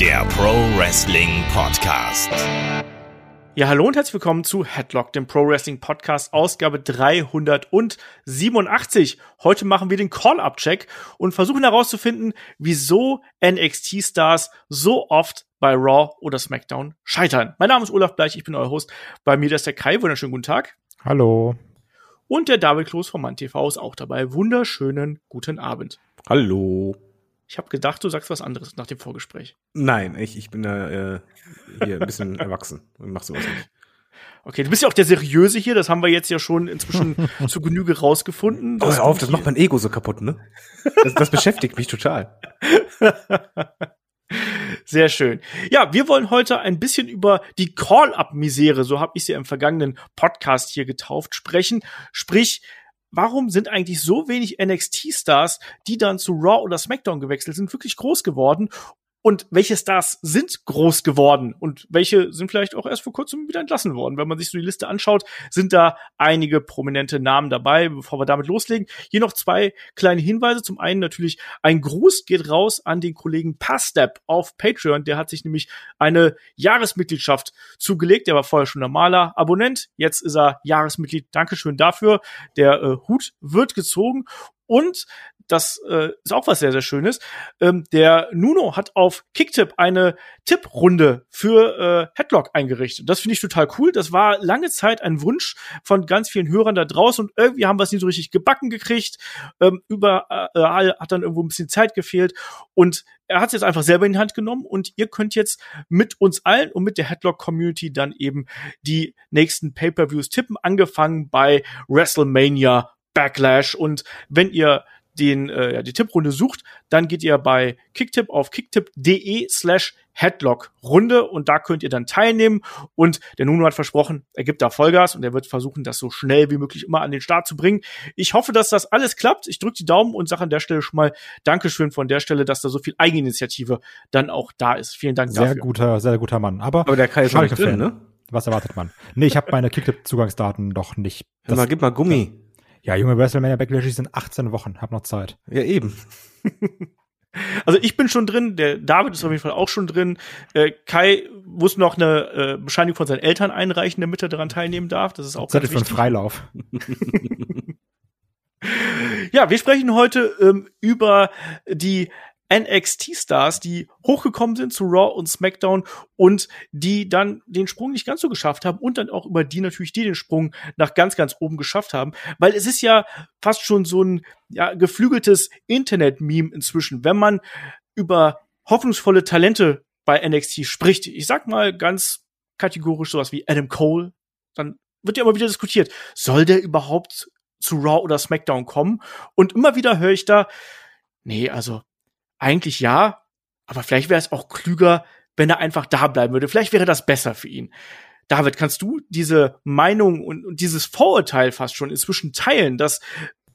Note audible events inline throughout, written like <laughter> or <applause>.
der Pro Wrestling Podcast. Ja, hallo und herzlich willkommen zu Headlock, dem Pro Wrestling Podcast, Ausgabe 387. Heute machen wir den Call-Up-Check und versuchen herauszufinden, wieso NXT-Stars so oft bei Raw oder SmackDown scheitern. Mein Name ist Olaf Bleich, ich bin euer Host. Bei mir ist der Kai. Wunderschönen guten Tag. Hallo. Und der David Kloß von MannTV ist auch dabei. Wunderschönen guten Abend. Hallo. Ich habe gedacht, du sagst was anderes nach dem Vorgespräch. Nein, ich, ich bin da äh, hier ein bisschen <laughs> erwachsen und mach sowas nicht. Okay, du bist ja auch der Seriöse hier, das haben wir jetzt ja schon inzwischen <laughs> zu Genüge rausgefunden. Oh, hör auf, das macht mein Ego so kaputt, ne? Das, das beschäftigt mich total. <laughs> Sehr schön. Ja, wir wollen heute ein bisschen über die Call-Up-Misere, so habe ich sie im vergangenen Podcast hier getauft, sprechen. Sprich, warum sind eigentlich so wenig NXT-Stars, die dann zu Raw oder SmackDown gewechselt sind, wirklich groß geworden? Und welche Stars sind groß geworden und welche sind vielleicht auch erst vor kurzem wieder entlassen worden? Wenn man sich so die Liste anschaut, sind da einige prominente Namen dabei. Bevor wir damit loslegen, hier noch zwei kleine Hinweise. Zum einen natürlich ein Gruß geht raus an den Kollegen Pastep auf Patreon. Der hat sich nämlich eine Jahresmitgliedschaft zugelegt. Der war vorher schon normaler Abonnent. Jetzt ist er Jahresmitglied. Dankeschön dafür. Der äh, Hut wird gezogen. Und das äh, ist auch was sehr, sehr Schönes. Ähm, der Nuno hat auf Kicktip eine Tipprunde für äh, Headlock eingerichtet. Das finde ich total cool. Das war lange Zeit ein Wunsch von ganz vielen Hörern da draußen und irgendwie haben wir es nicht so richtig gebacken gekriegt. Ähm, überall hat dann irgendwo ein bisschen Zeit gefehlt und er hat es jetzt einfach selber in die Hand genommen und ihr könnt jetzt mit uns allen und mit der Headlock Community dann eben die nächsten Pay-per-Views tippen, angefangen bei WrestleMania Backlash und wenn ihr den, äh, ja, die Tipprunde sucht, dann geht ihr bei Kicktip auf kicktip.de slash Headlock Runde und da könnt ihr dann teilnehmen und der Nuno hat versprochen, er gibt da Vollgas und er wird versuchen, das so schnell wie möglich immer an den Start zu bringen. Ich hoffe, dass das alles klappt. Ich drücke die Daumen und sage an der Stelle schon mal Dankeschön von der Stelle, dass da so viel Eigeninitiative dann auch da ist. Vielen Dank sehr dafür. guter, sehr guter Mann. Aber, Aber der Kai ist noch nicht drin, ne? Was erwartet man? Nee, ich habe meine Kicktip-Zugangsdaten doch nicht. Hör mal, gib mal Gummi. Ja, junge WrestleMania Backlash sind 18 Wochen, hab noch Zeit. Ja, eben. <laughs> Also ich bin schon drin, der David ist auf jeden Fall auch schon drin. Äh, Kai muss noch eine äh, Bescheinigung von seinen Eltern einreichen, damit er daran teilnehmen darf. Das ist auch Zettel ganz wichtig. Freilauf. <laughs> Ja, wir sprechen heute ähm, über die NXT-Stars, die hochgekommen sind zu Raw und SmackDown und die dann den Sprung nicht ganz so geschafft haben und dann auch über die natürlich, die den Sprung nach ganz, ganz oben geschafft haben. Weil es ist ja fast schon so ein ja, geflügeltes Internet-Meme inzwischen, wenn man über hoffnungsvolle Talente bei NXT spricht. Ich sag mal ganz kategorisch sowas wie Adam Cole, dann wird ja immer wieder diskutiert, soll der überhaupt zu Raw oder SmackDown kommen? Und immer wieder höre ich da, nee, also eigentlich ja, aber vielleicht wäre es auch klüger, wenn er einfach da bleiben würde. Vielleicht wäre das besser für ihn. David, kannst du diese Meinung und, und dieses Vorurteil fast schon inzwischen teilen, dass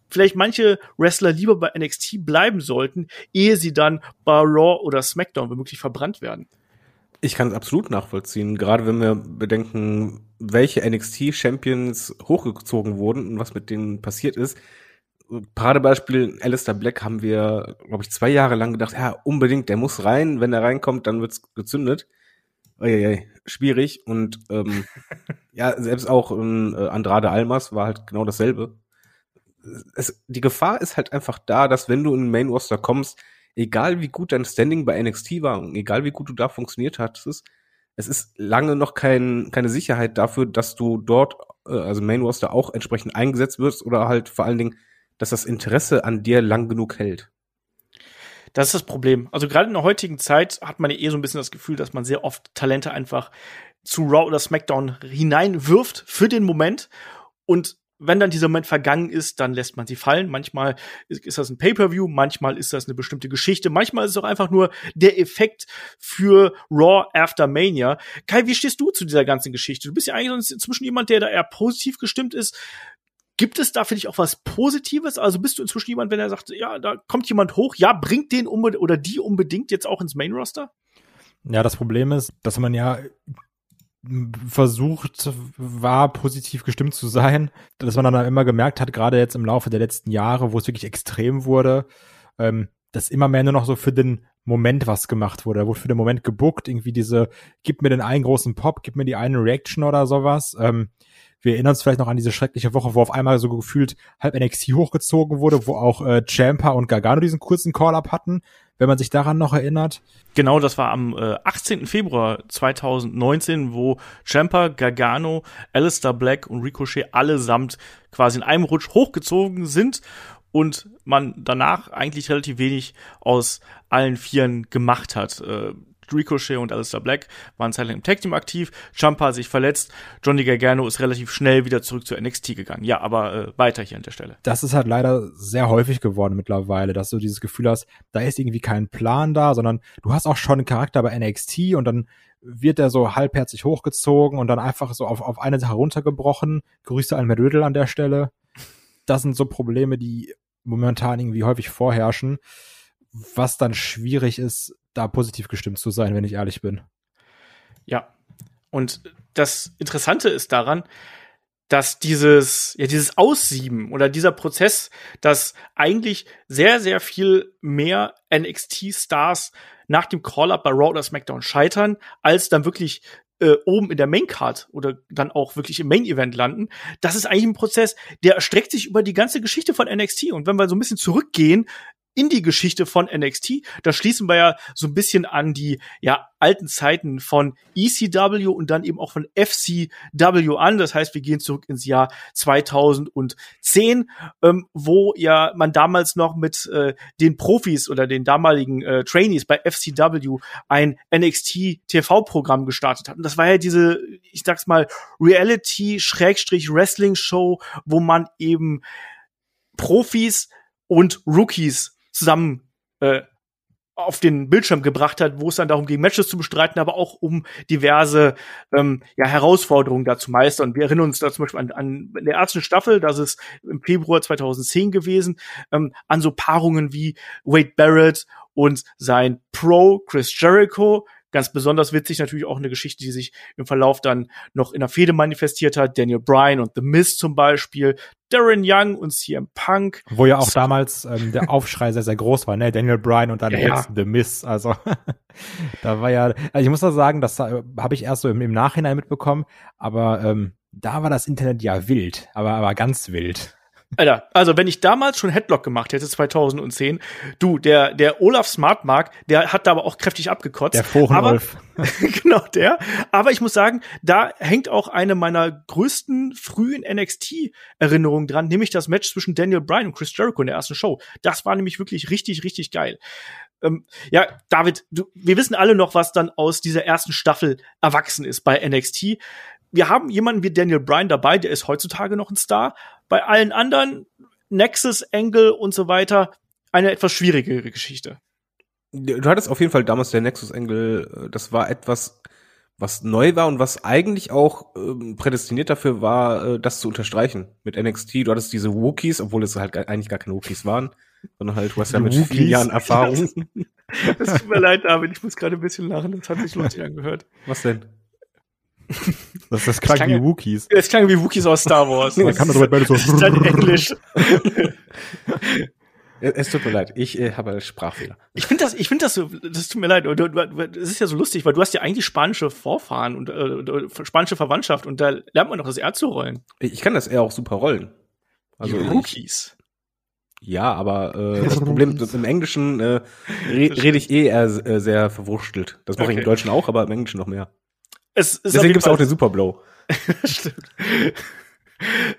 vielleicht manche Wrestler lieber bei NXT bleiben sollten, ehe sie dann bei Raw oder SmackDown womöglich verbrannt werden? Ich kann es absolut nachvollziehen, gerade wenn wir bedenken, welche NXT-Champions hochgezogen wurden und was mit denen passiert ist. Paradebeispiel Alistair Black haben wir, glaube ich, zwei Jahre lang gedacht, ja, unbedingt, der muss rein. Wenn er reinkommt, dann wird's gezündet. Uiuiui, schwierig. Und ähm, <laughs> ja, selbst auch ähm, Andrade Almas war halt genau dasselbe. Es, die Gefahr ist halt einfach da, dass wenn du in den Main Roster kommst, egal wie gut dein Standing bei NXT war und egal wie gut du da funktioniert hast, es ist, es ist lange noch kein, keine Sicherheit dafür, dass du dort, äh, also Main Roster auch entsprechend eingesetzt wirst oder halt vor allen Dingen dass das Interesse an dir lang genug hält. Das ist das Problem. Also gerade in der heutigen Zeit hat man ja eh so ein bisschen das Gefühl, dass man sehr oft Talente einfach zu Raw oder SmackDown hineinwirft für den Moment. Und wenn dann dieser Moment vergangen ist, dann lässt man sie fallen. Manchmal ist das ein Pay-per-View, manchmal ist das eine bestimmte Geschichte, manchmal ist es auch einfach nur der Effekt für Raw After Mania. Kai, wie stehst du zu dieser ganzen Geschichte? Du bist ja eigentlich inzwischen jemand, der da eher positiv gestimmt ist. Gibt es da für dich auch was Positives? Also bist du inzwischen jemand, wenn er sagt, ja, da kommt jemand hoch, ja, bringt den oder die unbedingt jetzt auch ins Main Roster? Ja, das Problem ist, dass man ja versucht war, positiv gestimmt zu sein, dass man dann immer gemerkt hat, gerade jetzt im Laufe der letzten Jahre, wo es wirklich extrem wurde, ähm, dass immer mehr nur noch so für den Moment was gemacht wurde. Da wurde für den Moment gebuckt, irgendwie diese, gib mir den einen großen Pop, gib mir die eine Reaction oder sowas. Ähm, wir erinnern uns vielleicht noch an diese schreckliche Woche, wo auf einmal so gefühlt halb NXT hochgezogen wurde, wo auch äh, Champa und Gargano diesen kurzen Call-Up hatten, wenn man sich daran noch erinnert. Genau, das war am äh, 18. Februar 2019, wo Champa, Gargano, Alistair Black und Ricochet allesamt quasi in einem Rutsch hochgezogen sind und man danach eigentlich relativ wenig aus allen Vieren gemacht hat. Äh, Ricochet und Alistair Black waren zeitlang im Tag Team aktiv. Champa hat sich verletzt. Johnny Gargano ist relativ schnell wieder zurück zu NXT gegangen. Ja, aber äh, weiter hier an der Stelle. Das ist halt leider sehr häufig geworden mittlerweile, dass du dieses Gefühl hast, da ist irgendwie kein Plan da, sondern du hast auch schon einen Charakter bei NXT und dann wird er so halbherzig hochgezogen und dann einfach so auf, auf eine Sache runtergebrochen. Grüße an Matt an der Stelle. Das sind so Probleme, die momentan irgendwie häufig vorherrschen, was dann schwierig ist, da positiv gestimmt zu sein, wenn ich ehrlich bin. Ja. Und das Interessante ist daran, dass dieses, ja, dieses Aussieben oder dieser Prozess, dass eigentlich sehr, sehr viel mehr NXT-Stars nach dem Call-Up bei Raw oder SmackDown scheitern, als dann wirklich äh, oben in der Main-Card oder dann auch wirklich im Main-Event landen. Das ist eigentlich ein Prozess, der erstreckt sich über die ganze Geschichte von NXT. Und wenn wir so ein bisschen zurückgehen in die Geschichte von NXT. Da schließen wir ja so ein bisschen an die ja alten Zeiten von ECW und dann eben auch von FCW an. Das heißt, wir gehen zurück ins Jahr 2010, ähm, wo ja man damals noch mit äh, den Profis oder den damaligen äh, Trainees bei FCW ein NXT TV-Programm gestartet hat. Und das war ja diese, ich sag's mal, Reality-Wrestling-Show, wo man eben Profis und Rookies zusammen äh, auf den Bildschirm gebracht hat, wo es dann darum ging, Matches zu bestreiten, aber auch um diverse ähm, ja, Herausforderungen da zu meistern. Wir erinnern uns da zum Beispiel an, an der ersten Staffel, das ist im Februar 2010 gewesen, ähm, an so Paarungen wie Wade Barrett und sein Pro Chris Jericho, Ganz besonders witzig natürlich auch eine Geschichte, die sich im Verlauf dann noch in der Fehde manifestiert hat. Daniel Bryan und The Miz zum Beispiel, Darren Young und CM Punk. Wo ja auch so. damals ähm, der Aufschrei sehr, sehr groß war, ne? Daniel Bryan und dann ja, jetzt ja. The Miz. Also <laughs> da war ja, also ich muss da sagen, das äh, habe ich erst so im, im Nachhinein mitbekommen, aber ähm, da war das Internet ja wild, aber, aber ganz wild. Alter, also wenn ich damals schon Headlock gemacht hätte, 2010, du, der, der Olaf Smartmark, der hat da aber auch kräftig abgekotzt. Der Forenolf. <laughs> genau, der. Aber ich muss sagen, da hängt auch eine meiner größten frühen NXT-Erinnerungen dran, nämlich das Match zwischen Daniel Bryan und Chris Jericho in der ersten Show. Das war nämlich wirklich richtig, richtig geil. Ähm, ja, David, du, wir wissen alle noch, was dann aus dieser ersten Staffel erwachsen ist bei NXT wir haben jemanden wie Daniel Bryan dabei, der ist heutzutage noch ein Star. Bei allen anderen, Nexus, Angle und so weiter, eine etwas schwierigere Geschichte. Du hattest auf jeden Fall damals der Nexus Angle, äh, das war etwas, was neu war und was eigentlich auch ähm, prädestiniert dafür war, äh, das zu unterstreichen mit NXT. Du hattest diese Wookies, obwohl es halt eigentlich gar keine Wookies waren, sondern halt, du hast ja mit Wookies. vielen Jahren Erfahrung. <laughs> Das, tut mir leid, David, ich muss gerade ein bisschen lachen, das hat sich <laughs> lustig angehört. Was denn? Das, das klang, das klang wie Wookies. Das klang wie Wookies aus Star Wars. <laughs> Man kann das beide so. Das ist dann <laughs> Englisch. Es tut mir leid, ich äh, habe Sprachfehler. Ich finde das, ich finde das so, das tut mir leid. Es ist ja so lustig, weil du hast ja eigentlich spanische Vorfahren und äh, spanische Verwandtschaft und da lernt man doch das R zu rollen. Ich kann das eher auch super rollen. Also Die Rookies. Ja, aber äh, <laughs> das Problem ist, im Englischen äh, re rede ich eh eher äh, sehr verwurstelt. Das mache okay. ich im Deutschen auch, aber im Englischen noch mehr. Es ist Deswegen gibt es auch den Superblow. <laughs> Stimmt.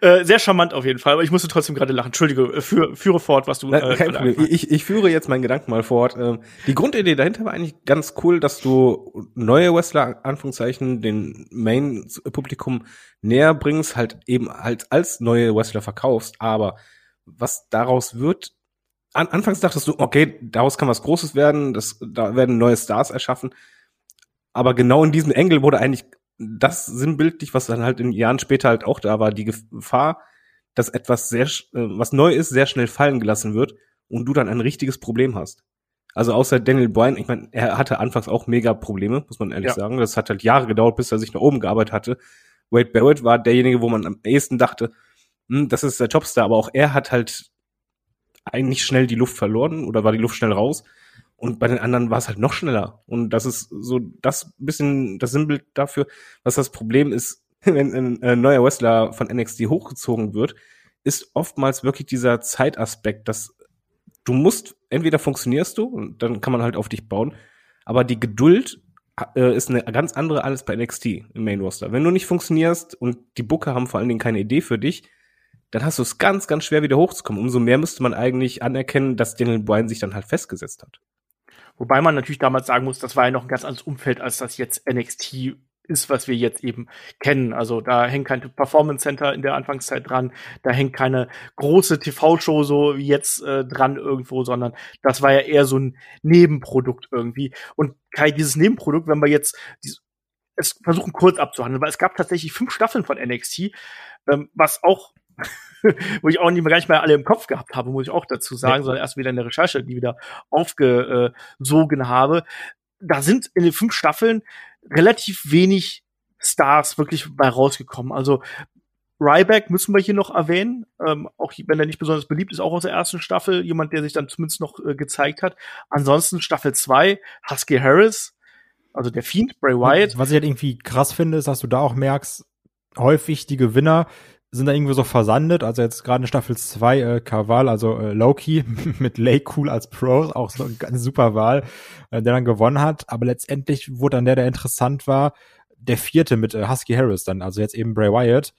Äh, sehr charmant auf jeden Fall, aber ich musste trotzdem gerade lachen. Entschuldige, äh, führe, führe fort, was du. Äh, Kein Problem. Ich, ich führe jetzt meinen Gedanken mal fort. Ähm, die Grundidee dahinter war eigentlich ganz cool, dass du neue Wrestler, Anführungszeichen, den Main-Publikum näher bringst, halt eben halt als neue Wrestler verkaufst. Aber was daraus wird, an, anfangs dachtest du, okay, daraus kann was Großes werden, das, da werden neue Stars erschaffen. Aber genau in diesem Engel wurde eigentlich das sinnbildlich, was dann halt in Jahren später halt auch da war, die Gefahr, dass etwas sehr, äh, was neu ist, sehr schnell fallen gelassen wird und du dann ein richtiges Problem hast. Also außer Daniel Bryan, ich meine, er hatte anfangs auch mega Probleme, muss man ehrlich ja. sagen. Das hat halt Jahre gedauert, bis er sich nach oben gearbeitet hatte. Wade Barrett war derjenige, wo man am ehesten dachte, hm, das ist der Topstar, aber auch er hat halt eigentlich schnell die Luft verloren oder war die Luft schnell raus. Und bei den anderen war es halt noch schneller. Und das ist so das bisschen das Sinnbild dafür, was das Problem ist, <laughs> wenn ein, ein neuer Wrestler von NXT hochgezogen wird, ist oftmals wirklich dieser Zeitaspekt, dass du musst, entweder funktionierst du und dann kann man halt auf dich bauen, aber die Geduld äh, ist eine ganz andere alles bei NXT im Main Roster. Wenn du nicht funktionierst und die Booker haben vor allen Dingen keine Idee für dich, dann hast du es ganz, ganz schwer wieder hochzukommen. Umso mehr müsste man eigentlich anerkennen, dass Daniel Bryan sich dann halt festgesetzt hat. Wobei man natürlich damals sagen muss, das war ja noch ein ganz anderes Umfeld, als das jetzt NXT ist, was wir jetzt eben kennen. Also da hängt kein Performance Center in der Anfangszeit dran, da hängt keine große TV-Show so wie jetzt äh, dran irgendwo, sondern das war ja eher so ein Nebenprodukt irgendwie. Und Kai, dieses Nebenprodukt, wenn wir jetzt es versuchen kurz abzuhandeln, weil es gab tatsächlich fünf Staffeln von NXT, ähm, was auch <laughs> wo ich auch nicht mehr, gar nicht mehr alle im Kopf gehabt habe, muss ich auch dazu sagen, ja. sondern erst wieder in der Recherche, die wieder aufgesogen habe. Da sind in den fünf Staffeln relativ wenig Stars wirklich bei rausgekommen. Also Ryback müssen wir hier noch erwähnen, ähm, auch wenn er nicht besonders beliebt ist, auch aus der ersten Staffel, jemand, der sich dann zumindest noch äh, gezeigt hat. Ansonsten Staffel 2, Husky Harris, also der Fiend, Bray Wyatt. Was ich halt irgendwie krass finde, ist, dass du da auch merkst, häufig die Gewinner sind da irgendwie so versandet. Also jetzt gerade in Staffel 2 äh, Kaval, also äh, Loki <laughs> mit Lay Cool als Pro, auch so eine super Wahl, äh, der dann gewonnen hat. Aber letztendlich wurde dann der, der interessant war, der vierte mit äh, Husky Harris dann, also jetzt eben Bray Wyatt.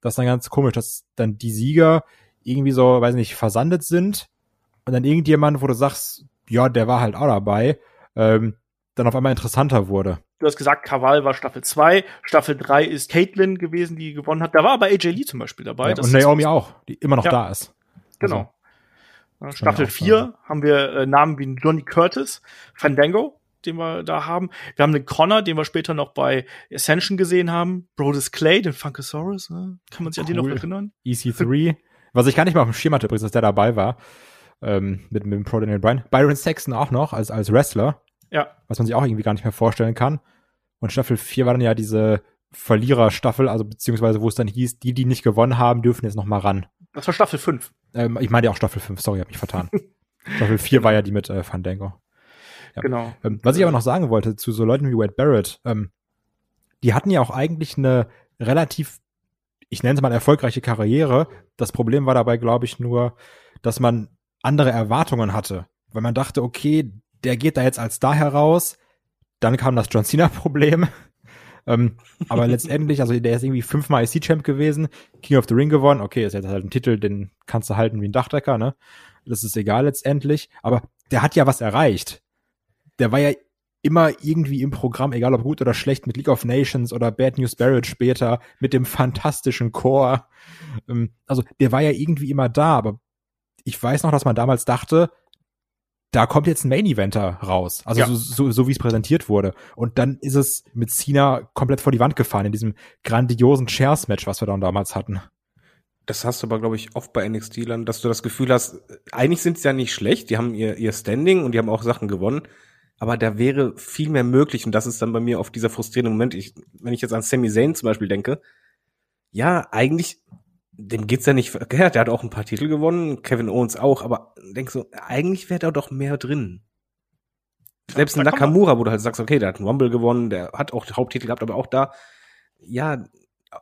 Das ist dann ganz komisch, dass dann die Sieger irgendwie so, weiß nicht, versandet sind und dann irgendjemand, wo du sagst, ja, der war halt auch dabei, ähm, dann auf einmal interessanter wurde du hast gesagt, Kaval war Staffel 2, Staffel 3 ist Caitlin gewesen, die gewonnen hat. Da war aber AJ Lee zum Beispiel dabei. Ja, und Naomi auch, die immer noch ja, da ist. Genau. Also, Staffel 4 haben wir äh, Namen wie Johnny Curtis, Fandango, den wir da haben. Wir haben den Connor, den wir später noch bei Ascension gesehen haben. Brodus Clay, den Funkasaurus. Ne? Kann man sich cool. an den noch erinnern? EC3. Was ich gar nicht mal auf dem Schirm hatte, übrigens, dass der dabei war. Ähm, mit, mit dem Pro Daniel Bryan. Byron Saxon auch noch als, als Wrestler. Ja. Was man sich auch irgendwie gar nicht mehr vorstellen kann. Und Staffel 4 war dann ja diese Verliererstaffel, also beziehungsweise wo es dann hieß, die, die nicht gewonnen haben, dürfen jetzt noch mal ran. Das war Staffel 5. Ähm, ich meine ja auch Staffel 5, sorry, hab mich vertan. <laughs> Staffel 4 war ja die mit äh, Fandango. Ja. Genau. Ähm, was ich aber noch sagen wollte zu so Leuten wie Wade Barrett, ähm, die hatten ja auch eigentlich eine relativ, ich nenne es mal erfolgreiche Karriere. Das Problem war dabei, glaube ich, nur, dass man andere Erwartungen hatte. Weil man dachte, okay, der geht da jetzt als Star heraus. Dann kam das John Cena-Problem. <laughs> ähm, aber <laughs> letztendlich, also der ist irgendwie fünfmal IC-Champ gewesen, King of the Ring gewonnen. Okay, ist jetzt halt ein Titel, den kannst du halten wie ein Dachdecker, ne? Das ist egal letztendlich. Aber der hat ja was erreicht. Der war ja immer irgendwie im Programm, egal ob gut oder schlecht, mit League of Nations oder Bad News Barrett später, mit dem fantastischen Chor. Ähm, also der war ja irgendwie immer da, aber ich weiß noch, dass man damals dachte, da kommt jetzt ein Main Eventer raus. Also ja. so, so, so wie es präsentiert wurde. Und dann ist es mit Cena komplett vor die Wand gefahren in diesem grandiosen Chairs-Match, was wir dann damals hatten. Das hast du aber, glaube ich, oft bei NXT-Lern, dass du das Gefühl hast, eigentlich sind sie ja nicht schlecht, die haben ihr, ihr Standing und die haben auch Sachen gewonnen, aber da wäre viel mehr möglich und das ist dann bei mir auf dieser frustrierende Moment. Ich, wenn ich jetzt an Sami Zayn zum Beispiel denke, ja, eigentlich dem geht's ja nicht verkehrt. Der hat auch ein paar Titel gewonnen, Kevin Owens auch, aber denkst so, eigentlich wäre da doch mehr drin. Selbst ein Nakamura, wo du halt sagst, okay, der hat einen Rumble gewonnen, der hat auch Haupttitel gehabt, aber auch da, ja,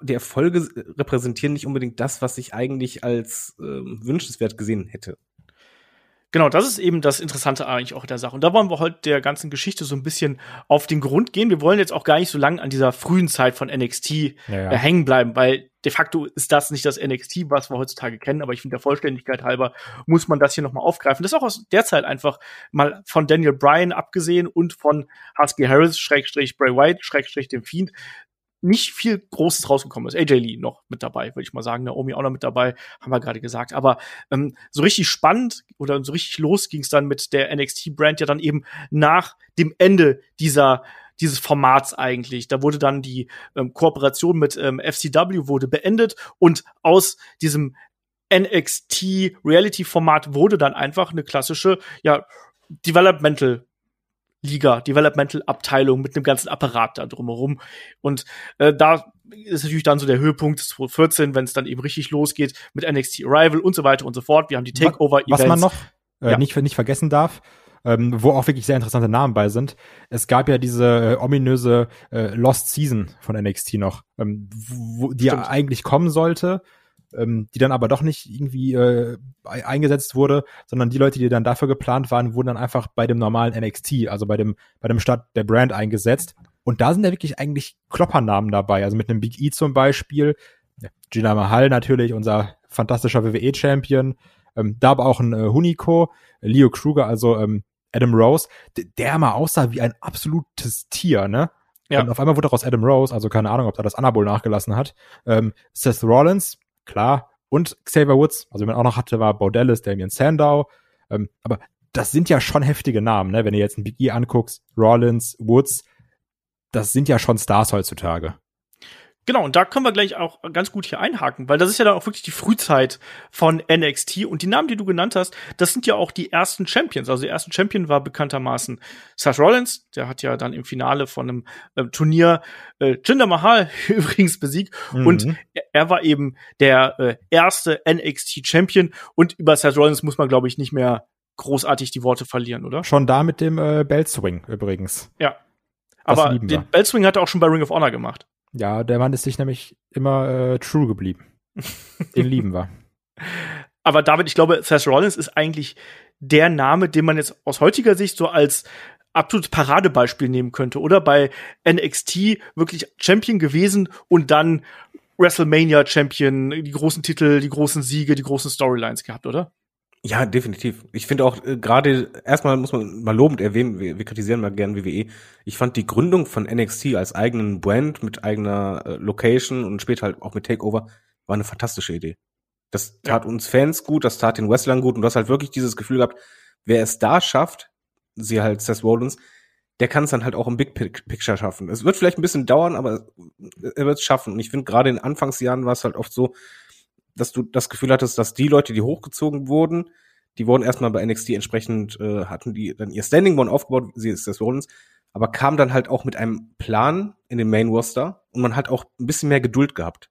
die Erfolge repräsentieren nicht unbedingt das, was ich eigentlich als ähm, wünschenswert gesehen hätte. Genau, das ist eben das Interessante eigentlich auch der Sache. Und da wollen wir heute der ganzen Geschichte so ein bisschen auf den Grund gehen. Wir wollen jetzt auch gar nicht so lange an dieser frühen Zeit von NXT ja, ja. Äh, hängen bleiben, weil de facto ist das nicht das NXT, was wir heutzutage kennen, aber ich finde der Vollständigkeit halber muss man das hier nochmal aufgreifen. Das ist auch aus der Zeit einfach mal von Daniel Bryan abgesehen und von Husky Harris, Schrägstrich Bray White, Schrägstrich dem Fiend, nicht viel Großes rausgekommen ist. AJ Lee noch mit dabei, würde ich mal sagen. Naomi auch noch mit dabei, haben wir gerade gesagt. Aber ähm, so richtig spannend oder so richtig los ging es dann mit der NXT-Brand ja dann eben nach dem Ende dieser dieses Formats eigentlich. Da wurde dann die ähm, Kooperation mit ähm, FCW wurde beendet und aus diesem NXT Reality Format wurde dann einfach eine klassische ja Developmental Liga, Developmental Abteilung mit einem ganzen Apparat da drumherum. Und äh, da ist natürlich dann so der Höhepunkt 2014, wenn es dann eben richtig losgeht mit NXT Arrival und so weiter und so fort. Wir haben die Takeover-Events. Was man noch äh, ja. nicht, nicht vergessen darf, ähm, wo auch wirklich sehr interessante Namen bei sind. Es gab ja diese äh, ominöse äh, Lost Season von NXT noch, ähm, wo, die ja eigentlich kommen sollte, ähm, die dann aber doch nicht irgendwie äh, eingesetzt wurde, sondern die Leute, die dann dafür geplant waren, wurden dann einfach bei dem normalen NXT, also bei dem bei dem Start der Brand eingesetzt. Und da sind ja wirklich eigentlich Kloppernamen dabei, also mit einem Big E zum Beispiel, Gina Mahal natürlich, unser fantastischer WWE-Champion, ähm, da aber auch ein äh, Huniko, Leo Kruger, also ähm, Adam Rose, der mal aussah wie ein absolutes Tier, ne? Ja. Und auf einmal wurde daraus Adam Rose, also keine Ahnung, ob da das Anabol nachgelassen hat. Ähm, Seth Rollins, klar. Und Xavier Woods, also wenn man auch noch hatte, war Baudellis, Damian Sandow. Ähm, aber das sind ja schon heftige Namen, ne? Wenn ihr jetzt ein Big E anguckst, Rollins, Woods, das sind ja schon Stars heutzutage. Genau, und da können wir gleich auch ganz gut hier einhaken, weil das ist ja dann auch wirklich die Frühzeit von NXT und die Namen, die du genannt hast, das sind ja auch die ersten Champions. Also der erste Champion war bekanntermaßen Seth Rollins, der hat ja dann im Finale von einem äh, Turnier äh, Jinder Mahal <laughs> übrigens besiegt mhm. und er, er, war eben der äh, erste NXT Champion und über Seth Rollins muss man glaube ich nicht mehr großartig die Worte verlieren, oder? Schon da mit dem äh, Belt Swing übrigens. Ja. Aber den Belt Swing hat er auch schon bei Ring of Honor gemacht. Ja, der Mann ist sich nämlich immer äh, true geblieben. Den lieben wir. <laughs> Aber David, ich glaube, Seth Rollins ist eigentlich der Name, den man jetzt aus heutiger Sicht so als absolutes Paradebeispiel nehmen könnte, oder? Bei NXT wirklich Champion gewesen und dann WrestleMania Champion, die großen Titel, die großen Siege, die großen Storylines gehabt, oder? Ja, definitiv. Ich finde auch äh, gerade erstmal muss man mal lobend erwähnen, wir, wir kritisieren mal gern WWE. Ich fand die Gründung von NXT als eigenen Brand mit eigener äh, Location und später halt auch mit Takeover war eine fantastische Idee. Das tat ja. uns Fans gut, das tat den Wrestlern gut und du hast halt wirklich dieses Gefühl gehabt, wer es da schafft, sie halt Seth Rollins, der kann es dann halt auch im Big Picture schaffen. Es wird vielleicht ein bisschen dauern, aber er wird es schaffen. Und ich finde gerade in Anfangsjahren war es halt oft so, dass du das Gefühl hattest, dass die Leute, die hochgezogen wurden, die wurden erstmal bei NXT entsprechend, äh, hatten die dann ihr Standing One aufgebaut, sie ist das Rollins, aber kam dann halt auch mit einem Plan in den Main Roster und man hat auch ein bisschen mehr Geduld gehabt.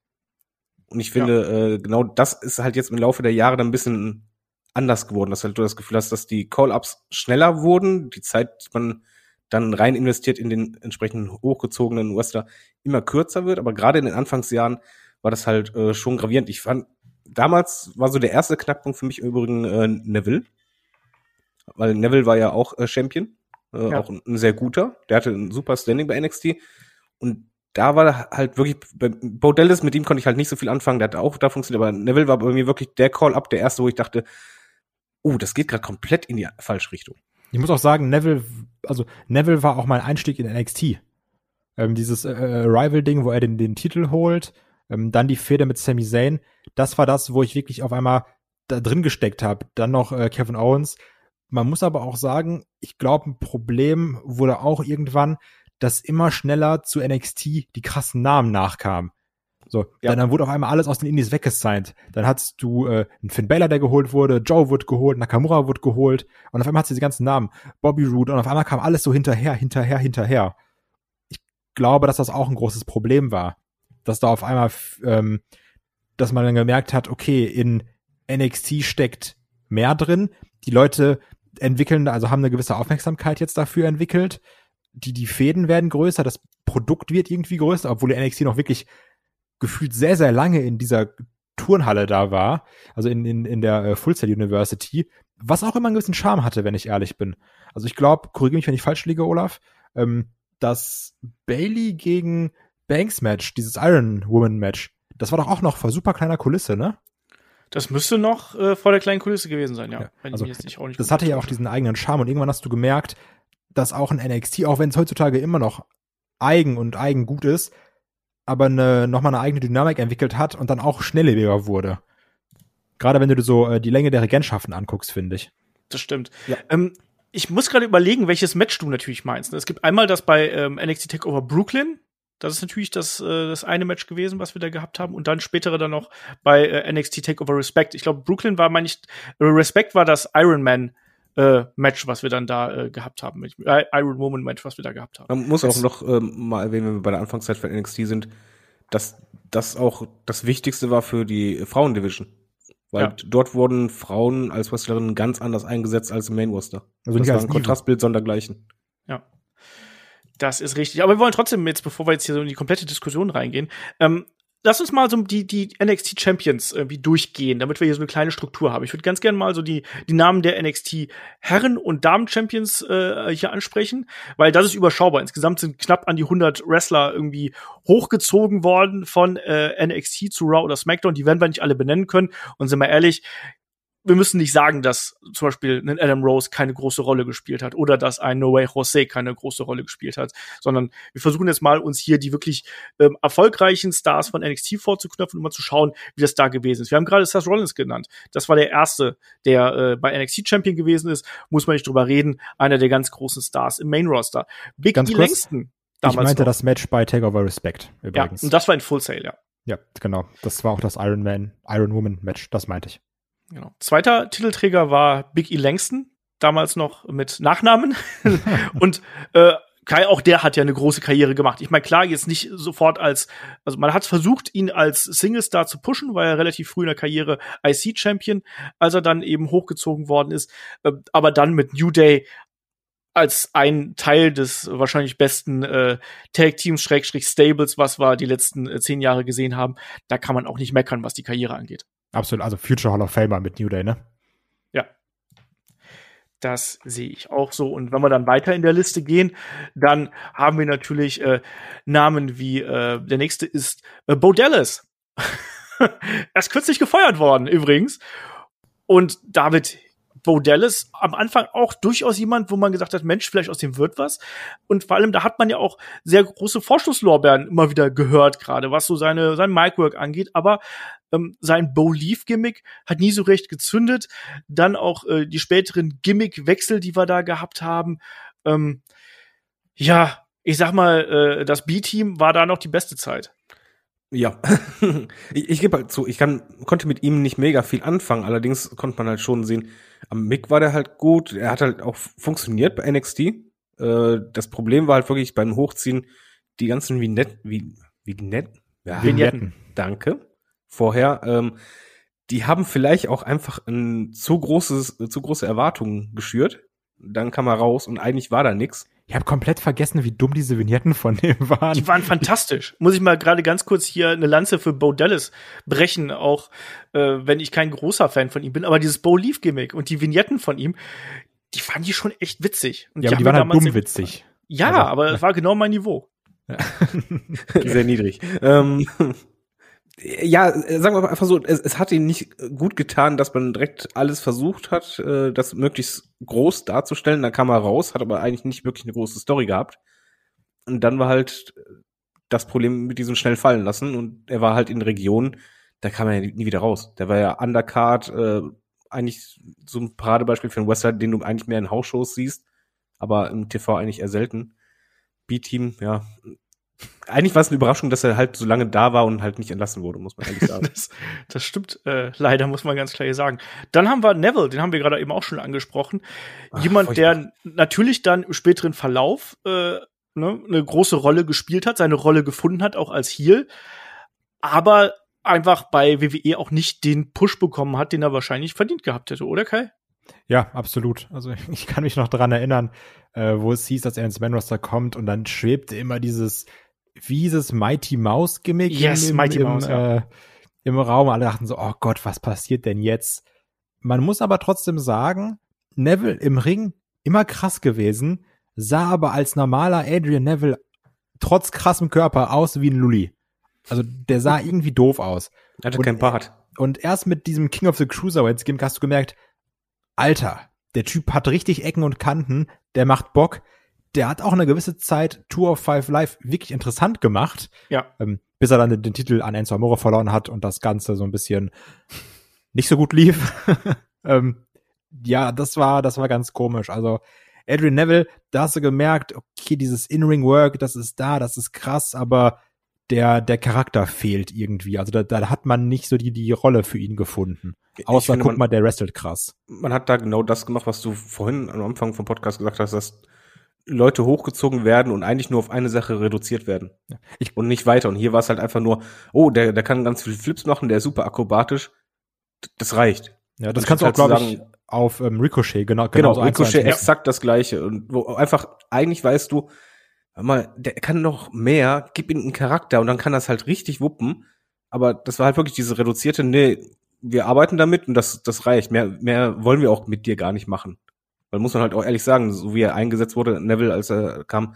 Und ich finde, ja. äh, genau das ist halt jetzt im Laufe der Jahre dann ein bisschen anders geworden, dass halt du das Gefühl hast, dass die Call-Ups schneller wurden, die Zeit, die man dann rein investiert in den entsprechenden hochgezogenen Wrestler, immer kürzer wird, aber gerade in den Anfangsjahren war das halt äh, schon gravierend. Ich fand, damals war so der erste Knackpunkt für mich im Übrigen äh, Neville. Weil Neville war ja auch äh, Champion, äh, ja. auch ein, ein, sehr guter. Der hatte ein super Standing bei NXT. Und da war halt wirklich, bei Bo Dallas, mit ihm konnte ich halt nicht so viel anfangen, der hat auch da funktioniert, aber Neville war bei mir wirklich der Call-Up, der erste, wo ich dachte, oh, das geht gerade komplett in die falsche Richtung. Ich muss auch sagen, Neville, also Neville war auch mein Einstieg in NXT. Ähm, dieses äh, Rival-Ding, wo er den, den Titel holt ähm, dann die Feder mit Sami Zayn. Das war das, wo ich wirklich auf einmal da drin gesteckt habe. Dann noch äh, Kevin Owens. Man muss aber auch sagen, ich glaube, ein Problem wurde auch irgendwann, dass immer schneller zu NXT die krassen Namen nachkamen. So, ja. dann, dann wurde auf einmal alles aus den Indies weggesigned. Dann hattest du äh, einen Finn Balor, der geholt wurde, Joe wurde geholt, Nakamura wurde geholt und auf einmal hat sie die ganzen Namen, Bobby Roode und auf einmal kam alles so hinterher, hinterher, hinterher. Ich glaube, dass das auch ein großes Problem war dass da auf einmal, ähm, dass man dann gemerkt hat, okay, in NXT steckt mehr drin. Die Leute entwickeln, also haben eine gewisse Aufmerksamkeit jetzt dafür entwickelt. Die, die Fäden werden größer, das Produkt wird irgendwie größer, obwohl der NXT noch wirklich gefühlt sehr, sehr lange in dieser Turnhalle da war, also in, in, in der äh, Full Sail University, was auch immer einen gewissen Charme hatte, wenn ich ehrlich bin. Also ich glaube, korrigiere mich, wenn ich falsch liege, Olaf, ähm, dass Bailey gegen Banks-Match, dieses Iron Woman-Match, das war doch auch noch vor super kleiner Kulisse, ne? Das müsste noch äh, vor der kleinen Kulisse gewesen sein, ja. ja also, nicht, das hatte ja auch diesen eigenen Charme und irgendwann hast du gemerkt, dass auch ein NXT, auch wenn es heutzutage immer noch eigen und eigen gut ist, aber eine, nochmal eine eigene Dynamik entwickelt hat und dann auch schnelllebiger wurde. Gerade wenn du dir so äh, die Länge der Regentschaften anguckst, finde ich. Das stimmt. Ja. Ähm, ich muss gerade überlegen, welches Match du natürlich meinst. Es gibt einmal das bei ähm, NXT Takeover Brooklyn, das ist natürlich das, äh, das eine Match gewesen, was wir da gehabt haben. Und dann spätere dann noch bei äh, NXT Takeover Respect. Ich glaube, Brooklyn war, meine ich, äh, Respect war das Iron Man äh, Match, was wir dann da äh, gehabt haben. Äh, Iron Woman Match, was wir da gehabt haben. Man muss auch noch ähm, mal erwähnen, wenn wir bei der Anfangszeit von NXT sind, dass das auch das Wichtigste war für die Frauendivision. Weil Ja. dort wurden Frauen als Wrestlerinnen ganz anders eingesetzt als im Main Roster. Also das nicht war als ein. Kontrastbild sondergleichen. Ja. Das ist richtig. Aber wir wollen trotzdem jetzt, bevor wir jetzt hier so in die komplette Diskussion reingehen, ähm, lass uns mal so die, die NXT Champions irgendwie durchgehen, damit wir hier so eine kleine Struktur haben. Ich würde ganz gerne mal so die, die Namen der NXT Herren- und Damen-Champions äh, hier ansprechen, weil das ist überschaubar. Insgesamt sind knapp an die 100 Wrestler irgendwie hochgezogen worden von äh, NXT zu Raw oder SmackDown. Die werden wir nicht alle benennen können. Und sind wir ehrlich, wir müssen nicht sagen, dass zum Beispiel ein Adam Rose keine große Rolle gespielt hat oder dass ein No Way Jose keine große Rolle gespielt hat, sondern wir versuchen jetzt mal uns hier die wirklich ähm, erfolgreichen Stars von NXT vorzuknöpfen und mal zu schauen, wie das da gewesen ist. Wir haben gerade Seth Rollins genannt. Das war der erste, der äh, bei NXT Champion gewesen ist. Muss man nicht drüber reden. Einer der ganz großen Stars im Main Roster. Big Ganz E Langston. Ich Damals meinte noch. das Match bei Takeover Respect ja, übrigens. und das war ein Full Sale, ja. ja, genau. Das war auch das Iron Man, Iron Woman Match, das meinte ich. Genau. Zweiter Titelträger war Big E Langston, damals noch mit Nachnamen. <laughs> und äh, Kai, auch der hat ja eine große Karriere gemacht. Ich meine, klar, jetzt nicht sofort als, also man hat versucht, ihn als Single-Star zu pushen, weil er relativ früh in der Karriere IC-Champion, als er dann eben hochgezogen worden ist. Äh, aber dann mit New Day als ein Teil des wahrscheinlich besten äh, Tag-Teams, Schrägstrich Stables, was wir die letzten äh, zehn Jahre gesehen haben, da kann man auch nicht meckern, was die Karriere angeht. Absolut, also Future Hall of Famer mit New Day, ne? Ja. Das sehe ich auch so. Und wenn wir dann weiter in der Liste gehen, dann haben wir natürlich äh, Namen wie äh, der nächste ist äh, Bo Dallas. <laughs> er ist kürzlich gefeuert worden, übrigens. Und David Bo Dallas am Anfang auch durchaus jemand, wo man gesagt hat, Mensch, vielleicht aus dem wird was. Und vor allem, da hat man ja auch sehr große Vorschusslorbeeren immer wieder gehört, gerade was so seine, sein Micwork angeht. Aber ähm, sein Bo Leaf Gimmick hat nie so recht gezündet. Dann auch äh, die späteren Gimmick-Wechsel, die wir da gehabt haben. Ähm, ja, ich sag mal, äh, das B-Team war da noch die beste Zeit. Ja, <laughs> ich, ich gebe halt zu, ich kann, konnte mit ihm nicht mega viel anfangen, allerdings konnte man halt schon sehen, am Mick war der halt gut, er hat halt auch funktioniert bei NXT. Äh, das Problem war halt wirklich beim Hochziehen die ganzen Vignetten, wie, Vignetten, ja, Vignetten. danke, vorher, ähm, die haben vielleicht auch einfach ein zu großes, zu große Erwartungen geschürt. Dann kam er raus und eigentlich war da nix. Ich habe komplett vergessen, wie dumm diese Vignetten von dem <laughs> waren. Die waren fantastisch. Muss ich mal gerade ganz kurz hier eine Lanze für Bo Dallas brechen, auch äh, wenn ich kein großer Fan von ihm bin. Aber dieses Bo Leaf Gimmick und die Vignetten von ihm, die fand ich schon echt witzig. Und ja, aber die waren halt dumm witzig. Ja, Also, aber es war genau mein Niveau. <laughs> Sehr niedrig. ähm, <laughs> ja, äh, sagen wir mal einfach so, es, es hat ihm nicht gut getan, dass man direkt alles versucht hat, äh, das möglichst groß darzustellen. Dann kam er raus, hat aber eigentlich nicht wirklich eine große Story gehabt. Und dann war halt das Problem mit diesem schnell fallen lassen. Und er war halt in Regionen, da kam er nie wieder raus. Der war ja Undercard, äh, eigentlich so ein Paradebeispiel für einen Wrestler, den du eigentlich mehr in Hausshows siehst, aber im TV eigentlich eher selten. B-Team, ja. Eigentlich war es eine Überraschung, dass er halt so lange da war und halt nicht entlassen wurde, muss man ehrlich <laughs> sagen. Das, das stimmt äh, leider, muss man ganz klar hier sagen. Dann haben wir Neville, den haben wir gerade eben auch schon angesprochen. Ach, Jemand, furchtbar. der natürlich dann im späteren Verlauf äh, ne, eine große Rolle gespielt hat, seine Rolle gefunden hat, auch als Heel, aber einfach bei WWE auch nicht den Push bekommen hat, den er wahrscheinlich verdient gehabt hätte, oder Kai? Ja, absolut. Also <laughs> ich kann mich noch dran erinnern, äh, wo es hieß, dass er ins Man Roster kommt und dann schwebte immer dieses wie dieses Mighty Mouse Gimmick Yes, im, Mighty im, Mouse, ja. äh, im Raum. Alle dachten so, oh Gott, was passiert denn jetzt? Man muss aber trotzdem sagen, Neville im Ring immer krass gewesen, sah aber als normaler Adrian Neville trotz krassem Körper aus wie ein Lully. Also der sah <laughs> irgendwie doof aus. Er hatte Und- keinen Bart. Und erst mit diesem King of the Cruiserweights Gimmick hast du gemerkt, Alter, der Typ hat richtig Ecken und Kanten, der macht Bock. Der hat auch eine gewisse Zeit Tour of Five Live wirklich interessant gemacht, Ja. ähm, bis er dann den, den Titel an Enzo Amore verloren hat und das Ganze so ein bisschen nicht so gut lief. <laughs> ähm, ja, das war, das war ganz komisch. Also Adrian Neville, da hast du gemerkt, okay, dieses In-Ring-Work, das ist da, das ist krass, aber der, der Charakter fehlt irgendwie. Also da, da hat man nicht so die, die Rolle für ihn gefunden. Außer, finde, guck man- mal, der wrestelt krass. man hat da genau das gemacht, was du vorhin am Anfang vom Podcast gesagt hast, dass Leute hochgezogen werden und eigentlich nur auf eine Sache reduziert werden. Ich- und nicht weiter. Und hier war es halt einfach nur, oh, der, der kann ganz viele Flips machen, der ist super akrobatisch. das reicht. Ja, das Und kannst du auch, halt zu glaube ich, sagen- auf ähm, Ricochet, genau. Genau, so zu eins Ricochet machen. exakt das gleiche. Und wo einfach, eigentlich weißt du, mal, der kann noch mehr, gib ihm einen Charakter und dann kann das halt richtig wuppen. Aber das war halt wirklich diese reduzierte, nee, wir arbeiten damit und das, das reicht. Mehr, mehr wollen wir auch mit dir gar nicht machen. Weil muss man halt auch ehrlich sagen, so wie er eingesetzt wurde, Neville, als er kam,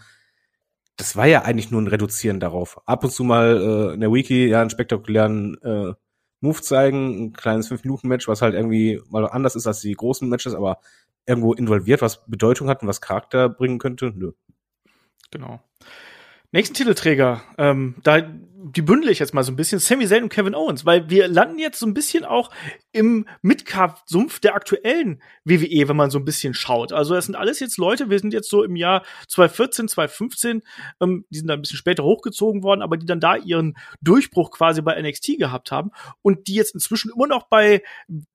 das war ja eigentlich nur ein Reduzieren darauf. Ab und zu mal äh, in der Wiki ja einen spektakulären äh, Move zeigen, ein kleines 5-Minuten-Match, was halt irgendwie mal anders ist als die großen Matches, aber irgendwo involviert, was Bedeutung hat und was Charakter bringen könnte. Nö. Genau. Nächsten Titelträger, ähm, da die bündel ich jetzt mal so ein bisschen, Sami Zayn und Kevin Owens, weil wir landen jetzt so ein bisschen auch im Midcard-Sumpf der aktuellen WWE, wenn man so ein bisschen schaut. Also das sind alles jetzt Leute, wir sind jetzt so im Jahr 2014, 2015, ähm, die sind dann ein bisschen später hochgezogen worden, aber die dann da ihren Durchbruch quasi bei NXT gehabt haben und die jetzt inzwischen immer noch bei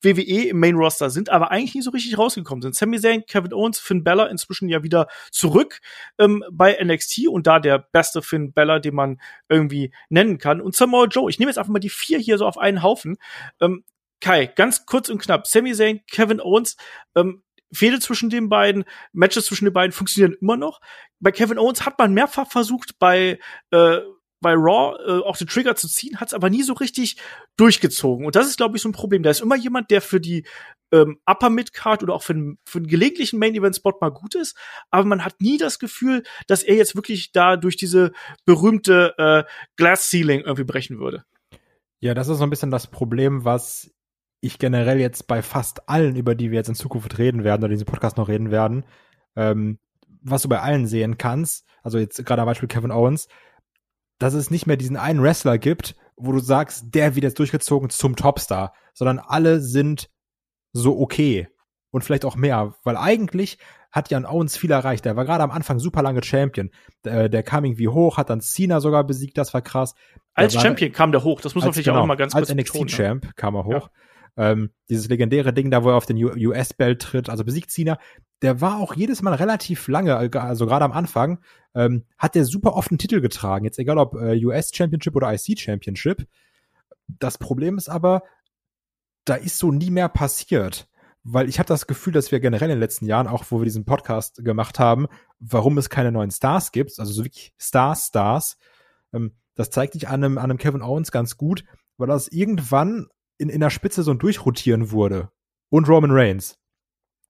WWE im Main Roster sind, aber eigentlich nie so richtig rausgekommen sind. Sami Zayn, Kevin Owens, Finn Bella inzwischen ja wieder zurück ähm, bei NXT und da der beste Finn Bella, den man irgendwie nennen kann. Und Samoa Joe, ich nehme jetzt einfach mal die vier hier so auf einen Haufen. Ähm, Kai, ganz kurz und knapp. Sami Zayn, Kevin Owens, ähm, Fehde zwischen den beiden, Matches zwischen den beiden funktionieren immer noch. Bei Kevin Owens hat man mehrfach versucht, bei äh, bei Raw äh, auch den Trigger zu ziehen, hat es aber nie so richtig durchgezogen. Und das ist, glaube ich, so ein Problem. Da ist immer jemand, der für die ähm, Upper Mid Card oder auch für, den- für einen gelegentlichen Main Event Spot mal gut ist, aber man hat nie das Gefühl, dass er jetzt wirklich da durch diese berühmte äh, Glass Ceiling irgendwie brechen würde. Ja, das ist so ein bisschen das Problem, was ich generell jetzt bei fast allen, über die wir jetzt in Zukunft reden werden oder diesen Podcast noch reden werden, ähm, was du bei allen sehen kannst, also jetzt gerade am Beispiel Kevin Owens, dass es nicht mehr diesen einen Wrestler gibt, wo du sagst, der wird jetzt durchgezogen zum Topstar, sondern alle sind so okay und vielleicht auch mehr, weil eigentlich hat Jan Owens viel erreicht. Der war gerade am Anfang super lange Champion. Der, der kam irgendwie hoch, hat dann Cena sogar besiegt, das war krass. Der Als war- Champion kam der hoch, das muss man vielleicht genau, auch mal ganz kurz als? NXT-Champ kam er hoch. Ähm, dieses legendäre Ding da, wo er auf den US-Belt tritt, also besiegt Cena, der war auch jedes Mal relativ lange, also gerade am Anfang, ähm, hat der super oft einen Titel getragen. Jetzt egal ob äh, US-Championship oder IC-Championship. Das Problem ist aber, da ist so nie mehr passiert. Weil ich habe das Gefühl, dass wir generell in den letzten Jahren, auch wo wir diesen Podcast gemacht haben, warum es keine neuen Stars gibt, also so wirklich Stars, Stars, ähm, das zeigt sich an einem, an einem Kevin Owens ganz gut, weil das irgendwann in, in der Spitze so ein Durchrotieren wurde. Und Roman Reigns.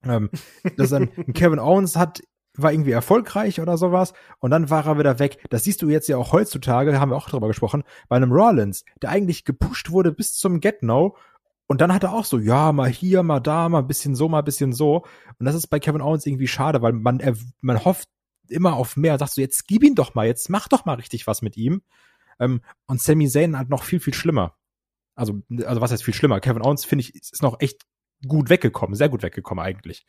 Ähm, das dann, <laughs> ein Kevin Owens hat, war irgendwie erfolgreich oder sowas und dann war er wieder weg. Das siehst du jetzt ja auch heutzutage, haben wir auch drüber gesprochen, bei einem Rollins, der eigentlich gepusht wurde bis zum Get-No und dann hat er auch so, ja, mal hier, mal da, mal ein bisschen so, mal ein bisschen so. Und das ist bei Kevin Owens irgendwie schade, weil man, er, man hofft immer auf mehr. Sagst du, jetzt gib ihn doch mal, jetzt mach doch mal richtig was mit ihm. Ähm, und Sami Zayn halt noch viel, viel schlimmer. Also, also was heißt viel schlimmer? Kevin Owens, finde ich, ist noch echt gut weggekommen, sehr gut weggekommen eigentlich.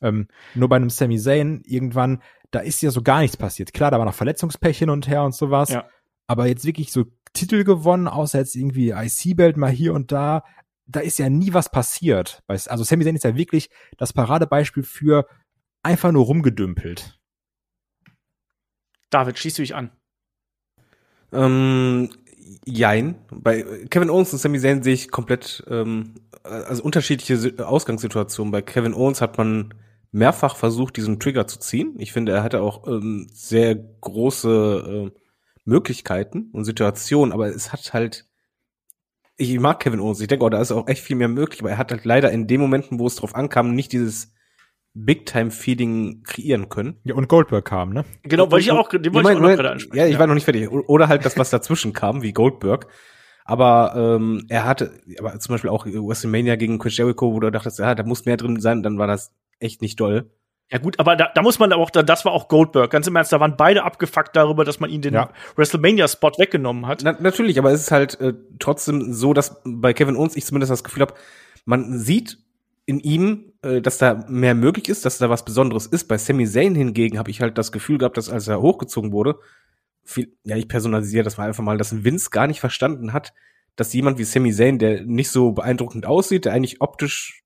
Ähm, nur bei einem Sami Zayn irgendwann, da ist ja so gar nichts passiert. Klar, da war noch Verletzungspech hin und her und sowas. Ja. Aber jetzt wirklich so Titel gewonnen, außer jetzt irgendwie IC-Belt mal hier und da. Da ist ja nie was passiert. Weißt- Also Sami Zayn ist ja wirklich das Paradebeispiel für einfach nur rumgedümpelt. David, schließt du dich an. Ähm, jein. Bei Kevin Owens und Sami Zayn sehe ich komplett, ähm, also unterschiedliche Si- Ausgangssituationen. Bei Kevin Owens hat man mehrfach versucht, diesen Trigger zu ziehen. Ich finde, er hatte auch ähm, sehr große äh, Möglichkeiten und Situationen, aber es hat halt, ich mag Kevin Owens, ich denke, oh, da ist auch echt viel mehr möglich, aber er hat halt leider in den Momenten, wo es drauf ankam, nicht dieses Big-Time-Feeding kreieren können. Ja, und Goldberg kam, ne? Genau, wollte ich auch, den wollte ich auch noch gerade ansprechen. Ja, ich war noch nicht fertig. Oder halt das, was dazwischen kam, wie Goldberg. Aber ähm, er hatte, aber zum Beispiel auch WrestleMania gegen Chris Jericho, wo du dachtest, ja, da muss mehr drin sein, dann war das echt nicht doll. Ja gut, aber da, da muss man auch, da, das war auch Goldberg. Ganz im Ernst, da waren beide abgefuckt darüber, dass man ihnen den Ja. WrestleMania-Spot weggenommen hat. Na, natürlich, aber es ist halt äh, trotzdem so, dass bei Kevin Owens ich zumindest das Gefühl habe, man sieht in ihm, äh, dass da mehr möglich ist, dass da was Besonderes ist. Bei Sami Zayn hingegen habe ich halt das Gefühl gehabt, dass als er hochgezogen wurde, viel, ja, ich personalisiere das war einfach mal, dass Vince gar nicht verstanden hat, dass jemand wie Sami Zayn, der nicht so beeindruckend aussieht, der eigentlich optisch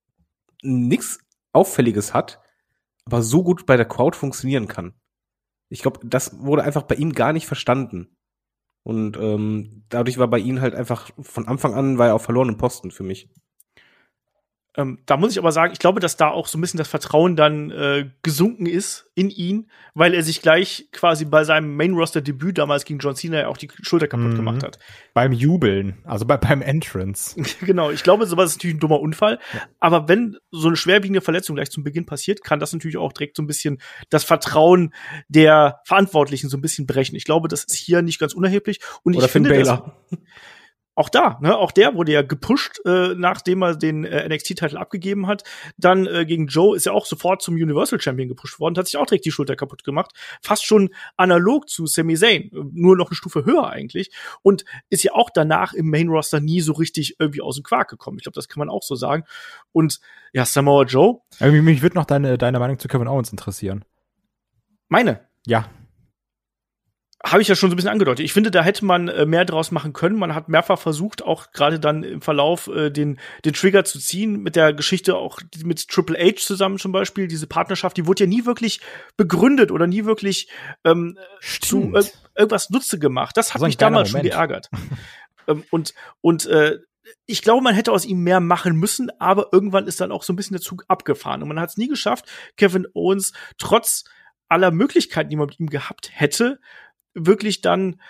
nichts Auffälliges hat, aber so gut bei der Crowd funktionieren kann. Ich glaube, das wurde einfach bei ihm gar nicht verstanden. Und ähm, dadurch war bei ihm halt einfach von Anfang an war er auf verlorenen Posten für mich. Ähm, da muss ich aber sagen, ich glaube, dass da auch so ein bisschen das Vertrauen dann äh, gesunken ist in ihn, weil er sich gleich quasi bei seinem Main-Roster-Debüt damals gegen John Cena ja auch die Schulter kaputt Mhm. gemacht hat. Beim Jubeln, also bei, beim Entrance. <laughs> genau, ich glaube, sowas ist natürlich ein dummer Unfall. Aber wenn so eine schwerwiegende Verletzung gleich zum Beginn passiert, kann das natürlich auch direkt so ein bisschen das Vertrauen der Verantwortlichen so ein bisschen brechen. Ich glaube, das ist hier nicht ganz unerheblich. Und Oder ich Finn finde, Balor. Auch da, ne, auch der wurde ja gepusht, äh, nachdem er den äh, NXT-Titel abgegeben hat. Dann äh, gegen Joe ist er auch sofort zum Universal Champion gepusht worden, hat sich auch direkt die Schulter kaputt gemacht. Fast schon analog zu Sami Zayn, äh, nur noch eine Stufe höher eigentlich. Und ist ja auch danach im Main-Roster nie so richtig irgendwie aus dem Quark gekommen. Ich glaube, das kann man auch so sagen. Und ja, Samoa Joe, mich, mich würde noch deine, deine Meinung zu Kevin Owens interessieren. meine, Ja. Habe ich ja schon so ein bisschen angedeutet. Ich finde, da hätte man äh, mehr draus machen können. Man hat mehrfach versucht, auch gerade dann im Verlauf äh, den den Trigger zu ziehen mit der Geschichte auch mit Triple H zusammen zum Beispiel. Diese Partnerschaft, die wurde ja nie wirklich begründet oder nie wirklich ähm, zu äh, irgendwas Nutze gemacht. Das hat So mich damals kleiner schon geärgert. <laughs> ähm, und und äh, ich glaube, man hätte aus ihm mehr machen müssen, aber irgendwann ist dann auch so ein bisschen der Zug abgefahren und man hat es nie geschafft, Kevin Owens trotz aller Möglichkeiten, die man mit ihm gehabt hätte, wirklich dann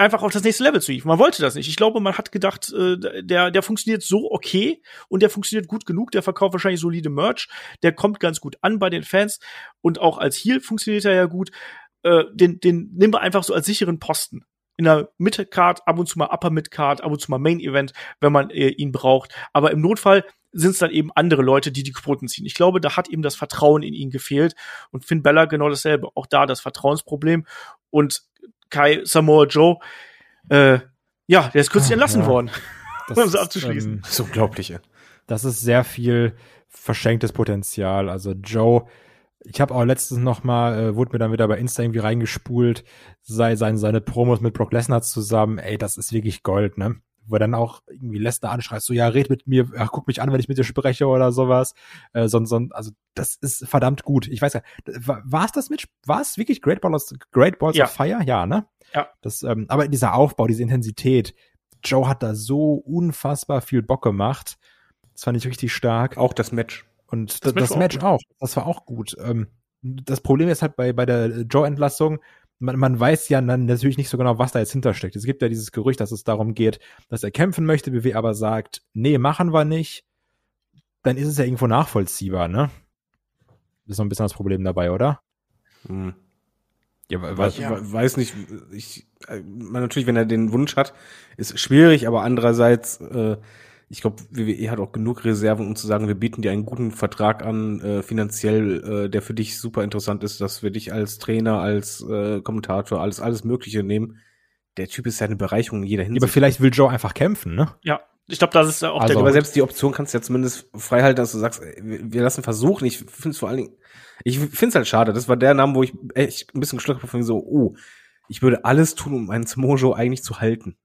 einfach auf das nächste Level zu hieven. Man wollte das nicht. Ich glaube, man hat gedacht, äh, der, der funktioniert so okay und der funktioniert gut genug, der verkauft wahrscheinlich solide Merch, der kommt ganz gut an bei den Fans und auch als Heel funktioniert er ja gut. Äh, den, den nehmen wir einfach so als sicheren Posten. In der Mitte-Card, ab und zu mal Upper Mid-Card, ab und zu mal Main-Event, wenn man äh, ihn braucht. Aber im Notfall sind es dann eben andere Leute, die die Quoten ziehen. Ich glaube, da hat ihm das Vertrauen in ihn gefehlt. Und Finn Bella genau dasselbe. Auch da das Vertrauensproblem. Und Kai Samoa Joe, äh, ja, der ist kürzlich Ah, entlassen ja. worden. Das <laughs> Um es ist, abzuschließen. ähm, Das ist unglaublich, das ist sehr viel verschenktes Potenzial. Also Joe, ich habe auch letztens noch mal, äh, wurde mir dann wieder bei Insta irgendwie reingespult, sei sein, seine Promos mit Brock Lesnar zusammen. Ey, das ist wirklich Gold, ne? Wo er dann auch irgendwie Lesnar anschreit, so, ja, red mit mir, ja, guck mich an, wenn ich mit dir spreche oder sowas. Äh, so, so, also, das ist verdammt gut. Ich weiß ja, war es das mit, war es wirklich Great Balls, Great Balls Ja. of Fire? Ja, ne? Ja. Das, ähm, aber dieser Aufbau, diese Intensität, Joe hat da so unfassbar viel Bock gemacht. Das fand ich richtig stark. Auch das Match. Und Das das, das Match Match, war auch auch. Das war auch gut. Ähm, das Problem ist halt bei, bei der Joe-Entlassung, man, man weiß ja dann natürlich nicht so genau, was da jetzt hintersteckt. Es gibt ja dieses Gerücht, dass es darum geht, dass er kämpfen möchte, BW aber sagt, nee, machen wir nicht. Dann ist es ja irgendwo nachvollziehbar, ne? Das ist so ein bisschen das Problem dabei, oder? Hm. Ja, Weiß, Ja. we- weiß nicht, ich, äh, man natürlich, wenn er den Wunsch hat, ist schwierig, aber andererseits, äh, ich glaube, WWE hat auch genug Reserven, um zu sagen, wir bieten dir einen guten Vertrag an, äh, finanziell, äh, der für dich super interessant ist, dass wir dich als Trainer, als äh, Kommentator, alles, alles Mögliche nehmen. Der Typ ist ja eine Bereicherung in jeder aber Hinsicht. vielleicht will Joe einfach kämpfen, ne? Ja, ich glaube, das ist auch Also- der aber selbst die Option kannst du ja zumindest frei halten, dass du sagst, wir lassen versuchen. Ich finde es vor allen Dingen, ich finde es halt schade. Das war der Name, wo ich echt ein bisschen geschluckt habe von so, oh, ich würde alles tun, um einen Samojo eigentlich zu halten.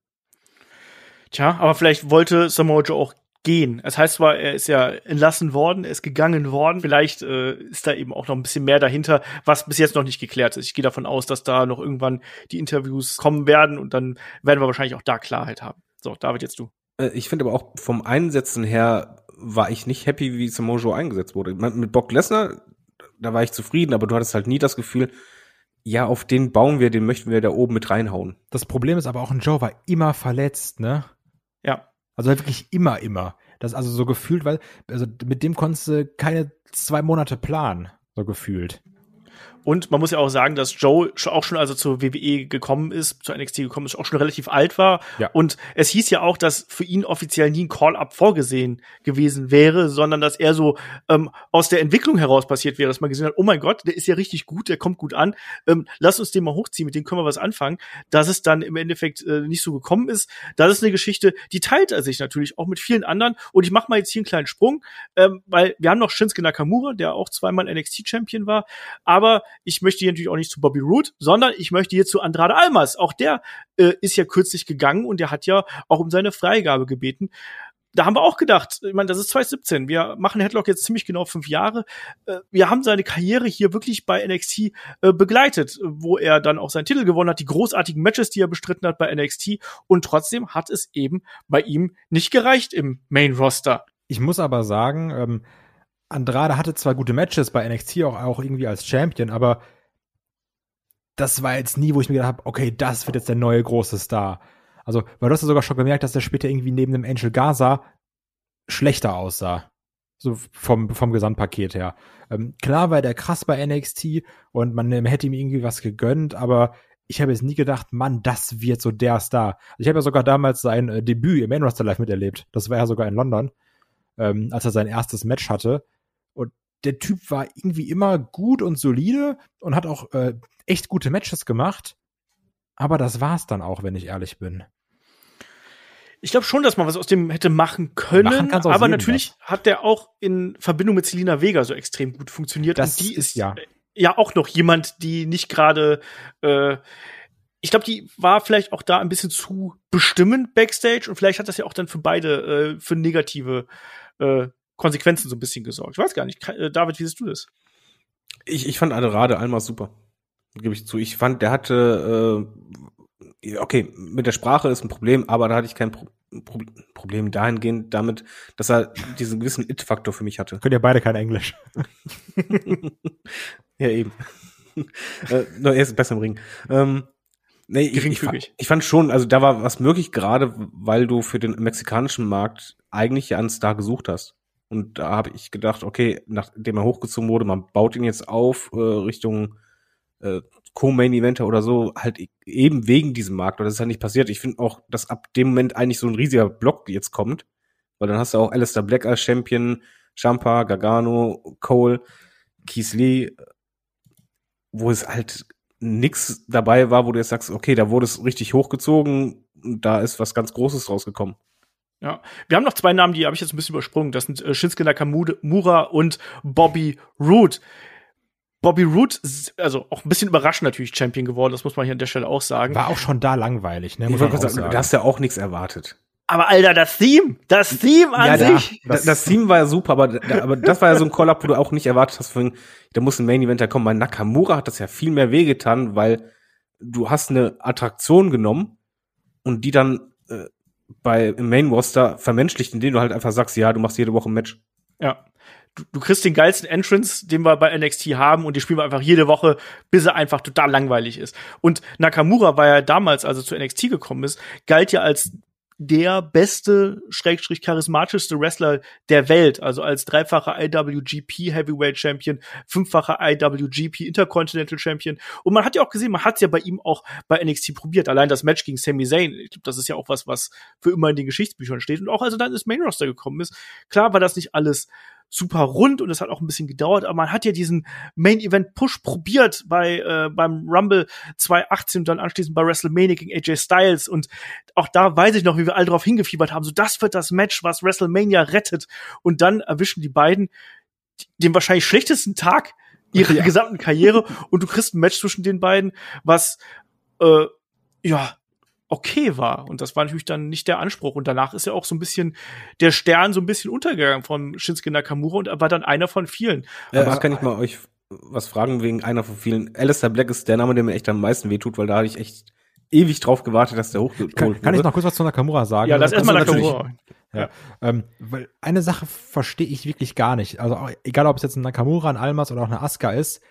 Tja, aber vielleicht wollte Samoa Joe auch gehen. Es heißt zwar, er ist ja entlassen worden, er ist gegangen worden. Vielleicht äh, ist da eben auch noch ein bisschen mehr dahinter, was bis jetzt noch nicht geklärt ist. Ich gehe davon aus, dass da noch irgendwann die Interviews kommen werden und dann werden wir wahrscheinlich auch da Klarheit haben. So, David, jetzt du. Äh, Ich finde aber auch vom Einsetzen her war ich nicht happy, wie Samojo eingesetzt wurde. Mit Brock Lesnar, da war ich zufrieden, aber du hattest halt nie das Gefühl, ja, auf den bauen wir, den möchten wir da oben mit reinhauen. Das Problem ist aber auch, ein Joe war immer verletzt, ne? Ja. Also wirklich immer, immer. Das also so gefühlt, weil, also mit dem konntest du keine zwei Monate planen, so gefühlt. Und man muss ja auch sagen, dass Joe auch schon, als er zur WWE gekommen ist, zur NXT gekommen ist, auch schon relativ alt war. Ja. Und es hieß ja auch, dass für ihn offiziell nie ein Call-Up vorgesehen gewesen wäre, sondern dass er so ähm, aus der Entwicklung heraus passiert wäre, dass man gesehen hat, oh mein Gott, der ist ja richtig gut, der kommt gut an, ähm, lass uns den mal hochziehen, mit dem können wir was anfangen. Dass es dann im Endeffekt äh, nicht so gekommen ist, das ist eine Geschichte, die teilt er sich natürlich auch mit vielen anderen. Und ich mache mal jetzt hier einen kleinen Sprung, ähm, weil wir haben noch Shinsuke Nakamura, der auch zweimal NXT-Champion war, aber ich möchte hier natürlich auch nicht zu Bobby Roode, sondern ich möchte hier zu Andrade Almas. Auch der äh, ist ja kürzlich gegangen und der hat ja auch um seine Freigabe gebeten. Da haben wir auch gedacht, ich meine, das ist 2017. Wir machen Headlock jetzt ziemlich genau fünf Jahre. Äh, Wir haben seine Karriere hier wirklich bei NXT äh, begleitet, wo er dann auch seinen Titel gewonnen hat, die großartigen Matches, die er bestritten hat bei NXT. Und trotzdem hat es eben bei ihm nicht gereicht im Main Roster. Ich muss aber sagen, ähm, Andrade hatte zwar gute Matches bei NXT auch, auch irgendwie als Champion, aber das war jetzt nie, wo ich mir gedacht habe, okay, das wird jetzt der neue große Star. Also, weil du hast ja sogar schon gemerkt, dass der später irgendwie neben dem Angel Gaza schlechter aussah. So vom, vom Gesamtpaket her. Ähm, klar war der krass bei NXT und man hätte ihm irgendwie was gegönnt, aber ich habe jetzt nie gedacht, Mann, das wird so der Star. Ich habe ja sogar damals sein äh, Debüt im Main Roster Live miterlebt. Das war ja sogar in London, ähm, als er sein erstes Match hatte. Und der Typ war irgendwie immer gut und solide und hat auch äh, echt gute Matches gemacht. Aber das war's dann auch, wenn ich ehrlich bin. Ich glaube schon, dass man was aus dem hätte machen können, machen aber natürlich was. hat der auch in Verbindung mit Selina Vega so extrem gut funktioniert. Das und die ist ja ja auch noch jemand, die nicht gerade äh, ich glaube, die war vielleicht auch da ein bisschen zu bestimmend backstage und vielleicht hat das ja auch dann für beide äh, für negative äh, Konsequenzen so ein bisschen gesorgt. Ich weiß gar nicht. Äh, David, wie siehst du das? Ich, ich fand Aderade einmal super. Gebe ich zu. Ich fand, der hatte, äh, okay, mit der Sprache ist ein Problem, aber da hatte ich kein Pro Pro Problem dahingehend damit, dass er diesen gewissen It-Faktor für mich hatte. Könnt ihr beide kein Englisch. <laughs> ja, eben. <laughs> äh, er ist besser im Ring. Ähm, nee, ich, ich, fand, ich fand schon, also da war was möglich, gerade weil du für den mexikanischen Markt eigentlich ja einen Star gesucht hast. Und da habe ich gedacht, okay, nachdem er hochgezogen wurde, man baut ihn jetzt auf äh, Richtung äh, Co-Main-Eventer oder so, halt e-, eben wegen diesem Markt. Und das ist halt nicht passiert. Ich finde auch, dass ab dem Moment eigentlich so ein riesiger Block jetzt kommt. Weil dann hast du auch Alistair Black als Champion, Champa, Gargano, Cole, Keith Lee, wo es halt nix dabei war, wo du jetzt sagst, okay, da wurde es richtig hochgezogen und da ist was ganz Großes rausgekommen. Ja, wir haben noch zwei Namen, die habe ich jetzt ein bisschen übersprungen. Das sind äh, Shinsuke Nakamura und Bobby Roode. Bobby Roode, also auch ein bisschen überraschend natürlich Champion geworden, das muss man hier an der Stelle auch sagen. War auch schon da langweilig, ne? Muss man sagen, sagen. Da hast du ja auch nichts erwartet. Aber Alter, das Theme, das Theme an ja, sich. Da, das, das, Theme war ja super, aber, da, aber das war ja so ein Call-Up, wo du auch nicht erwartet hast, von, da muss ein Main-Eventer kommen. Bei Nakamura hat das ja viel mehr wehgetan, weil du hast eine Attraktion genommen und die dann äh, bei Main Roster vermenschlicht, indem du halt einfach sagst, ja, du machst jede Woche ein Match. Ja. Du, du kriegst den geilsten Entrance, den wir bei NXT haben, und die spielen wir einfach jede Woche, bis er einfach total langweilig ist. Und Nakamura war ja damals, als er zu NXT gekommen ist, galt ja als der beste, schrägstrich charismatischste Wrestler der Welt, also als dreifacher IWGP Heavyweight Champion, fünffacher IWGP Intercontinental Champion. Und man hat ja auch gesehen, man hat es ja bei ihm auch bei NXT probiert. Allein das Match gegen Sami Zayn, ich glaube, das ist ja auch was, was für immer in den Geschichtsbüchern steht. Und auch als er dann ins Main Roster gekommen ist, klar war das nicht alles super rund und es hat auch ein bisschen gedauert, aber man hat ja diesen Main Event Push probiert bei äh, beim Rumble 2018 und dann anschließend bei WrestleMania gegen AJ Styles und auch da weiß ich noch, wie wir alle drauf hingefiebert haben, so das wird das Match, was WrestleMania rettet und dann erwischen die beiden den wahrscheinlich schlechtesten Tag ihrer ja. gesamten Karriere <laughs> und du kriegst ein Match zwischen den beiden, was äh, ja okay war. Und das war natürlich dann nicht der Anspruch. Und danach ist ja auch so ein bisschen der Stern so ein bisschen untergegangen von Shinsuke Nakamura und er war dann einer von vielen. Ja, Aber kann ich mal euch was fragen wegen einer von vielen. Alistair Black ist der Name, der mir echt am meisten wehtut, weil da habe ich echt ewig drauf gewartet, dass der hochgeholt kann, kann ich noch kurz was zu Nakamura sagen? Ja, das ist erstmal Nakamura. Ja. ja. Ähm, weil eine Sache verstehe ich wirklich gar nicht. Also egal, ob es jetzt ein Nakamura, ein Almas oder auch eine Asuka ist,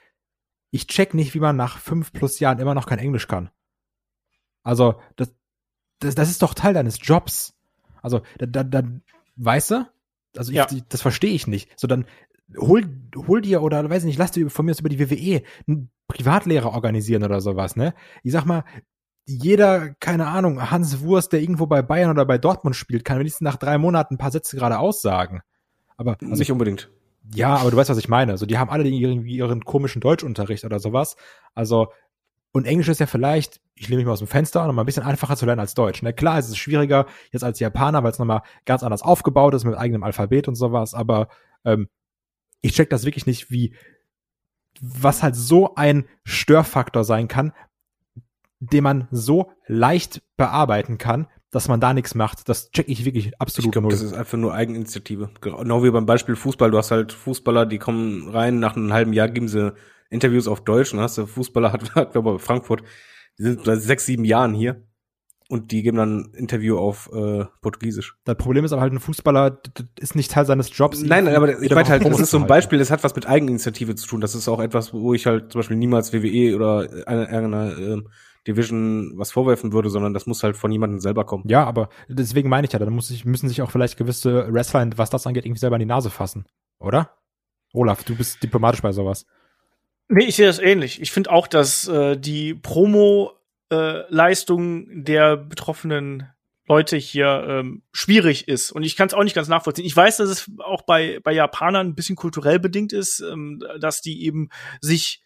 ich check nicht, wie man nach fünf plus Jahren immer noch kein Englisch kann. Also, das, das, das ist doch Teil deines Jobs. Also, da, da, da weißt du? Also, ich, ja. das verstehe ich nicht. So, dann hol, hol dir oder, weiß ich nicht, lass dir von mir aus über die WWE einen Privatlehrer organisieren oder sowas, ne? Ich sag mal, jeder, keine Ahnung, Hans Wurst, der irgendwo bei Bayern oder bei Dortmund spielt, kann wenigstens nach drei Monaten ein paar Sätze gerade aussagen. Aber also, nicht unbedingt. Ja, aber du weißt, was ich meine. Also die haben alle irgendwie ihren komischen Deutschunterricht oder sowas. Also und Englisch ist ja vielleicht, ich lehne mich mal aus dem Fenster, noch mal ein bisschen einfacher zu lernen als Deutsch. Ne? Klar, es ist schwieriger jetzt als Japaner, weil es nochmal ganz anders aufgebaut ist mit eigenem Alphabet und sowas, aber ähm, ich check das wirklich nicht, wie was halt so ein Störfaktor sein kann, den man so leicht bearbeiten kann, dass man da nichts macht. Das check ich wirklich absolut ich glaub, null. Das ist einfach nur Eigeninitiative. Genau wie beim Beispiel Fußball. Du hast halt Fußballer, die kommen rein, nach einem halben Jahr geben sie Interviews auf Deutsch und hast du Fußballer, <laughs> hat, hat glaube ich, Frankfurt, die sind seit sechs, sieben Jahren hier. Und die geben dann ein Interview auf äh, Portugiesisch. Das Problem ist aber halt, ein Fußballer ist nicht Teil seines Jobs. Nein, nein, aber ich meine halt, das ist so ein. Beispiel, das hat was mit Eigeninitiative zu tun. Das ist auch etwas, wo ich halt zum Beispiel niemals WWE oder einer, einer ähm, Division was vorwerfen würde, sondern das muss halt von jemandem selber kommen. Ja, aber deswegen meine ich ja, da muss ich, müssen sich auch vielleicht gewisse Wrestler, was das angeht, irgendwie selber in die Nase fassen. Oder? Olaf, du bist diplomatisch bei sowas. Nee, ich sehe das ähnlich. Ich finde auch, dass äh, die Promo-Leistung der betroffenen Leute hier ähm, schwierig ist. Und ich kann es auch nicht ganz nachvollziehen. Ich weiß, dass es auch bei, bei Japanern ein bisschen kulturell bedingt ist, ähm, dass die eben sich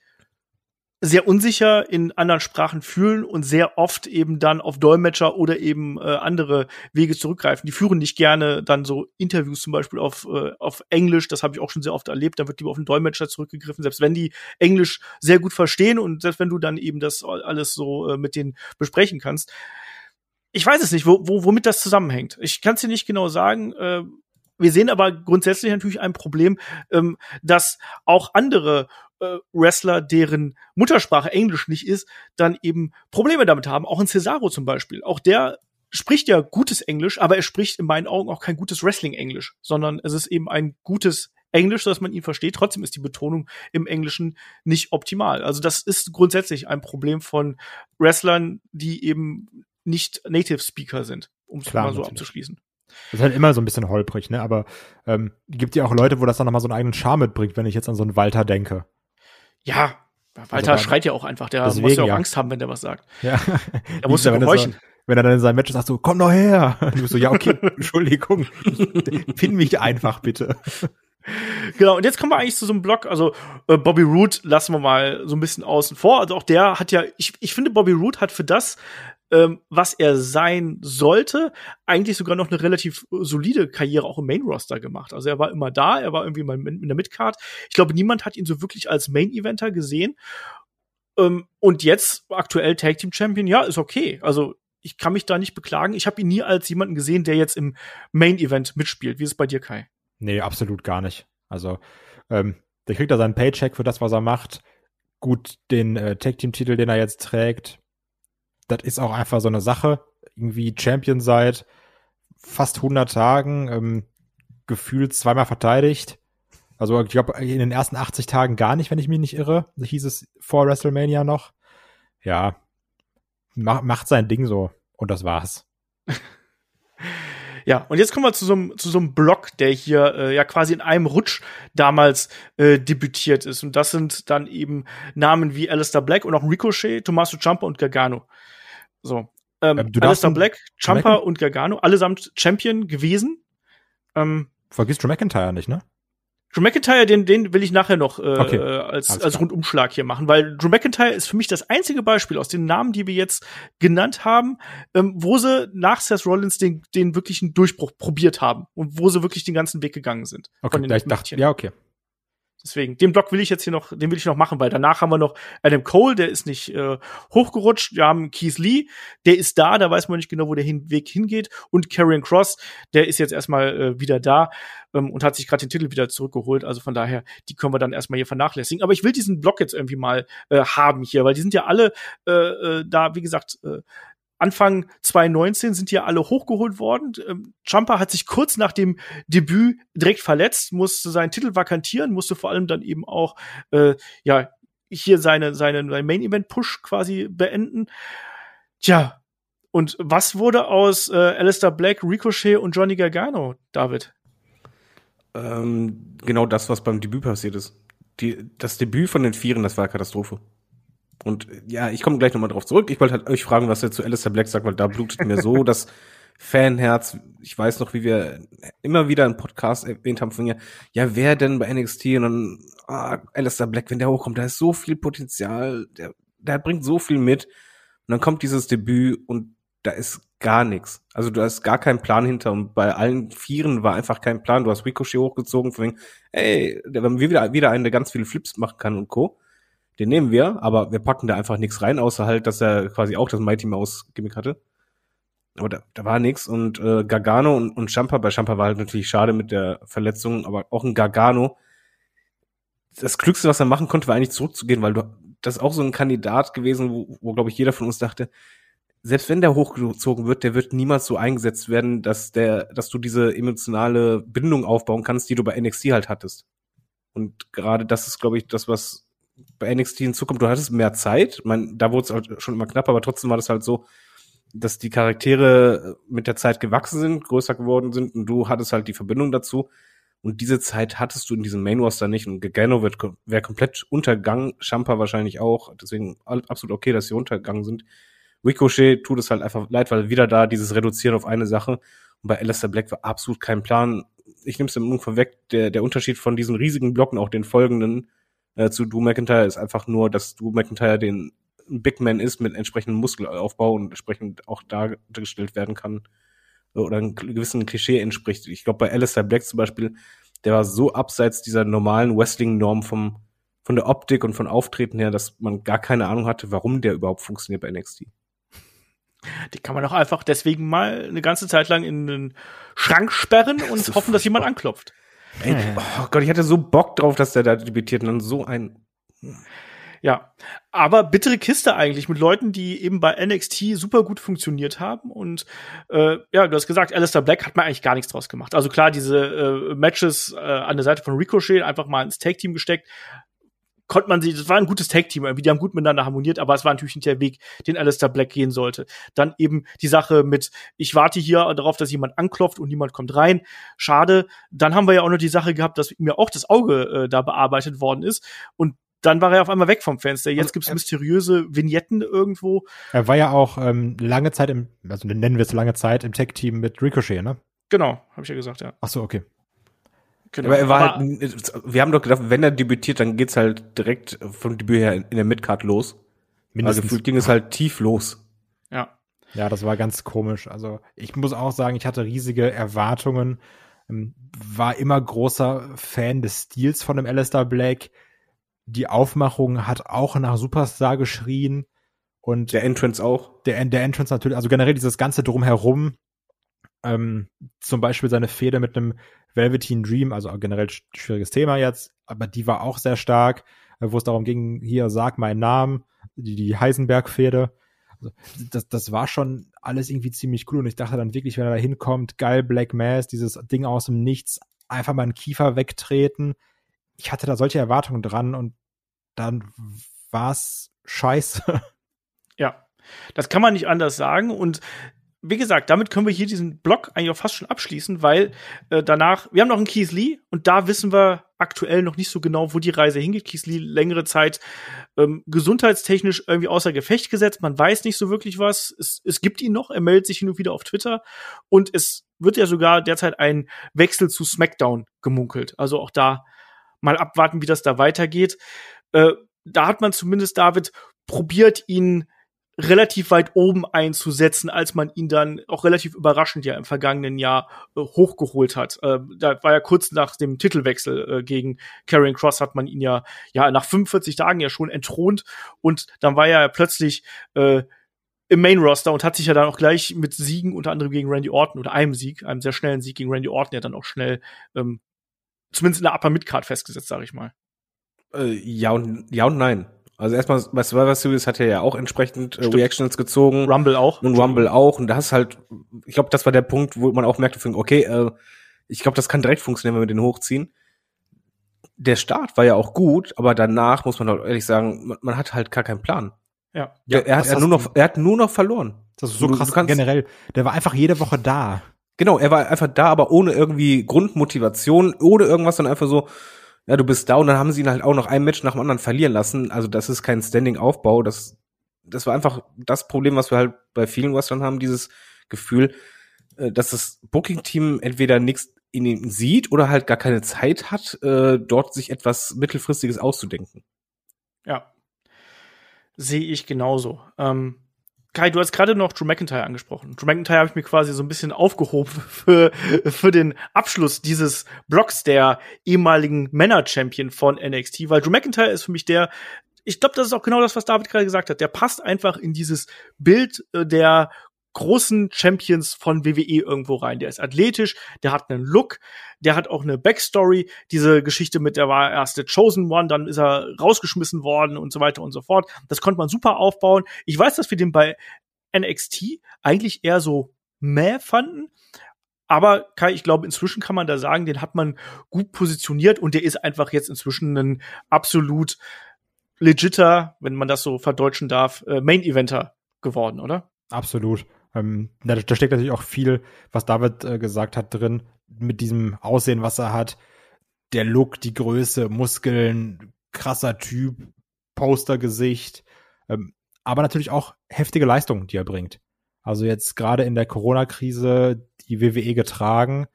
sehr unsicher in anderen Sprachen fühlen und sehr oft eben dann auf Dolmetscher oder eben äh, andere Wege zurückgreifen. Die führen nicht gerne dann so Interviews zum Beispiel auf, äh, auf Englisch. Das habe ich auch schon sehr oft erlebt. Da wird lieber auf den Dolmetscher zurückgegriffen, selbst wenn die Englisch sehr gut verstehen und selbst wenn du dann eben das alles so äh, mit denen besprechen kannst. Ich weiß es nicht, wo, wo, womit das zusammenhängt. Ich kann es dir nicht genau sagen. Äh, wir sehen aber grundsätzlich natürlich ein Problem, ähm, dass auch andere äh, Wrestler, deren Muttersprache Englisch nicht ist, dann eben Probleme damit haben. Auch ein Cesaro zum Beispiel. Auch der spricht ja gutes Englisch, aber er spricht in meinen Augen auch kein gutes Wrestling-Englisch, sondern es ist eben ein gutes Englisch, dass man ihn versteht. Trotzdem ist die Betonung im Englischen nicht optimal. Also das ist grundsätzlich ein Problem von Wrestlern, die eben nicht Native Speaker sind, um es mal so natürlich. abzuschließen. Das ist halt immer so ein bisschen holprig, ne? Aber ähm, gibt ja auch Leute, wo das dann nochmal so einen eigenen Charme mitbringt, wenn ich jetzt an so einen Walter denke. Ja, Walter Also, schreit ja auch einfach. Der deswegen, muss ja auch ja. Angst haben, wenn der was sagt. Ja. Er muss ja gehorchen. Wenn er dann in seinem Match sagt, so, komm doch her. Und du bist so, ja, okay, <laughs> Entschuldigung. Finn mich einfach, bitte. Genau, und jetzt kommen wir eigentlich zu so einem Block, also äh, Bobby Roode lassen wir mal so ein bisschen außen vor. Also auch der hat ja, ich, ich finde, Bobby Roode hat für das, ähm, was er sein sollte, eigentlich sogar noch eine relativ solide Karriere auch im Main-Roster gemacht. Also er war immer da, er war irgendwie mal in, der Midcard. Ich glaube, niemand hat ihn so wirklich als Main-Eventer gesehen. Ähm, und jetzt aktuell Tag Team Champion, ja, ist okay. Also ich kann mich da nicht beklagen. Ich habe ihn nie als jemanden gesehen, der jetzt im Main-Event mitspielt. Wie ist es bei dir, Kai? Nee, absolut gar nicht. Also, ähm, der kriegt da seinen Paycheck für das, was er macht. Gut, den äh, Tag-Team-Titel, den er jetzt trägt, das ist auch einfach so eine Sache. Irgendwie Champion seit fast 100 Tagen, ähm, gefühlt zweimal verteidigt. Also, ich glaube, in den ersten 80 Tagen gar nicht, wenn ich mich nicht irre. Hieß es vor WrestleMania noch. Ja, ma macht sein Ding so. Und das war's. <laughs> Ja, und jetzt kommen wir zu so einem, zu so einem Block, der hier äh, ja quasi in einem Rutsch damals äh, debütiert ist. Und das sind dann eben Namen wie Alistair Black und auch Ricochet, Tommaso Ciampa und Gargano. So. Ähm, Ähm, Alistair Black, Jamaican? und Gargano, allesamt Champion gewesen. Ähm, Vergiss Drew McIntyre nicht, ne? Drew McIntyre, den, den will ich nachher noch äh, Okay. äh, als, als. Rundumschlag hier machen, weil Drew McIntyre ist für mich das einzige Beispiel aus den Namen, die wir jetzt genannt haben, ähm, wo sie nach Seth Rollins den, den wirklichen Durchbruch probiert haben und wo sie wirklich den ganzen Weg gegangen sind. Okay, Von den ja, ich dachte, ja, okay. Deswegen, den Block will ich jetzt hier noch, den will ich noch machen, weil danach haben wir noch Adam Cole, der ist nicht äh, hochgerutscht. Wir haben Keith Lee, der ist da, da weiß man nicht genau, wo der hin Weg hingeht. Und Karrion Cross, der ist jetzt erstmal äh, wieder da ähm, und hat sich gerade den Titel wieder zurückgeholt. Also von daher, die können wir dann erstmal hier vernachlässigen. Aber ich will diesen Block jetzt irgendwie mal äh, haben hier, weil die sind ja alle äh, äh, da, wie gesagt, äh, Anfang 2019 sind ja alle hochgeholt worden. Ähm, Champa hat sich kurz nach dem Debüt direkt verletzt, musste seinen Titel vakantieren, musste vor allem dann eben auch äh, ja hier seine seine, Main Event Push quasi beenden. Tja, und was wurde aus äh, Alistair Black, Ricochet und Johnny Gargano, David? Ähm, genau das, was beim Debüt passiert ist. Die, das Debüt von den Vieren, das war Katastrophe. Und ja, ich komme gleich nochmal drauf zurück. Ich wollte halt euch fragen, was ihr zu Alistair Black sagt, weil da blutet mir so das Fanherz. Ich weiß noch, wie wir immer wieder im Podcast erwähnt haben von mir, ja, wer denn bei NXT? Und dann, ah, Alistair Black, wenn der hochkommt, da ist so viel Potenzial, der, der bringt so viel mit. Und dann kommt dieses Debüt und da ist gar nichts. Also du hast gar keinen Plan hinter und bei allen Vieren war einfach kein Plan. Du hast Ricochet hochgezogen von wegen, ey, der- wenn wir wieder, wieder einen, der ganz viele Flips machen kann und Co., den nehmen wir, aber wir packen da einfach nichts rein, außer halt, dass er quasi auch das Mighty Mouse Gimmick hatte. Aber da, da war nichts und äh, Gargano und, und Champa, bei Champa war halt natürlich schade mit der Verletzung, aber auch ein Gargano, das Klügste, was er machen konnte, war eigentlich zurückzugehen, weil du, das ist auch so ein Kandidat gewesen, wo, wo glaube ich, jeder von uns dachte, selbst wenn der hochgezogen wird, der wird niemals so eingesetzt werden, dass der, dass du diese emotionale Bindung aufbauen kannst, die du bei NXT halt hattest. Und gerade das ist, glaube ich, das, was bei NXT hinzukommt. Du hattest mehr Zeit. Man, da wurde es halt schon immer knapp, aber trotzdem war das halt so, dass die Charaktere mit der Zeit gewachsen sind, größer geworden sind und du hattest halt die Verbindung dazu. Und diese Zeit hattest du in diesem Main Roster nicht. Und Gagano wird wäre komplett untergangen, Champa wahrscheinlich auch. Deswegen absolut okay, dass sie untergegangen sind. Ricochet tut es halt einfach leid, weil wieder da dieses Reduzieren auf eine Sache. Und bei Alistair Black war absolut kein Plan. Ich nehme es im vorweg, der, der Unterschied von diesen riesigen Blocken, auch den folgenden, äh, zu Drew McIntyre ist einfach nur, dass Drew McIntyre den Big Man ist mit entsprechendem Muskelaufbau und entsprechend auch dargestellt werden kann oder einem gewissen Klischee entspricht. Ich glaube, bei Alistair Black zum Beispiel, der war so abseits dieser normalen Wrestling-Norm vom, von der Optik und von Auftreten her, dass man gar keine Ahnung hatte, warum der überhaupt funktioniert bei NXT. Die kann man auch einfach deswegen mal eine ganze Zeit lang in den Schrank sperren und das hoffen, dass jemand anklopft. Ey, oh Gott, ich hatte so Bock drauf, dass der da debütiert und dann so ein ja, aber bittere Kiste eigentlich mit Leuten, die eben bei NXT super gut funktioniert haben. Und äh, ja, du hast gesagt, Alistair Black hat man eigentlich gar nichts draus gemacht. Also klar, diese äh, Matches äh, an der Seite von Ricochet einfach mal ins Tag-Team gesteckt. Konnte man sie, das war ein gutes Tag-Team, irgendwie, die haben gut miteinander harmoniert, aber es war natürlich nicht der Weg, den Alistair Black gehen sollte. Dann eben die Sache mit, ich warte hier darauf, dass jemand anklopft und niemand kommt rein. Schade. Dann haben wir ja auch noch die Sache gehabt, dass mir auch das Auge äh, da bearbeitet worden ist. Und dann war er auf einmal weg vom Fenster. Jetzt also, gibt's mysteriöse Vignetten irgendwo. Er war ja auch ähm, lange Zeit im, also nennen wir es lange Zeit im Tech-Team mit Ricochet, ne? Genau, habe ich ja gesagt, ja. Ach so, okay. Genau. Aber er war Aber, halt, wir haben doch gedacht, wenn er debütiert, dann geht's halt direkt vom Debüt her in der Midcard los. Mindestens. Also gefühlt ging es halt tief los. Ja. Ja, das war ganz komisch. Also ich muss auch sagen, ich hatte riesige Erwartungen. Ähm, war immer großer Fan des Stils von dem Alistair Black die Aufmachung hat auch nach Superstar geschrien. Und der Entrance auch. Der, der Entrance natürlich, also generell dieses ganze drumherum, ähm, zum Beispiel seine Fehde mit einem Velveteen Dream, also generell schwieriges Thema jetzt, aber die war auch sehr stark, äh, wo es darum ging, hier sag meinen Namen, die, die Heisenberg-Fehde. Also, das, das war schon alles irgendwie ziemlich cool und ich dachte dann wirklich, wenn er da hinkommt, geil, Black Mass, dieses Ding aus dem Nichts, einfach mal einen Kiefer wegtreten, ich hatte da solche Erwartungen dran und dann war's scheiße. Ja, das kann man nicht anders sagen und wie gesagt, damit können wir hier diesen Block eigentlich auch fast schon abschließen, weil äh, danach, wir haben noch einen Keith Lee und da wissen wir aktuell noch nicht so genau, wo die Reise hingeht. Keith Lee längere Zeit ähm, gesundheitstechnisch irgendwie außer Gefecht gesetzt. Man weiß nicht so wirklich was. Es, es gibt ihn noch, er meldet sich hin und wieder auf Twitter und es wird ja sogar derzeit ein Wechsel zu SmackDown gemunkelt. Also auch da mal abwarten, wie das da weitergeht. Äh, da hat man zumindest David probiert, ihn relativ weit oben einzusetzen, als man ihn dann auch relativ überraschend ja im vergangenen Jahr äh, hochgeholt hat. Äh, da war ja kurz nach dem Titelwechsel äh, gegen Karrion Cross hat man ihn ja ja nach 45 Tagen ja schon entthront und dann war er ja plötzlich äh, im Main Roster und hat sich ja dann auch gleich mit Siegen unter anderem gegen Randy Orton oder einem Sieg, einem sehr schnellen Sieg gegen Randy Orton ja dann auch schnell ähm, zumindest in der Upper Midcard festgesetzt, sage ich mal. Äh, ja und ja und nein. Also erstmal bei Survivor Series hat er ja auch entsprechend äh, Reactions gezogen. Rumble auch. Und Rumble auch. Und da hast halt, ich glaube, das war der Punkt, wo man auch merkte, okay, äh, ich glaube, das kann direkt funktionieren, wenn wir den hochziehen. Der Start war ja auch gut, aber danach muss man halt ehrlich sagen, man, man hat halt gar keinen Plan. Ja. ja er, hat, er, nur noch, er hat nur noch verloren. Das ist so du, krass du kannst, generell. Der war einfach jede Woche da. Genau, er war einfach da, aber ohne irgendwie Grundmotivation, ohne irgendwas, sondern einfach so, ja, du bist da und dann haben sie ihn halt auch noch ein Match nach dem anderen verlieren lassen. Also das ist kein Standing-Aufbau. Das, das war einfach das Problem, was wir halt bei vielen Wrestlern haben, dieses Gefühl, äh, dass das Booking-Team entweder nichts in ihm sieht oder halt gar keine Zeit hat, äh, dort sich etwas mittelfristiges auszudenken. Ja. Sehe ich genauso. Ähm Kai, du hast gerade noch Drew McIntyre angesprochen. Drew McIntyre habe ich mir quasi so ein bisschen aufgehoben <laughs> für, für den Abschluss dieses Blocks der ehemaligen Männer-Champion von NXT, weil Drew McIntyre ist für mich der, ich glaube, das ist auch genau das, was David gerade gesagt hat. Der passt einfach in dieses Bild äh, der großen Champions von WWE irgendwo rein. Der ist athletisch, der hat einen Look, der hat auch eine Backstory. Diese Geschichte mit, der war erst der Chosen One, dann ist er rausgeschmissen worden und so weiter und so fort. Das konnte man super aufbauen. Ich weiß, dass wir den bei NXT eigentlich eher so meh fanden. Aber Kai, ich glaube, inzwischen kann man da sagen, den hat man gut positioniert und der ist einfach jetzt inzwischen ein absolut legitter, wenn man das so verdeutschen darf, äh, Main-Eventer geworden, oder? Absolut. Ähm, da, da steckt natürlich auch viel, was David äh, gesagt hat, drin, mit diesem Aussehen, was er hat. Der Look, die Größe, Muskeln, krasser Typ, Postergesicht. Ähm, aber natürlich auch heftige Leistungen, die er bringt. Also jetzt gerade in der Corona-Krise die WWE getragen.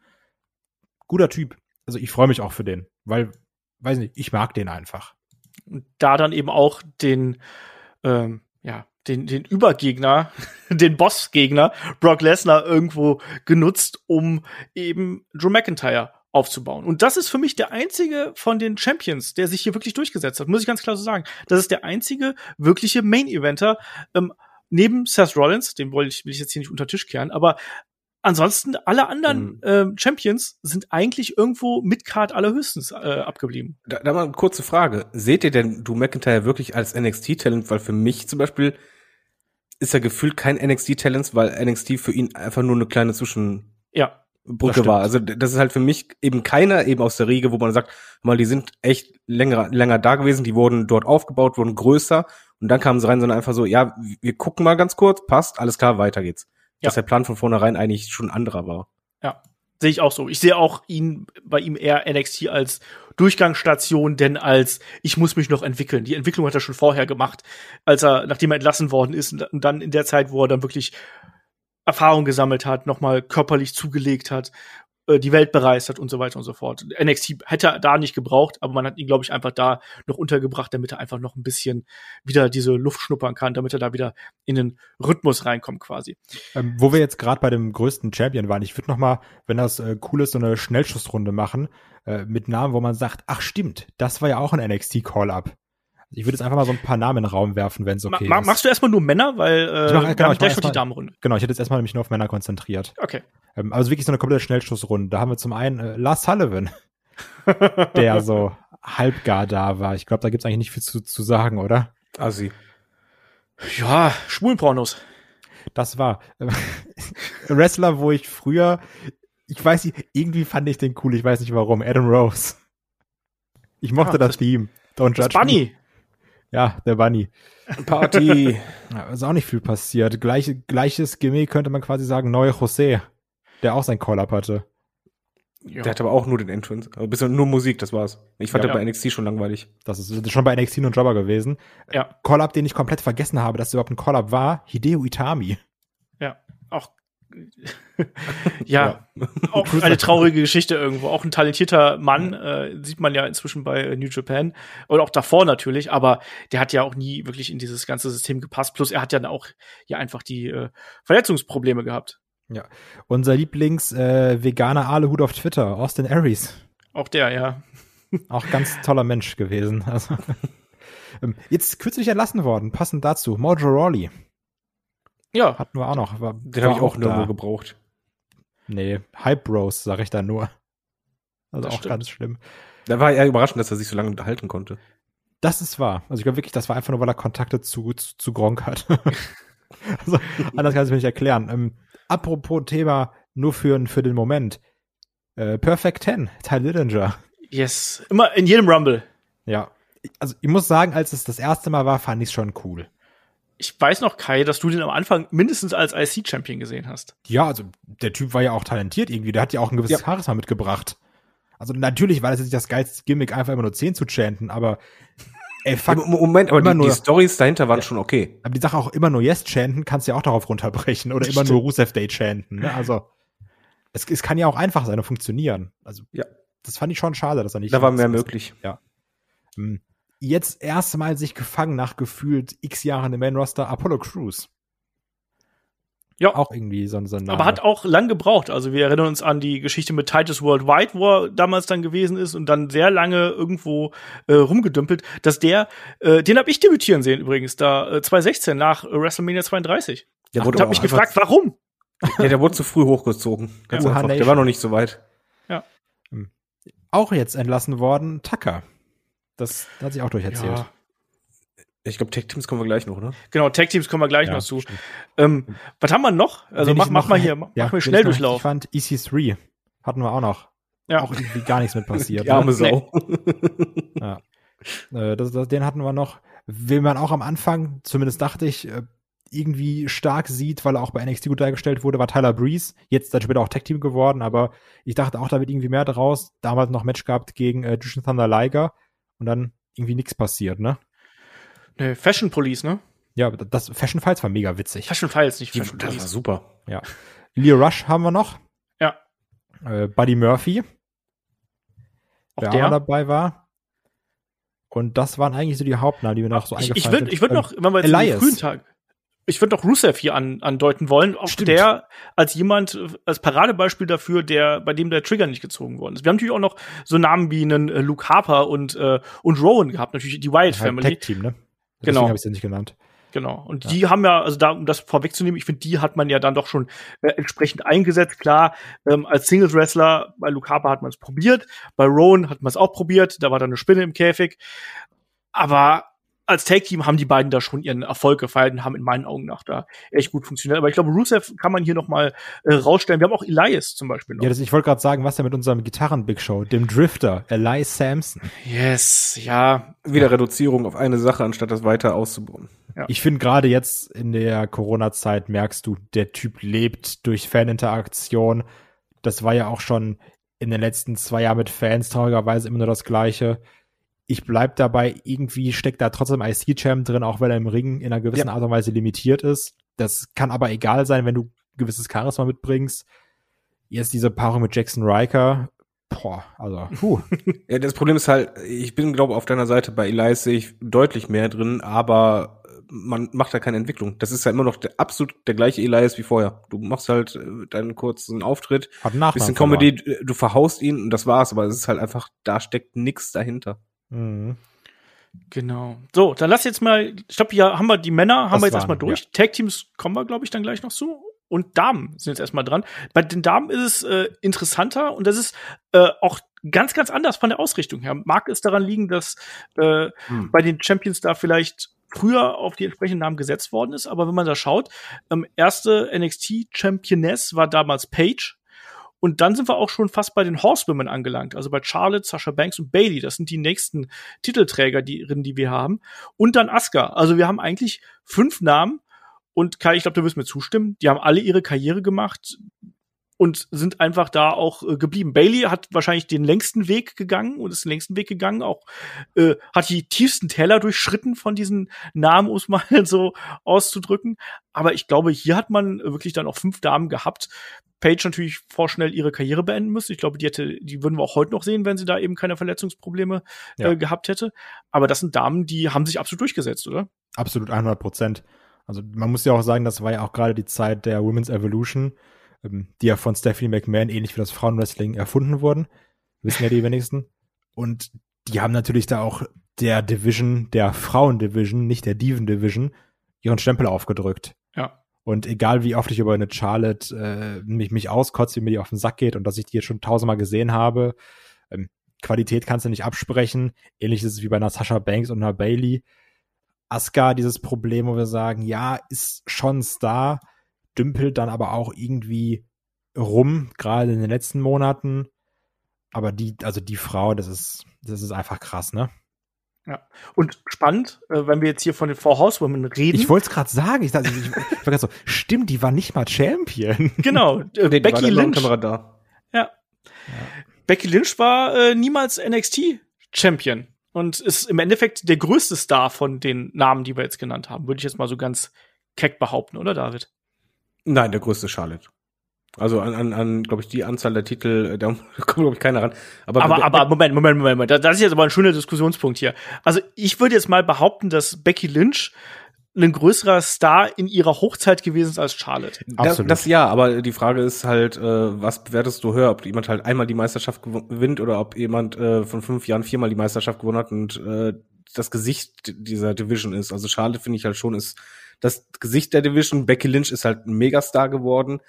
Guter Typ. Also ich freue mich auch für den, weil, weiß nicht, ich mag den einfach. Da dann eben auch den, ähm, ja, den, den Übergegner, <laughs> den Bossgegner Brock Lesnar irgendwo genutzt, um eben Drew McIntyre aufzubauen. Und das ist für mich der einzige von den Champions, der sich hier wirklich durchgesetzt hat, muss ich ganz klar so sagen. Das ist der einzige wirkliche Main-Eventer, ähm, neben Seth Rollins, den will ich, will ich jetzt hier nicht unter Tisch kehren, aber ansonsten alle anderen mhm. äh, Champions sind eigentlich irgendwo mit Card allerhöchstens äh, abgeblieben. Da, da mal eine kurze Frage. Seht ihr denn du McIntyre wirklich als NXT-Talent? Weil für mich zum Beispiel ist er gefühlt kein NXT-Talent, weil NXT für ihn einfach nur eine kleine Zwischen ja. Brücke war. Also das ist halt für mich eben keiner eben aus der Riege, wo man sagt, mal die sind echt länger länger da gewesen, die wurden dort aufgebaut, wurden größer und dann kamen sie rein, sondern einfach so, ja, wir gucken mal ganz kurz, passt, alles klar, weiter geht's. Ja. Dass der Plan von vornherein eigentlich schon anderer war. Ja, sehe ich auch so. Ich sehe auch ihn bei ihm eher NXT als Durchgangsstation, denn als ich muss mich noch entwickeln. Die Entwicklung hat er schon vorher gemacht, als er nachdem er entlassen worden ist und dann in der Zeit, wo er dann wirklich Erfahrung gesammelt hat, nochmal körperlich zugelegt hat, äh, die Welt bereist hat und so weiter und so fort. NXT hätte er da nicht gebraucht, aber man hat ihn, glaube ich, einfach da noch untergebracht, damit er einfach noch ein bisschen wieder diese Luft schnuppern kann, damit er da wieder in den Rhythmus reinkommt quasi. Ähm, wo wir jetzt gerade bei dem größten Champion waren, ich würde noch mal, wenn das äh, cool ist, so eine Schnellschussrunde machen äh, mit Namen, wo man sagt, ach stimmt, das war ja auch ein NXT Call-up. Ich würde jetzt einfach mal so ein paar Namen in den Raum werfen, wenn es okay Ma ist. Machst du erstmal nur Männer, weil äh, ich mach, genau, ich gleich schon die Damenrunde. Genau, ich hätte jetzt erstmal nämlich nur auf Männer konzentriert. Okay. Ähm, also wirklich so eine komplette Schnellschussrunde. Da haben wir zum einen äh, Lars Sullivan, <laughs> der so halbgar da war. Ich glaube, da gibt's eigentlich nicht viel zu, zu sagen, oder? Assi. Ja, Schwulenpornos. Das war äh, <laughs> Wrestler, wo ich früher, ich weiß nicht, irgendwie fand ich den cool, ich weiß nicht warum. Adam Rose. Ich mochte ah, das, das Theme. Don't judge das Bunny. Me. Ja, der Bunny. Party. <laughs> ja, ist auch nicht viel passiert. Gleich, gleiches Gimmick könnte man quasi sagen, neue José, der auch sein Call-Up hatte. Ja. Der hatte aber auch nur den Entrance. Also bisschen nur Musik, das war's. Ich fand ja, der bei NXT schon langweilig. Das ist schon bei NXT nur ein Jobber gewesen. Ja. Call-Up, den ich komplett vergessen habe, dass es überhaupt ein Call-Up war, Hideo Itami. Ja, auch <laughs> ja, auch eine traurige Geschichte irgendwo. Auch ein talentierter Mann, äh, sieht man ja inzwischen bei New Japan. Und auch davor natürlich, aber der hat ja auch nie wirklich in dieses ganze System gepasst. Plus er hat ja auch ja einfach die äh, Verletzungsprobleme gehabt. Ja. Unser Lieblings-veganer äh, Aluhut auf Twitter, Austin Aries. Auch der, ja. <laughs> Auch ganz toller Mensch gewesen. Also, <laughs> ähm, jetzt kürzlich entlassen worden, passend dazu, Mojo Rawley. Ja. Hatten wir auch noch. War, Den habe ich auch nirgendwo gebraucht. Nee, Hype Bros, sag ich da nur. Also das auch stimmt. ganz schlimm. Da war eher überraschend, dass er sich so lange unterhalten konnte. Das ist wahr. Also ich glaube wirklich, das war einfach nur, weil er Kontakte zu, zu, zu Gronk hat. <laughs> also, anders kann ich es mir nicht erklären. Ähm, apropos Thema nur für, für den Moment. Äh, Perfect Ten, Ty Dillinger. Yes, immer in jedem Rumble. Ja. Also ich muss sagen, als es das erste Mal war, fand ich es schon cool ich weiß noch, Kai, dass du den am Anfang mindestens als IC-Champion gesehen hast. Ja, also der Typ war ja auch talentiert irgendwie. Der hat ja auch ein gewisses ja. Charisma mitgebracht. Also natürlich war das jetzt nicht das geilste Gimmick, einfach immer nur 10 zu chanten, aber <laughs> ey, fuck, Moment, aber die, nur, die Stories dahinter waren ja, schon okay. Aber die Sache auch immer nur Yes chanten, kannst du ja auch darauf runterbrechen. Oder immer nur Rusev Day chanten. Ne? Also es, es kann ja auch einfach sein und funktionieren. Also ja. das fand ich schon schade, dass er nicht. Da war mehr möglich. Ja. Hm jetzt erstmal sich gefangen nach gefühlt x Jahren im Main Roster Apollo Crews. Ja. Auch irgendwie so, so ein Name. Aber hat auch lang gebraucht. Also wir erinnern uns an die Geschichte mit Titus Worldwide, wo er damals dann gewesen ist und dann sehr lange irgendwo äh, rumgedümpelt, dass der, äh, den habe ich debütieren sehen übrigens, da äh, 2016 nach WrestleMania 32. Der wurde und hab mich gefragt, warum? Ja, der wurde zu früh hochgezogen. Ganz ja. einfach. Der war noch nicht so weit. Ja. Hm. Auch jetzt entlassen worden, Tucker. Das hat sich auch durcherzählt. Ja. Ich glaube, Tech Teams kommen wir gleich noch, oder? Genau, Tag Teams kommen wir gleich Ja, noch zu. Ähm, was haben wir noch? Also mach, ich mach noch- mal hier, mach, ja, mach wen schnell ich Durchlauf. fand, EC3 hatten wir auch noch. Ja. Auch irgendwie gar nichts mit passiert. Die arme ne? Sau. Ja. Äh, das, das, den hatten wir noch. Wen man auch am Anfang, zumindest dachte ich, äh, irgendwie stark sieht, weil er auch bei NXT gut dargestellt wurde, war Tyler Breeze. Jetzt dann später auch Tech Team geworden, aber ich dachte auch, da wird irgendwie mehr draus. Damals noch Match gehabt gegen äh, Jushin Thunder Liger und dann irgendwie nichts passiert, ne? Nee, Fashion Police, ne? Ja, das Fashion Files war mega witzig. Fashion Files, nicht Fashion das war Police. super. Leo Rush haben wir noch. Ja. Äh, Buddy Murphy, Auch der dabei war. Und das waren eigentlich so die Hauptnamen, die mir noch so Ich, eingefallen ich würde sind. ich würd Ähm, noch, wenn wir jetzt in Elias. den frühen Tag, ich würde noch Rusev hier an, andeuten wollen, auch Stimmt. der als jemand, als Paradebeispiel dafür, der, bei dem der Trigger nicht gezogen worden ist. Wir haben natürlich auch noch so Namen wie einen äh, Luke Harper und, äh, und Rowan gehabt, natürlich die Wyatt halt Family. Tag Team, ne? Genau. Deswegen habe ich es ja nicht genannt. Genau. Und die haben ja, also da, um das vorwegzunehmen, ich finde, die hat man ja dann doch schon äh, entsprechend eingesetzt. Klar, ähm, als Singles-Wrestler, bei Luke Harper hat man es probiert, bei Rowan hat man es auch probiert, da war dann eine Spinne im Käfig. Aber als Tag-Team haben die beiden da schon ihren Erfolg gefeiert und haben in meinen Augen nach da echt gut funktioniert. Aber ich glaube, Rusev kann man hier noch mal äh, rausstellen. Wir haben auch Elias zum Beispiel noch. Ja, das, ich wollte gerade sagen, was denn mit unserem Gitarren-Big Show, dem Drifter, Elias Sampson. yes, ja. Wieder Reduzierung auf eine Sache, anstatt das weiter auszubauen. Ja. Ich finde gerade jetzt in der Corona-Zeit merkst du, der Typ lebt durch Faninteraktion. Das war ja auch schon in den letzten zwei Jahren mit Fans traurigerweise immer nur das Gleiche. Ich bleib dabei, irgendwie steckt da trotzdem IC-Champ drin, auch wenn er im Ring in einer gewissen Art und Weise limitiert ist. Das kann aber egal sein, wenn du gewisses Charisma mitbringst. Jetzt diese Paarung mit Jackson Riker. Boah, also, puh. <laughs> Ja, das Problem ist halt, ich bin, glaube auf deiner Seite bei Elias sehe ich deutlich mehr drin, aber man macht da keine Entwicklung. Das ist ja immer noch der, absolut der gleiche Elias wie vorher. Du machst halt äh, deinen kurzen Auftritt, Hat bisschen. Comedy, du- du verhaust ihn und das war's, aber es ist halt einfach, da steckt nix dahinter. Mhm. Genau. So, dann lass jetzt mal, ich glaube, hier haben wir die Männer, haben Das wir jetzt waren, erstmal durch. Tag-Teams kommen wir, glaube ich, dann gleich noch zu. Und Damen sind jetzt erstmal dran. Bei den Damen ist es äh, interessanter und das ist äh, auch ganz, ganz anders von der Ausrichtung her. Mag es daran liegen, dass äh, Hm. bei den Champions da vielleicht früher auf die entsprechenden Namen gesetzt worden ist, aber wenn man da schaut, ähm, erste NXT-Championess war damals Paige. Und dann sind wir auch schon fast bei den Horsewomen angelangt, also bei Charlotte, Sasha Banks und Bailey. Das sind die nächsten Titelträger, die, die wir haben. Und dann Asuka. Also wir haben eigentlich fünf Namen. Und Kai, ich glaube, du wirst mir zustimmen. Die haben alle ihre Karriere gemacht und sind einfach da auch äh, geblieben. Bailey hat wahrscheinlich den längsten Weg gegangen und ist den längsten Weg gegangen, auch äh, hat die tiefsten Täler durchschritten von diesen Namen, um es <laughs> mal so auszudrücken. Aber ich glaube, hier hat man wirklich dann auch fünf Damen gehabt. Paige natürlich vorschnell ihre Karriere beenden müsste. Ich glaube, die hätte, die würden wir auch heute noch sehen, wenn sie da eben keine Verletzungsprobleme Ja. äh, gehabt hätte. Aber das sind Damen, die haben sich absolut durchgesetzt, oder? Absolut 100 Prozent. Also man muss ja auch sagen, das war ja auch gerade die Zeit der Women's Evolution, die ja von Stephanie McMahon ähnlich wie das Frauenwrestling erfunden wurden. Wissen ja die wenigsten. Und die haben natürlich da auch der Division, der Frauen-Division, nicht der Diven-Division, ihren Stempel aufgedrückt. Ja. Und egal wie oft ich über eine Charlotte äh, mich, mich auskotze, wie mir die auf den Sack geht und dass ich die jetzt schon tausendmal gesehen habe, ähm, Qualität kannst du nicht absprechen. Ähnlich ist es wie bei einer Sasha Banks und einer Bailey. Asuka dieses Problem, wo wir sagen, ja, ist schon Star, dümpelt dann aber auch irgendwie rum, gerade in den letzten Monaten. Aber die, also die Frau, das ist, das ist einfach krass, ne? Und spannend, äh, wenn wir jetzt hier von den Four Horsewomen reden. Ich wollte es gerade sagen, ich, dachte, ich, ich war gerade so, stimmt, die war nicht mal Champion. genau, äh, Nee, war Becky Lynch. Kamera da. Becky Lynch war äh, niemals NXT-Champion und ist im Endeffekt der größte Star von den Namen, die wir jetzt genannt haben. Würde ich jetzt mal so ganz keck behaupten, oder David? Nein, der größte Charlotte. Also an, an, an glaube ich, die Anzahl der Titel, äh, da <laughs> kommt, glaube ich, keiner ran. Aber, Aber, Be- aber Moment, Moment, Moment, Moment. Das ist jetzt aber ein schöner Diskussionspunkt hier. Also ich würde jetzt mal behaupten, dass Becky Lynch ein größerer Star in ihrer Hochzeit gewesen ist als Charlotte. Das, Absolut. das ja, aber die Frage ist halt, äh, was bewertest du höher? Ob jemand halt einmal die Meisterschaft gew- gewinnt oder ob jemand äh, von fünf Jahren viermal die Meisterschaft gewonnen hat und äh, das Gesicht dieser Division ist. Also Charlotte finde ich halt schon ist das Gesicht der Division. Becky Lynch ist halt ein Megastar geworden.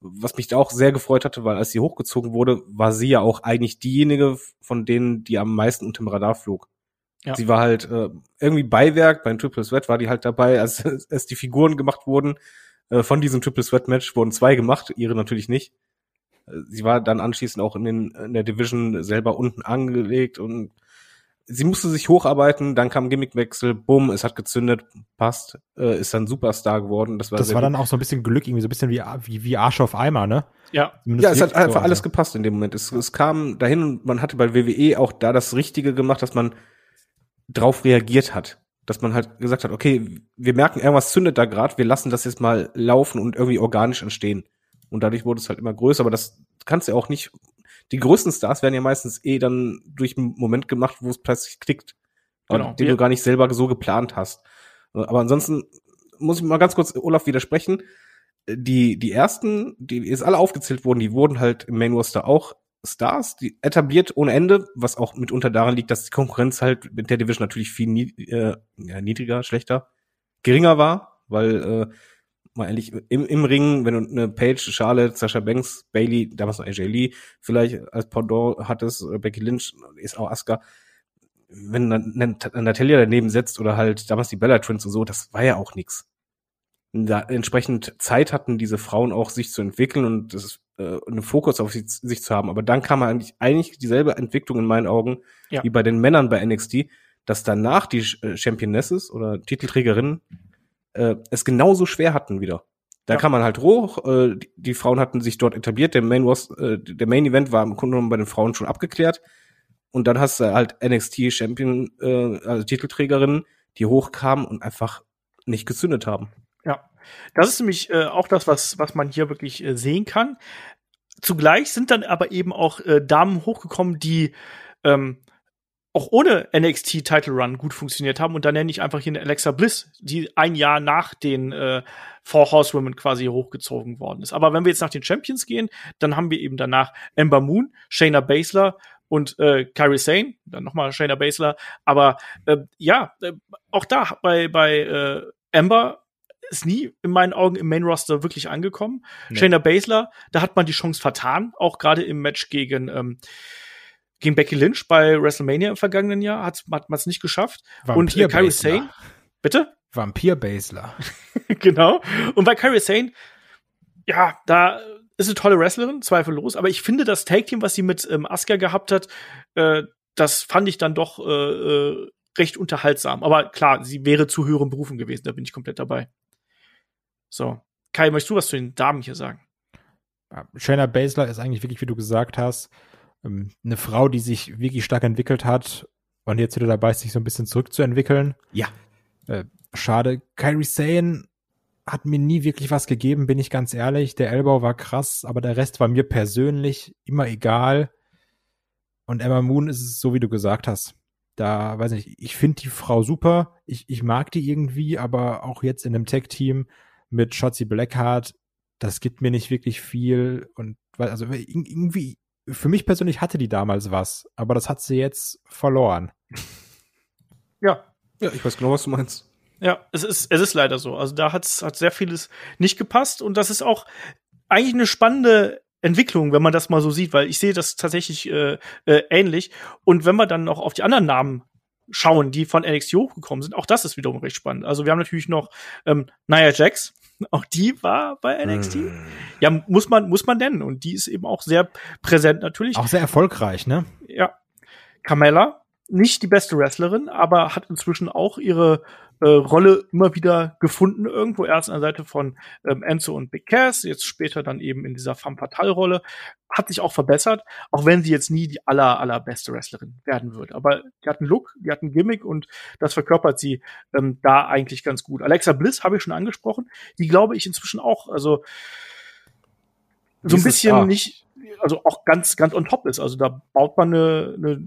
Was mich da auch sehr gefreut hatte, weil als sie hochgezogen wurde, war sie ja auch eigentlich diejenige von denen, die am meisten unterm Radar flog. Ja. Sie war halt äh, irgendwie Beiwerk, beim Triple Threat war die halt dabei, als, <laughs> als die Figuren gemacht wurden. Äh, von diesem Triple Threat Match wurden zwei gemacht, ihre natürlich nicht. Äh, sie war dann anschließend auch in, den, in der Division selber unten angelegt und sie musste sich hocharbeiten, dann kam Gimmickwechsel, bumm, es hat gezündet, passt, äh, ist dann Superstar geworden. Das war, das war dann auch so ein bisschen Glück, irgendwie so ein bisschen wie, wie, wie Arsch auf Eimer, ne? Ja, ja es hat einfach alles gepasst in dem Moment. Es, es kam dahin und man hatte bei WWE auch da das Richtige gemacht, dass man drauf reagiert hat. Dass man halt gesagt hat, okay, wir merken, irgendwas zündet da gerade, wir lassen das jetzt mal laufen und irgendwie organisch entstehen. Und dadurch wurde es halt immer größer, aber das kannst du auch nicht die größten Stars werden ja meistens eh dann durch einen Moment gemacht, wo es plötzlich klickt. Genau, den ja. du gar nicht selber so geplant hast. Aber ansonsten muss ich mal ganz kurz Olaf widersprechen. Die, die ersten, die jetzt alle aufgezählt wurden, die wurden halt im Main Roster auch Stars, die etabliert ohne Ende, was auch mitunter daran liegt, dass die Konkurrenz halt mit der Division natürlich viel nied äh, ja, niedriger, schlechter, geringer war, weil äh, mal ehrlich, im, im Ring, wenn du eine Page, Charlotte, Sasha Banks, Bailey, damals noch AJ Lee, vielleicht als Pendant hattest, oder Becky Lynch, ist auch Asuka, wenn dann Natalia daneben setzt oder halt damals die Bella Twins und so, das war ja auch nix. Da entsprechend Zeit hatten diese Frauen auch sich zu entwickeln und das äh, einen Fokus auf sich, sich zu haben. Aber dann kam eigentlich eigentlich dieselbe Entwicklung in meinen Augen ja. wie bei den Männern bei NXT, dass danach die äh, Championesses oder Titelträgerinnen äh, es genauso schwer hatten wieder. Da ja. kam man halt hoch, äh, die, die, Frauen hatten sich dort etabliert, der Main, was, äh, der Main Event war im Grunde genommen bei den Frauen schon abgeklärt. Und dann hast du halt NXT Champion, äh, also Titelträgerinnen, die hochkamen und einfach nicht gezündet haben. Ja, das ist nämlich äh, auch das, was, was man hier wirklich äh, sehen kann. Zugleich sind dann aber eben auch äh, Damen hochgekommen, die ähm, auch ohne NXT Title Run gut funktioniert haben. Und da nenne ich einfach hier eine Alexa Bliss, die ein Jahr nach den äh, Four Horsewomen quasi hochgezogen worden ist. Aber wenn wir jetzt nach den Champions gehen, dann haben wir eben danach Ember Moon, Shayna Baszler und äh, Kyrie Sane, dann nochmal Shayna Baszler. Aber äh, ja, äh, auch da bei, bei äh, Ember ist nie in meinen Augen im Main Roster wirklich angekommen. Nee. Shayna Baszler, da hat man die Chance vertan, auch gerade im Match gegen ähm, gegen Becky Lynch bei WrestleMania im vergangenen Jahr hat, hat man es nicht geschafft. Vampir und äh, Kyrie Sane, bitte? Vampir Basler. <laughs> genau. Und bei Kyrie Sane, ja, da ist eine tolle Wrestlerin, zweifellos. Aber ich finde das Tag Team, was sie mit ähm, Asuka gehabt hat, äh, das fand ich dann doch äh, äh, recht unterhaltsam. Aber klar, sie wäre zu höheren Berufen gewesen. Da bin ich komplett dabei. So. Kai, möchtest du was zu den Damen hier sagen? Shayna Baszler ist eigentlich wirklich, wie du gesagt hast, eine Frau, die sich wirklich stark entwickelt hat und jetzt wieder dabei ist, sich so ein bisschen zurückzuentwickeln. Ja. Äh, schade. Kyrie Sane hat mir nie wirklich was gegeben, bin ich ganz ehrlich. Der Elbow war krass, aber der Rest war mir persönlich immer egal. Und Emma Moon ist es so, wie du gesagt hast. Da, weiß nicht, ich finde die Frau super. Ich, ich mag die irgendwie, aber auch jetzt in einem Tech-Team mit Shotzi Blackheart, das gibt mir nicht wirklich viel. Und also irgendwie, für mich persönlich hatte die damals was, aber das hat sie jetzt verloren. Ja. Ja, ich weiß genau, was du meinst. Ja, es ist, es ist leider so. Also da hat's, hat sehr vieles nicht gepasst und das ist auch eigentlich eine spannende Entwicklung, wenn man das mal so sieht, weil ich sehe das tatsächlich äh, äh, ähnlich. Und wenn wir dann noch auf die anderen Namen schauen, die von NXT hochgekommen sind, auch das ist wiederum recht spannend. Also wir haben natürlich noch ähm, Nia Jax, auch die war bei NXT. Mm. Ja, muss man, muss man nennen. Und die ist eben auch sehr präsent natürlich. Auch sehr erfolgreich, ne? Ja. Carmella, nicht die beste Wrestlerin, aber hat inzwischen auch ihre äh, Rolle immer wieder gefunden irgendwo. Erst an der Seite von ähm, Enzo und Big Cass, jetzt später dann eben in dieser Femme Fatale Rolle. Hat sich auch verbessert, auch wenn sie jetzt nie die aller, allerbeste Wrestlerin werden wird. Aber die hat einen Look, die hat einen Gimmick und das verkörpert sie ähm, da eigentlich ganz gut. Alexa Bliss habe ich schon angesprochen. Die glaube ich inzwischen auch, also so ein bisschen nicht, also auch ganz, ganz on top ist. Also da baut man eine, eine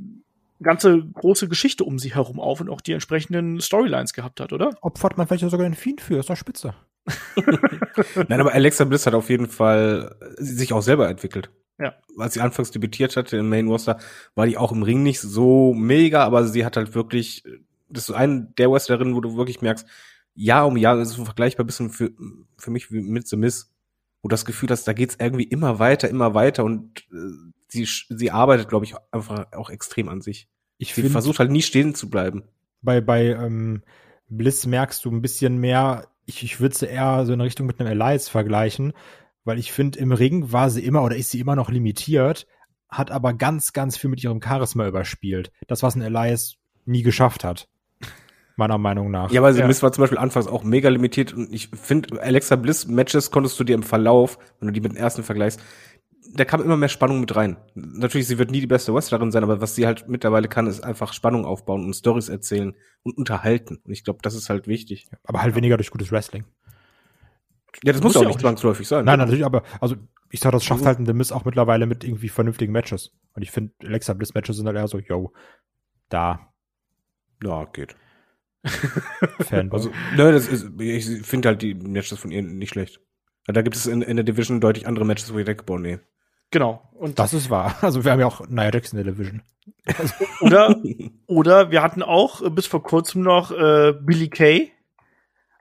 ganze große Geschichte um sie herum auf und auch die entsprechenden Storylines gehabt hat, oder? Opfert man vielleicht sogar den Fiend für, ist doch spitze. <laughs> Nein, aber Alexa Bliss hat auf jeden Fall sich auch selber entwickelt. Ja. Als sie anfangs debütiert hatte im Main Roster, war die auch im Ring nicht so mega, aber sie hat halt wirklich, das ist eine der Wrestlerinnen, wo du wirklich merkst, Jahr um Jahr, das ist so vergleichbar ein bisschen für, für mich wie mit The Miss, wo das Gefühl hast, da geht's irgendwie immer weiter, immer weiter und äh, sie, sie arbeitet, glaube ich, einfach auch extrem an sich. Ich Sie finde, versucht halt nie stehen zu bleiben. bei, bei ähm, Bliss merkst du ein bisschen mehr, ich, ich würde sie eher so in Richtung mit einem Elias vergleichen, weil ich finde, im Ring war sie immer oder ist sie immer noch limitiert, hat aber ganz, ganz viel mit ihrem Charisma überspielt. Das, was ein Elias nie geschafft hat. Meiner Meinung nach. Ja, aber sie Ja. Miss war zum Beispiel anfangs auch mega limitiert und ich finde, Alexa Bliss Matches konntest du dir im Verlauf, wenn du die mit den ersten vergleichst, da kam immer mehr Spannung mit rein. Natürlich, sie wird nie die beste Wrestlerin sein, aber was sie halt mittlerweile kann, ist einfach Spannung aufbauen und Stories erzählen und unterhalten. Und ich glaube, das ist halt wichtig. aber halt weniger durch gutes Wrestling. Ja, das Muss muss, ja ja auch nicht zwangsläufig sein. Nein, natürlich, aber also ich sag, das schafft Mhm. halt ein The Miz auch mittlerweile mit irgendwie vernünftigen Matches. Und ich finde, Alexa Bliss Matches sind halt eher so, yo, da, Ja, geht. <laughs> Fanboy. Also, ne, das ist, ich finde halt die Matches von ihr nicht schlecht. Da gibt es in, in der Division deutlich andere Matches, wo ich denke, boah, nee. Genau. Und das ist wahr. Also wir haben ja auch Nia Jax in der Division. oder oder wir hatten auch äh, bis vor kurzem noch äh, Billy Kay.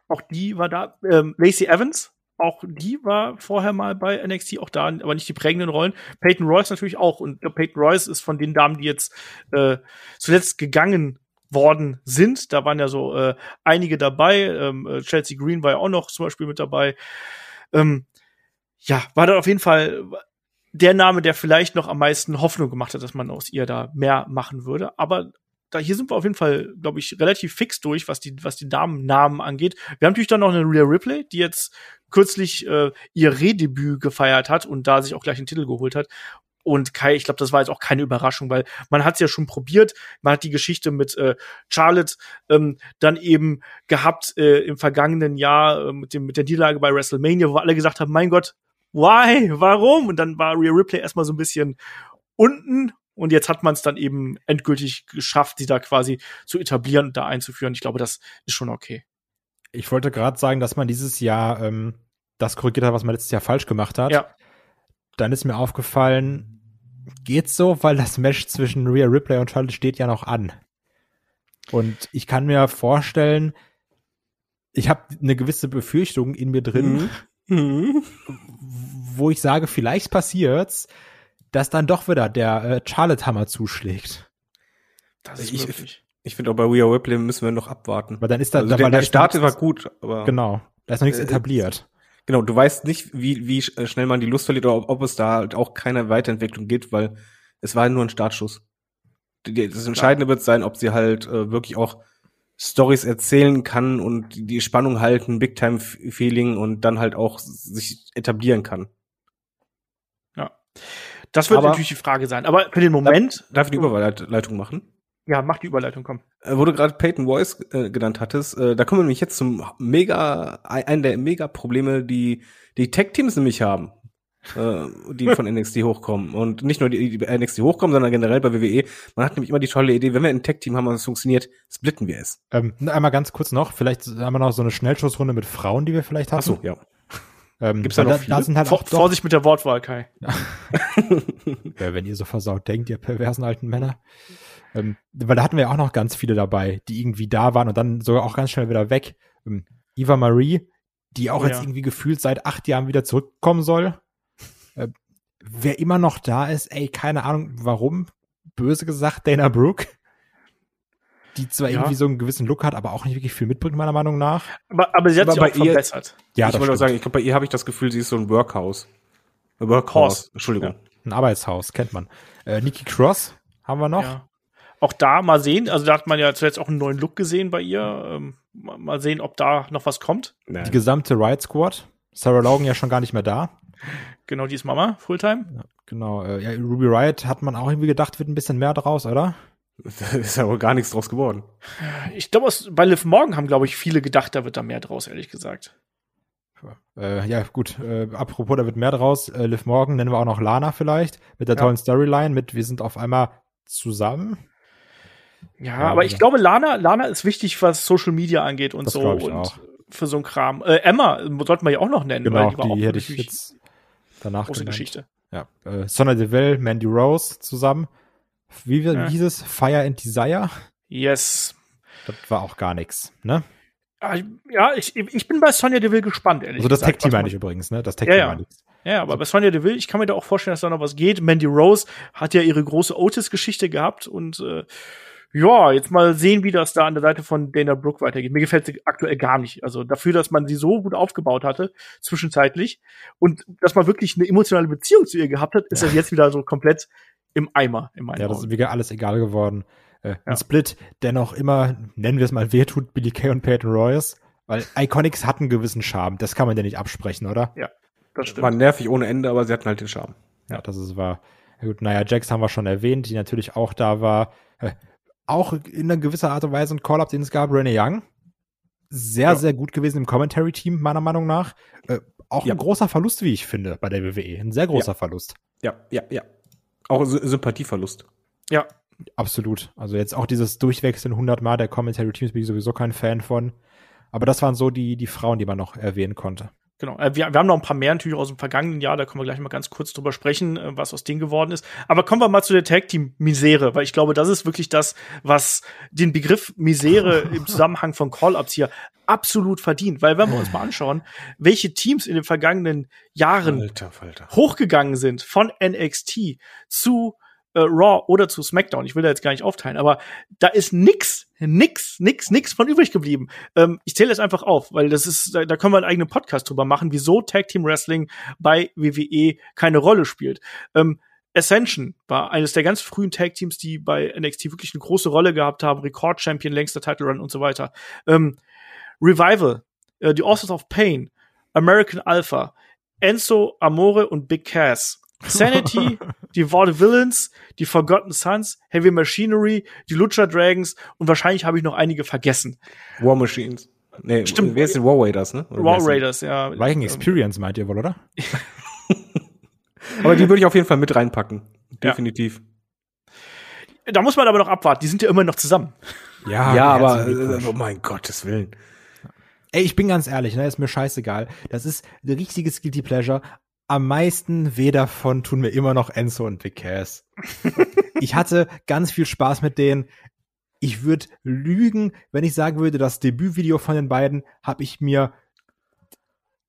Auch die war da. Ähm, Lacey Evans. Auch die war vorher mal bei NXT, auch da, aber nicht die prägenden Rollen. Peyton Royce natürlich auch. Und glaub, Peyton Royce ist von den Damen, die jetzt äh, zuletzt gegangen worden sind. Da waren ja so äh, einige dabei. Ähm, äh, Chelsea Green war ja auch noch zum Beispiel mit dabei. Ähm, ja, war da auf jeden Fall der Name, der vielleicht noch am meisten Hoffnung gemacht hat, dass man aus ihr da mehr machen würde. Aber da hier sind wir auf jeden Fall, glaube ich, relativ fix durch, was die, was die Damennamen angeht. Wir haben natürlich dann noch eine Rhea Ripley, die jetzt kürzlich äh, ihr Rehdebüt gefeiert hat und da sich auch gleich den Titel geholt hat. Und Kai, ich glaube, das war jetzt auch keine Überraschung, weil man hat es ja schon probiert. Man hat die Geschichte mit äh, Charlotte ähm, dann eben gehabt äh, im vergangenen Jahr äh, mit, dem, mit der Niederlage bei WrestleMania, wo alle gesagt haben, mein Gott, why, warum? Und dann war Rhea Ripley erstmal so ein bisschen unten und jetzt hat man es dann eben endgültig geschafft, sie da quasi zu etablieren und da einzuführen. Ich glaube, das ist schon okay. Ich wollte gerade sagen, dass man dieses Jahr ähm, das korrigiert hat, was man letztes Jahr falsch gemacht hat. Ja. Dann ist mir aufgefallen, geht's so, weil das Match zwischen Rhea Ripley und Charlotte steht ja noch an. Und ich kann mir vorstellen, ich habe eine gewisse Befürchtung in mir drin, Mhm. wo ich sage, vielleicht passiert's, dass dann doch wieder der äh, Charlotte-Hammer zuschlägt. Das ist möglich. Ich finde auch bei Rhea Ripley müssen wir noch abwarten. Weil dann ist da, Also da der, der Start war gut, aber Genau. Da ist noch nichts Äh, etabliert. Genau, du weißt nicht, wie, wie sch- schnell man die Lust verliert oder ob, ob es da halt auch keine Weiterentwicklung gibt, weil es war nur ein Startschuss. Das Entscheidende wird sein, ob sie halt äh, wirklich auch Stories erzählen kann und die- Spannung halten, Big Time Feeling und dann halt auch sich etablieren kann. Das wird Aber- natürlich die Frage sein. Aber für den Moment, Darf ich die Überleitung machen? Ja, mach die Überleitung, komm. Äh, Wo du gerade Peyton Royce äh, genannt hattest, äh, da kommen wir nämlich jetzt zum mega, ein, einen der mega Probleme, die die Tech-Teams nämlich haben, äh, die von <laughs> NXT hochkommen. Und nicht nur die, die bei NXT hochkommen, sondern generell bei WWE. Man hat nämlich immer die tolle Idee, wenn wir ein Tech-Team haben, was funktioniert, splitten wir es. Ähm, einmal ganz kurz noch, vielleicht haben wir noch so eine Schnellschussrunde mit Frauen, die wir vielleicht hatten. Ach so, ja. Ähm, Gibt's da noch da, viele? da sind halt Vor, auch Vorsicht mit der Wortwahl, Kai. <laughs> Ja, wenn ihr so versaut denkt, ihr perversen alten Männer. Ähm, weil da hatten wir ja auch noch ganz viele dabei, die irgendwie da waren und dann sogar auch ganz schnell wieder weg. Ähm, Eva Marie, die auch Oh jetzt ja. irgendwie gefühlt seit acht Jahren wieder zurückkommen soll. Äh, wer immer noch da ist, ey, keine Ahnung, warum. Böse gesagt, Dana Brooke. Die zwar Ja. irgendwie so einen gewissen Look hat, aber auch nicht wirklich viel mitbringt, meiner Meinung nach. Aber, aber sie hat Aber sich bei auch ihr- verbessert. Ja, ich das wollte auch sagen, ich glaube, bei ihr habe ich das Gefühl, sie ist so ein Workhouse. Ein Horse. Workhouse, Entschuldigung. Ein Arbeitshaus, kennt man. Äh, Nikki Cross haben wir noch. Ja. Auch da mal sehen, also da hat man ja zuletzt auch einen neuen Look gesehen bei ihr. Ähm, mal sehen, ob da noch was kommt. Nein. Die gesamte Riot Squad. Sarah Logan ja schon gar nicht mehr da. Genau, die ist Mama, Fulltime. Genau, äh, ja, Ruby Riot hat man auch irgendwie gedacht, wird ein bisschen mehr draus, oder? Da <laughs> ist ja wohl gar nichts draus geworden. Ich glaube, bei Liv Morgan haben, glaube ich, viele gedacht, da wird da mehr draus, ehrlich gesagt. Äh, ja, gut, äh, apropos, da wird mehr draus. Äh, Liv Morgan nennen wir auch noch Lana vielleicht, mit der Ja. tollen Storyline, mit wir sind auf einmal zusammen. Ja, Ja, aber ich glaube, Lana, Lana ist wichtig, was Social Media angeht und Das so. und auch. für so ein Kram. Äh, Emma äh, sollten wir ja auch noch nennen, Genau, die war die auch hätte ich jetzt danach große genannt. Geschichte. Ja, äh, Sonia Deville, Mandy Rose zusammen. Wie, Ja. hieß es? Fire and Desire? Yes. Das war auch gar nix, ne? Ah, Ja, ich, ich bin bei Sonja Deville gespannt, ehrlich Also das gesagt. Tech-Team was meine man- ich übrigens, ne? Das Tech-Team Ja, ja. meine ich. Ja, aber bei Sonja Deville, ich kann mir da auch vorstellen, dass da noch was geht. Mandy Rose hat ja ihre große Otis-Geschichte gehabt und äh, ja, jetzt mal sehen, wie das da an der Seite von Dana Brooke weitergeht. Mir gefällt sie aktuell gar nicht. Also dafür, dass man sie so gut aufgebaut hatte, zwischenzeitlich, und dass man wirklich eine emotionale Beziehung zu ihr gehabt hat, ist das jetzt wieder so komplett im Eimer, in meinen Ja, das ist wieder alles egal geworden. Äh, Ja. Ein Split, der noch immer, nennen wir es mal, wehtut, Billy Kay und Peyton Royce. Weil Iconics hat einen gewissen Charme. Das kann man ja nicht absprechen, oder? Das stimmt. War nervig ohne Ende, aber sie hatten halt den Charme. Ja, das ist wahr. Ja, gut, naja, Jax haben wir schon erwähnt, die natürlich auch da war. Äh, auch in einer gewisser Art und Weise ein Call-Up, den es gab, Renee Young. Sehr, Ja. sehr gut gewesen im Commentary-Team, meiner Meinung nach. Äh, auch Ja. ein großer Verlust, wie ich finde, bei der WWE. Ein sehr großer Verlust. Ja, ja, ja. Auch Sy Sympathieverlust. ja, Absolut. Also jetzt auch dieses Durchwechseln 100 Mal der Commentary-Teams bin ich sowieso kein Fan von. Aber das waren so die, die Frauen, die man noch erwähnen konnte. Genau. Äh, wir, wir haben noch ein paar mehr natürlich aus dem vergangenen Jahr, da können wir gleich mal ganz kurz drüber sprechen, äh, was aus denen geworden ist. Aber kommen wir mal zu der Tag Team Misere, weil ich glaube, das ist wirklich das, was den Begriff Misere <laughs> im Zusammenhang von Call-Ups hier absolut verdient. Weil wenn wir uns mal anschauen, welche Teams in den vergangenen Jahren Alter, Falter. hochgegangen sind von NXT zu äh, Raw oder zu SmackDown. Ich will da jetzt gar nicht aufteilen, aber da ist nix, nix, nix, nix von übrig geblieben. Ähm, ich zähle das einfach auf, weil das ist, da, da können wir einen eigenen Podcast drüber machen, wieso Tag Team Wrestling bei WWE keine Rolle spielt. Ähm, Ascension war eines der ganz frühen Tag Teams, die bei NXT wirklich eine große Rolle gehabt haben, Rekord-Champion, längster Title Run und so weiter. Ähm, Revival, äh, die Authors of Pain, American Alpha, Enzo Amore und Big Cass. <laughs> Sanity, die Vaudevillains, die Forgotten Sons, Heavy Machinery, die Lucha Dragons und wahrscheinlich habe ich noch einige vergessen. War Machines. Nee, Stimmt. Wer ist denn War Raiders, ne? Oder denn- Raiders, ja. Viking Experience meint ihr wohl, oder? Aber die würde ich auf jeden Fall mit reinpacken. Ja. Definitiv. Da muss man aber noch abwarten, die sind ja immer noch zusammen. Ja, Ja, aber, äh, oh mein Gottes Willen. Ey, ich bin ganz ehrlich, ne, ist mir scheißegal. Das ist ein richtiges Guilty Pleasure. Am meisten weh davon tun mir immer noch Enzo und Big Cass. ich hatte ganz viel Spaß mit denen. Ich würde lügen, wenn ich sagen würde, das Debütvideo von den beiden habe ich mir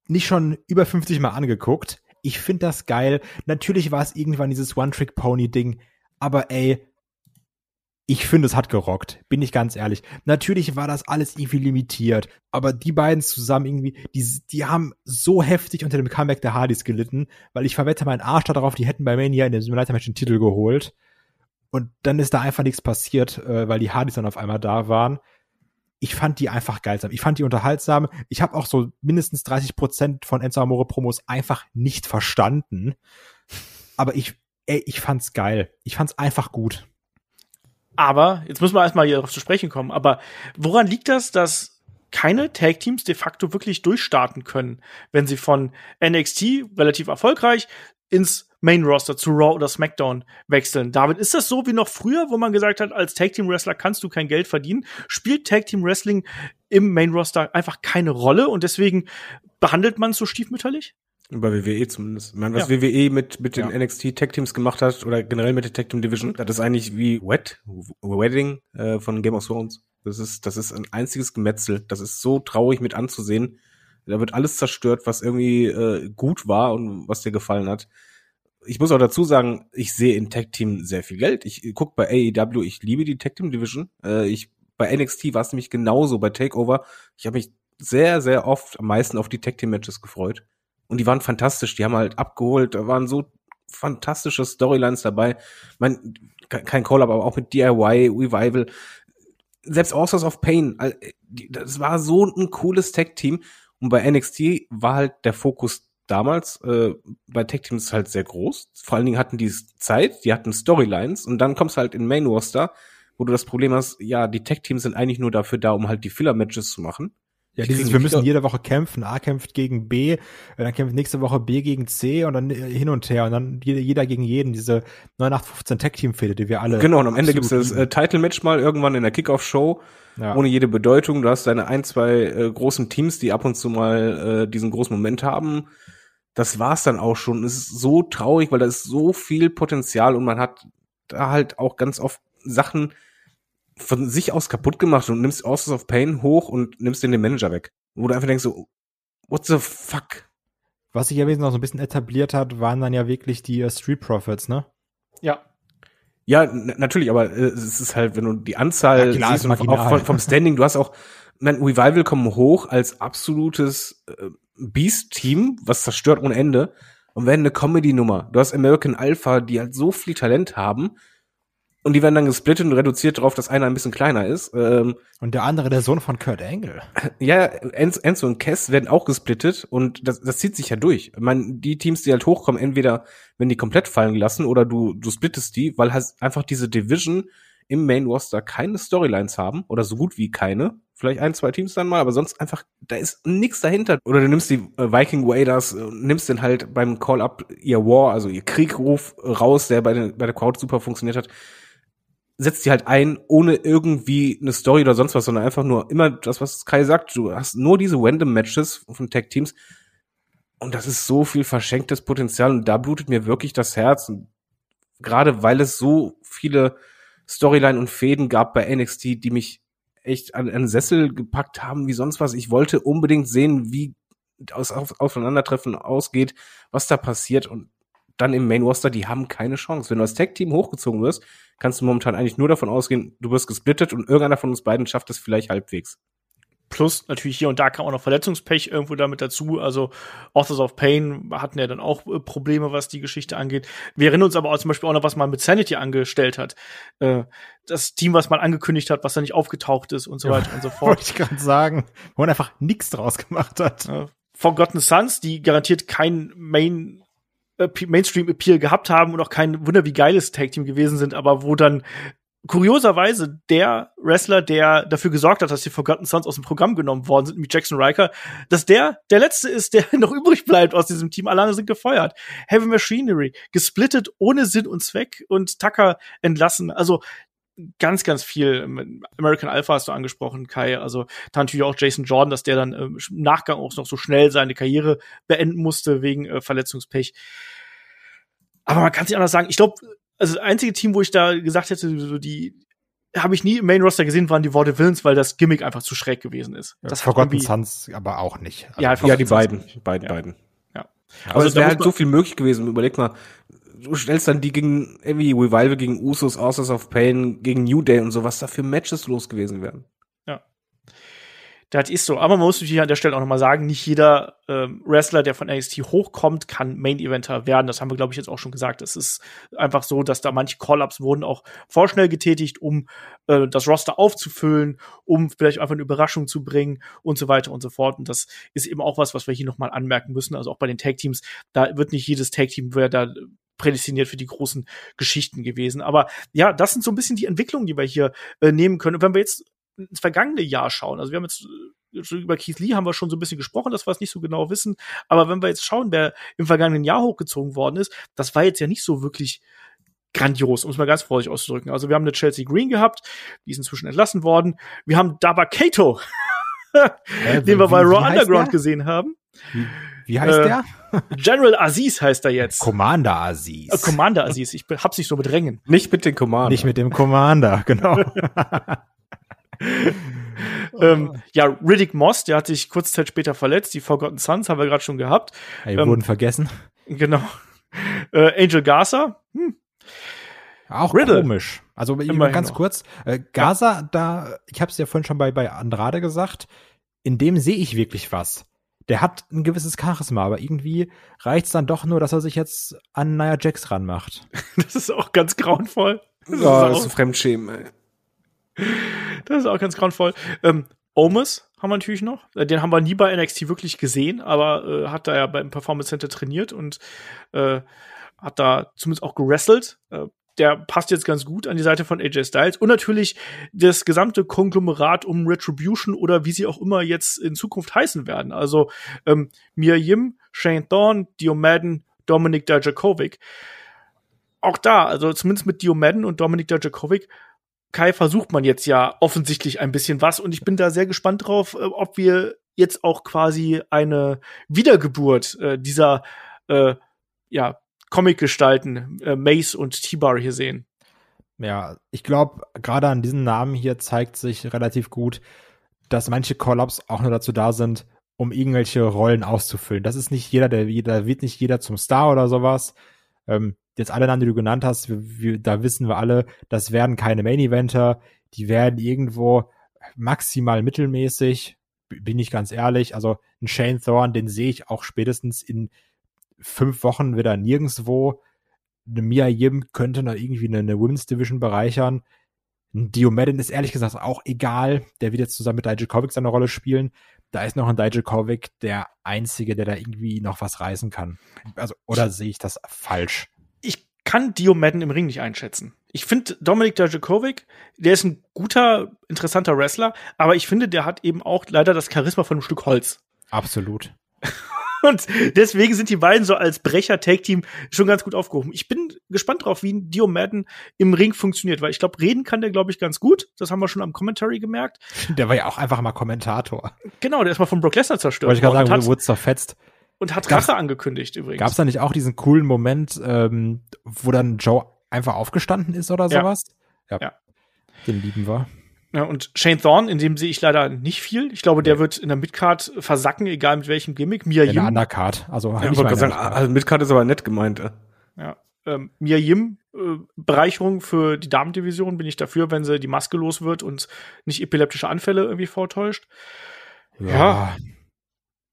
nicht schon über 50 Mal angeguckt. Ich finde das geil. Natürlich war es irgendwann dieses One-Trick-Pony-Ding, aber ey, ich finde, es hat gerockt, bin ich ganz ehrlich. Natürlich war das alles irgendwie limitiert, aber die beiden zusammen irgendwie, die, die haben so heftig unter dem Comeback der Hardys gelitten, weil ich verwette meinen Arsch darauf, die hätten bei Mania in dem Simulator-Match den Titel geholt. Und dann ist da einfach nichts passiert, äh, weil die Hardys dann auf einmal da waren. Ich fand die einfach geilsam. Ich fand die unterhaltsam. Ich habe auch so mindestens 30 Prozent von Enzo Amore Promos einfach nicht verstanden. Aber ich, ey, ich fand's geil. Ich fand's einfach gut. Aber, jetzt müssen wir erstmal hier darauf zu sprechen kommen, aber woran liegt das, dass keine Tag Teams de facto wirklich durchstarten können, wenn sie von NXT relativ erfolgreich ins Main Roster zu Raw oder SmackDown wechseln. David, ist das so wie noch früher, wo man gesagt hat, als Tag Team Wrestler kannst du kein Geld verdienen? Spielt Tag Team Wrestling im Main Roster einfach keine Rolle und deswegen behandelt man es so stiefmütterlich? Bei WWE zumindest. Ich meine, was Ja. WWE mit, mit den Ja. NXT Tag Teams gemacht hat oder generell mit der Tag Team Division, das ist eigentlich wie Wet, Wedding äh, von Game of Thrones. Das ist, das ist ein einziges Gemetzel. Das ist so traurig mit anzusehen. Da wird alles zerstört, was irgendwie äh, gut war und was dir gefallen hat. Ich muss auch dazu sagen, ich sehe in Tag Team sehr viel Geld. Ich guck bei AEW, ich liebe die Tag Team Division. Äh, ich bei NXT war es nämlich genauso bei Takeover. Ich habe mich sehr, sehr oft am meisten auf die Tag Team Matches gefreut. Und die waren fantastisch. Die haben halt abgeholt. Da waren so fantastische Storylines dabei. Mein, kein Call-up, aber auch mit DIY, Revival. Selbst Authors of Pain. Das war so ein cooles Tag-Team. Und bei NXT war halt der Fokus damals äh, bei Tag-Teams halt sehr groß. Vor allen Dingen hatten die Zeit, die hatten Storylines. Und dann kommst du halt in Main Roster, wo du das Problem hast, ja, die Tag-Teams sind eigentlich nur dafür da, um halt die Filler-Matches zu machen. Ja, Die dieses, wir müssen jede Woche kämpfen. A kämpft gegen B, dann kämpft nächste Woche B gegen C und dann äh, hin und her und dann jeder, gegen jeden. Diese 9-8-15 Tag-Team-Fehde, die wir alle. Genau, und am Ende gibt's das äh, Title-Match mal irgendwann in der Kickoff-Show, ja. ohne jede Bedeutung. Du hast deine ein, zwei äh, großen Teams, die ab und zu mal äh, diesen großen Moment haben. Das war's dann auch schon. Es ist so traurig, weil da ist so viel Potenzial und man hat da halt auch ganz oft Sachen von sich aus kaputt gemacht und nimmst Authors of Pain hoch und nimmst den den Manager weg. Wo du einfach denkst so, what the fuck? Was sich ja wesentlich noch so ein bisschen etabliert hat, waren dann ja wirklich die äh, Street Profits, ne? Ja. Ja, natürlich, aber äh, es ist halt, wenn du die Anzahl Ja, klar, siehst und auch von, vom Standing, du hast auch, mein Revival kommen hoch als absolutes äh, Beast-Team, was zerstört ohne Ende und werden eine Comedy-Nummer. Du hast American Alpha, die halt so viel Talent haben und die werden dann gesplittet und reduziert darauf, dass einer ein bisschen kleiner ist. Ähm, Und der andere, der Sohn von Kurt Angle. <laughs> ja, Enzo, Enzo und Kess werden auch gesplittet und das, das zieht sich ja durch. Ich meine, die Teams, die halt hochkommen, entweder wenn die komplett fallen gelassen oder du, du splittest die, weil halt einfach diese Division im Main Roster keine Storylines haben oder so gut wie keine. Vielleicht ein, zwei Teams dann mal, aber sonst einfach, da ist nichts dahinter. Oder du nimmst die äh, Viking Raiders, äh, nimmst den halt beim Call-Up ihr War, also ihr Kriegruf raus, der bei, den, bei der Crowd super funktioniert hat setzt die halt ein, ohne irgendwie eine Story oder sonst was, sondern einfach nur immer das, was Kai sagt. Du hast nur diese random Matches von Tag Teams. Und das ist so viel verschenktes Potenzial. Und da blutet mir wirklich das Herz. Und gerade weil es so viele Storyline und Fäden gab bei NXT, die mich echt an einen Sessel gepackt haben, wie sonst was. Ich wollte unbedingt sehen, wie das Auf- Aufeinandertreffen ausgeht, was da passiert. Und dann im Main Roster, die haben keine Chance. Wenn du als Tag-Team hochgezogen wirst, kannst du momentan eigentlich nur davon ausgehen, du wirst gesplittet und irgendeiner von uns beiden schafft es vielleicht halbwegs. Plus natürlich hier und da kam auch noch Verletzungspech irgendwo damit dazu. Also Authors of Pain hatten ja dann auch äh, Probleme, was die Geschichte angeht. Wir erinnern uns aber auch zum Beispiel auch noch, was man mit Sanity angestellt hat. Äh, das Team, was man angekündigt hat, was da nicht aufgetaucht ist und so weiter und so fort. Wollte ich gerade sagen. Wo man einfach nichts draus gemacht hat. äh, Forgotten Sons, die garantiert kein Main äh, Mainstream Appeal gehabt haben und auch kein Wunder wie geiles Tag Team gewesen sind, aber wo dann kurioserweise der Wrestler, der dafür gesorgt hat, dass die Forgotten Sons aus dem Programm genommen worden sind, wie Jackson Riker, dass der der letzte ist, der <laughs> noch übrig bleibt aus diesem Team. Alle sind gefeuert. Heavy Machinery gesplittet ohne Sinn und Zweck und Tucker entlassen. Also ganz, ganz viel. American Alpha hast du angesprochen, Kai. Also da natürlich auch Jason Jordan, dass der dann ähm, im Nachgang auch noch so schnell seine Karriere beenden musste wegen äh, Verletzungspech. Aber man kann es nicht anders sagen. Ich glaube, also das einzige Team, wo ich da gesagt hätte, so die habe ich nie im Main Roster gesehen, waren die Worte Villains, weil das Gimmick einfach zu schräg gewesen ist. Das hat Forgotten Sons aber auch nicht. Also, Ja, Ja, die beiden. beiden, Ja. beiden. Ja. Aber Also es da wäre halt so viel möglich gewesen. Überleg mal, du stellst dann die gegen irgendwie Revival gegen Usos, Authors of Pain, gegen New Day und so, was da für Matches los gewesen wären. Das ist so. Aber man muss natürlich an der Stelle auch nochmal sagen, nicht jeder ähm, Wrestler, der von NXT hochkommt, kann Main Eventer werden. Das haben wir, glaube ich, jetzt auch schon gesagt. Es ist einfach so, dass da manche Call-Ups wurden auch vorschnell getätigt, um äh, das Roster aufzufüllen, um vielleicht einfach eine Überraschung zu bringen und so weiter und so fort. Und das ist eben auch was, was wir hier nochmal anmerken müssen. Also auch bei den Tag-Teams, da wird nicht jedes Tag-Team wer da prädestiniert für die großen Geschichten gewesen. Aber ja, das sind so ein bisschen die Entwicklungen, die wir hier äh, nehmen können. Und wenn wir jetzt ins vergangene Jahr schauen, also wir haben jetzt äh, über Keith Lee haben wir schon so ein bisschen gesprochen, dass wir es nicht so genau wissen. Aber wenn wir jetzt schauen, wer im vergangenen Jahr hochgezogen worden ist, das war jetzt ja nicht so wirklich grandios, um es mal ganz vorsichtig auszudrücken. Also wir haben eine Chelsea Green gehabt, die ist inzwischen entlassen worden. Wir haben Daba Kato, <laughs> den wir bei Raw Underground der? gesehen haben. Wie, wie heißt Äh, der? General Aziz heißt er jetzt. Commander Aziz. Äh, Commander Aziz. Ich hab's nicht so mit Rängen. Nicht mit den Commander. Nicht mit dem Commander, <laughs> genau. <laughs> Ähm, ja, Riddick Moss, der hat sich kurze Zeit später verletzt. Die Forgotten Sons haben wir gerade schon gehabt. Ey, Ähm, wurden vergessen. Genau. Äh, Angel Garza. Hm. Auch Riddle. komisch. Also Immerhin ganz noch. kurz, äh, Gaza, da, ich habe es ja vorhin schon bei, bei Andrade gesagt, in dem sehe ich wirklich was. Der hat ein gewisses Charisma, aber irgendwie reicht's dann doch nur, dass er sich jetzt an Nia Jax ranmacht. <laughs> Das ist auch ganz grauenvoll. Das, Ja, ist, das ist auch, ein Fremdschämen, ey. das ist auch ganz grauenvoll. Ähm, Omus haben wir natürlich noch. Äh, Den haben wir nie bei NXT wirklich gesehen, aber äh, hat da ja beim Performance Center trainiert und äh, hat da zumindest auch gewrestelt. Äh, der passt jetzt ganz gut an die Seite von AJ Styles. Und natürlich das gesamte Konglomerat um Retribution oder wie sie auch immer jetzt in Zukunft heißen werden. Also ähm, Mia Yim, Shane Thorne, Dio Madden, Dominik Dajakovic. Auch da, also zumindest mit Dio Madden und Dominik Dajakovic, Kai versucht man jetzt ja offensichtlich ein bisschen was und ich bin da sehr gespannt drauf, äh, ob wir jetzt auch quasi eine Wiedergeburt äh, dieser äh, ja, Comic-Gestalten äh, Mace und T-Bar hier sehen. Ja, ich glaube, gerade an diesen Namen hier zeigt sich relativ gut, dass manche Call-Ups auch nur dazu da sind, um irgendwelche Rollen auszufüllen. Das ist nicht jeder, der, da wird nicht jeder zum Star oder sowas. Ähm, jetzt alle Namen, die du genannt hast, wir, wir, da wissen wir alle, das werden keine Main Eventer, die werden irgendwo maximal mittelmäßig, bin ich ganz ehrlich. Also ein Shane Thorne, den sehe ich auch spätestens in fünf Wochen wieder nirgendwo. Eine Mia Yim könnte noch irgendwie eine, eine Women's Division bereichern. Ein Dio Madden ist ehrlich gesagt auch egal. Der wird jetzt zusammen mit Dijakovic seine Rolle spielen. Da ist noch ein Dijakovic der Einzige, der da irgendwie noch was reißen kann. Also, oder sehe ich das falsch? Ich kann Dio Madden im Ring nicht einschätzen. Ich finde Dominik Dijakovic, der ist ein guter, interessanter Wrestler, aber ich finde, der hat eben auch leider das Charisma von einem Stück Holz. Absolut. <laughs> Und deswegen sind die beiden so als Brecher-Tag-Team schon ganz gut aufgehoben. Ich bin gespannt drauf, wie Dio Madden im Ring funktioniert, weil ich glaube, reden kann der, glaube ich, ganz gut. Das haben wir schon am Commentary gemerkt. <laughs> Der war ja auch einfach mal Kommentator. Genau, der ist mal von Brock Lesnar zerstört. Wollte ich gerade sagen, wurde zerfetzt. Und hat Rache angekündigt übrigens. Gab es da nicht auch diesen coolen Moment, ähm, wo dann Joe einfach aufgestanden ist oder sowas? Ja. ja. Den lieben wir. Ja, und Shane Thorne, in dem sehe ich leider nicht viel. Ich glaube, der wird in der Midcard versacken, egal mit welchem Gimmick. Mia Yim. In der Undercard. Also, ja, ich wollte sagen, also Midcard ist aber nett gemeint. Ja. Ähm, Mia Yim, äh, Bereicherung für die Damendivision, bin ich dafür, wenn sie die Maske los wird und nicht epileptische Anfälle irgendwie vortäuscht. Ja. ja.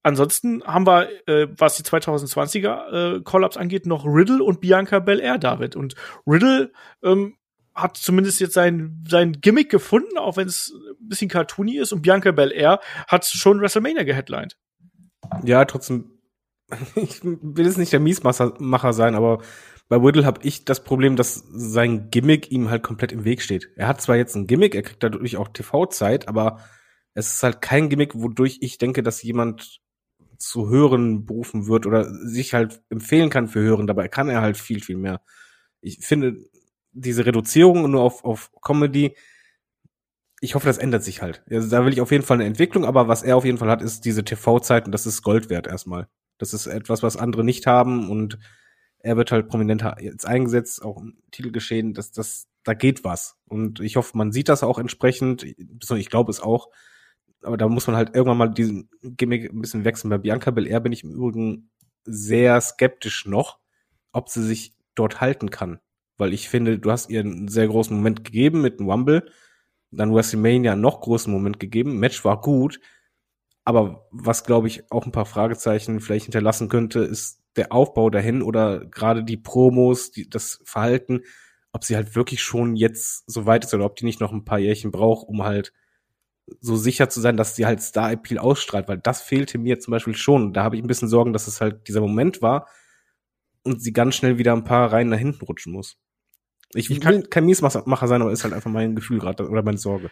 Ansonsten haben wir, äh, was die 2020er äh, Call-Ups angeht, noch Riddle und Bianca Belair, David. Und Riddle ähm, hat zumindest jetzt sein, sein Gimmick gefunden, auch wenn es ein bisschen cartoony ist. Und Bianca Belair hat schon WrestleMania geheadlined. Ja, trotzdem, <laughs> ich will jetzt nicht der Miesmacher sein, aber bei Riddle habe ich das Problem, dass sein Gimmick ihm halt komplett im Weg steht. Er hat zwar jetzt ein Gimmick, er kriegt dadurch auch TV-Zeit, aber es ist halt kein Gimmick, wodurch ich denke, dass jemand zu Hören berufen wird oder sich halt empfehlen kann für Hören. Dabei kann er halt viel, viel mehr. Ich finde, diese Reduzierung nur auf, auf Comedy, ich hoffe, das ändert sich halt. Also da will ich auf jeden Fall eine Entwicklung, aber was er auf jeden Fall hat, ist diese TV-Zeit und das ist Gold wert erstmal. Das ist etwas, was andere nicht haben und er wird halt prominenter jetzt eingesetzt, auch im Titelgeschehen, dass das, da geht was. Und ich hoffe, man sieht das auch entsprechend. Ich glaube es auch. Aber da muss man halt irgendwann mal diesen Gimmick ein bisschen wechseln. Bei Bianca Belair bin ich im Übrigen sehr skeptisch noch, ob sie sich dort halten kann weil ich finde, du hast ihr einen sehr großen Moment gegeben mit dem Rumble, dann WrestleMania noch großen Moment gegeben, Match war gut, aber was glaube ich auch ein paar Fragezeichen vielleicht hinterlassen könnte, ist der Aufbau dahin oder gerade die Promos, die, das Verhalten, ob sie halt wirklich schon jetzt so weit ist oder ob die nicht noch ein paar Jährchen braucht, um halt so sicher zu sein, dass sie halt Star-Appeal ausstrahlt, weil das fehlte mir zum Beispiel schon. Da habe ich ein bisschen Sorgen, dass es halt dieser Moment war, und sie ganz schnell wieder ein paar Reihen nach hinten rutschen muss. Ich, ich kann kein Miesmacher sein, aber ist halt einfach mein Gefühl gerade oder meine Sorge.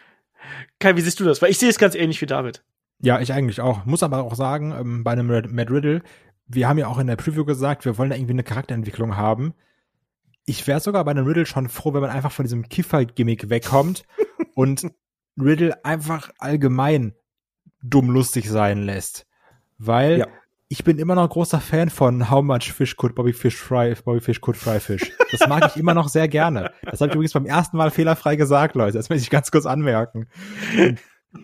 Kai, wie siehst du das? Weil ich sehe es ganz ähnlich wie David. Ja, ich eigentlich auch. Muss aber auch sagen, ähm, bei einem Matt Riddle, wir haben ja auch in der Preview gesagt, wir wollen da irgendwie eine Charakterentwicklung haben. Ich wäre sogar bei einem Riddle schon froh, wenn man einfach von diesem Kiffer-Gimmick wegkommt <laughs> und Riddle einfach allgemein dumm lustig sein lässt. Weil ja ich bin immer noch großer Fan von How Much Fish Could Bobby Fish Fry, Bobby Fish Could Fry Fish. Das mag ich immer noch sehr gerne. Das habe ich übrigens beim ersten Mal fehlerfrei gesagt, Leute. Das möchte ich ganz kurz anmerken.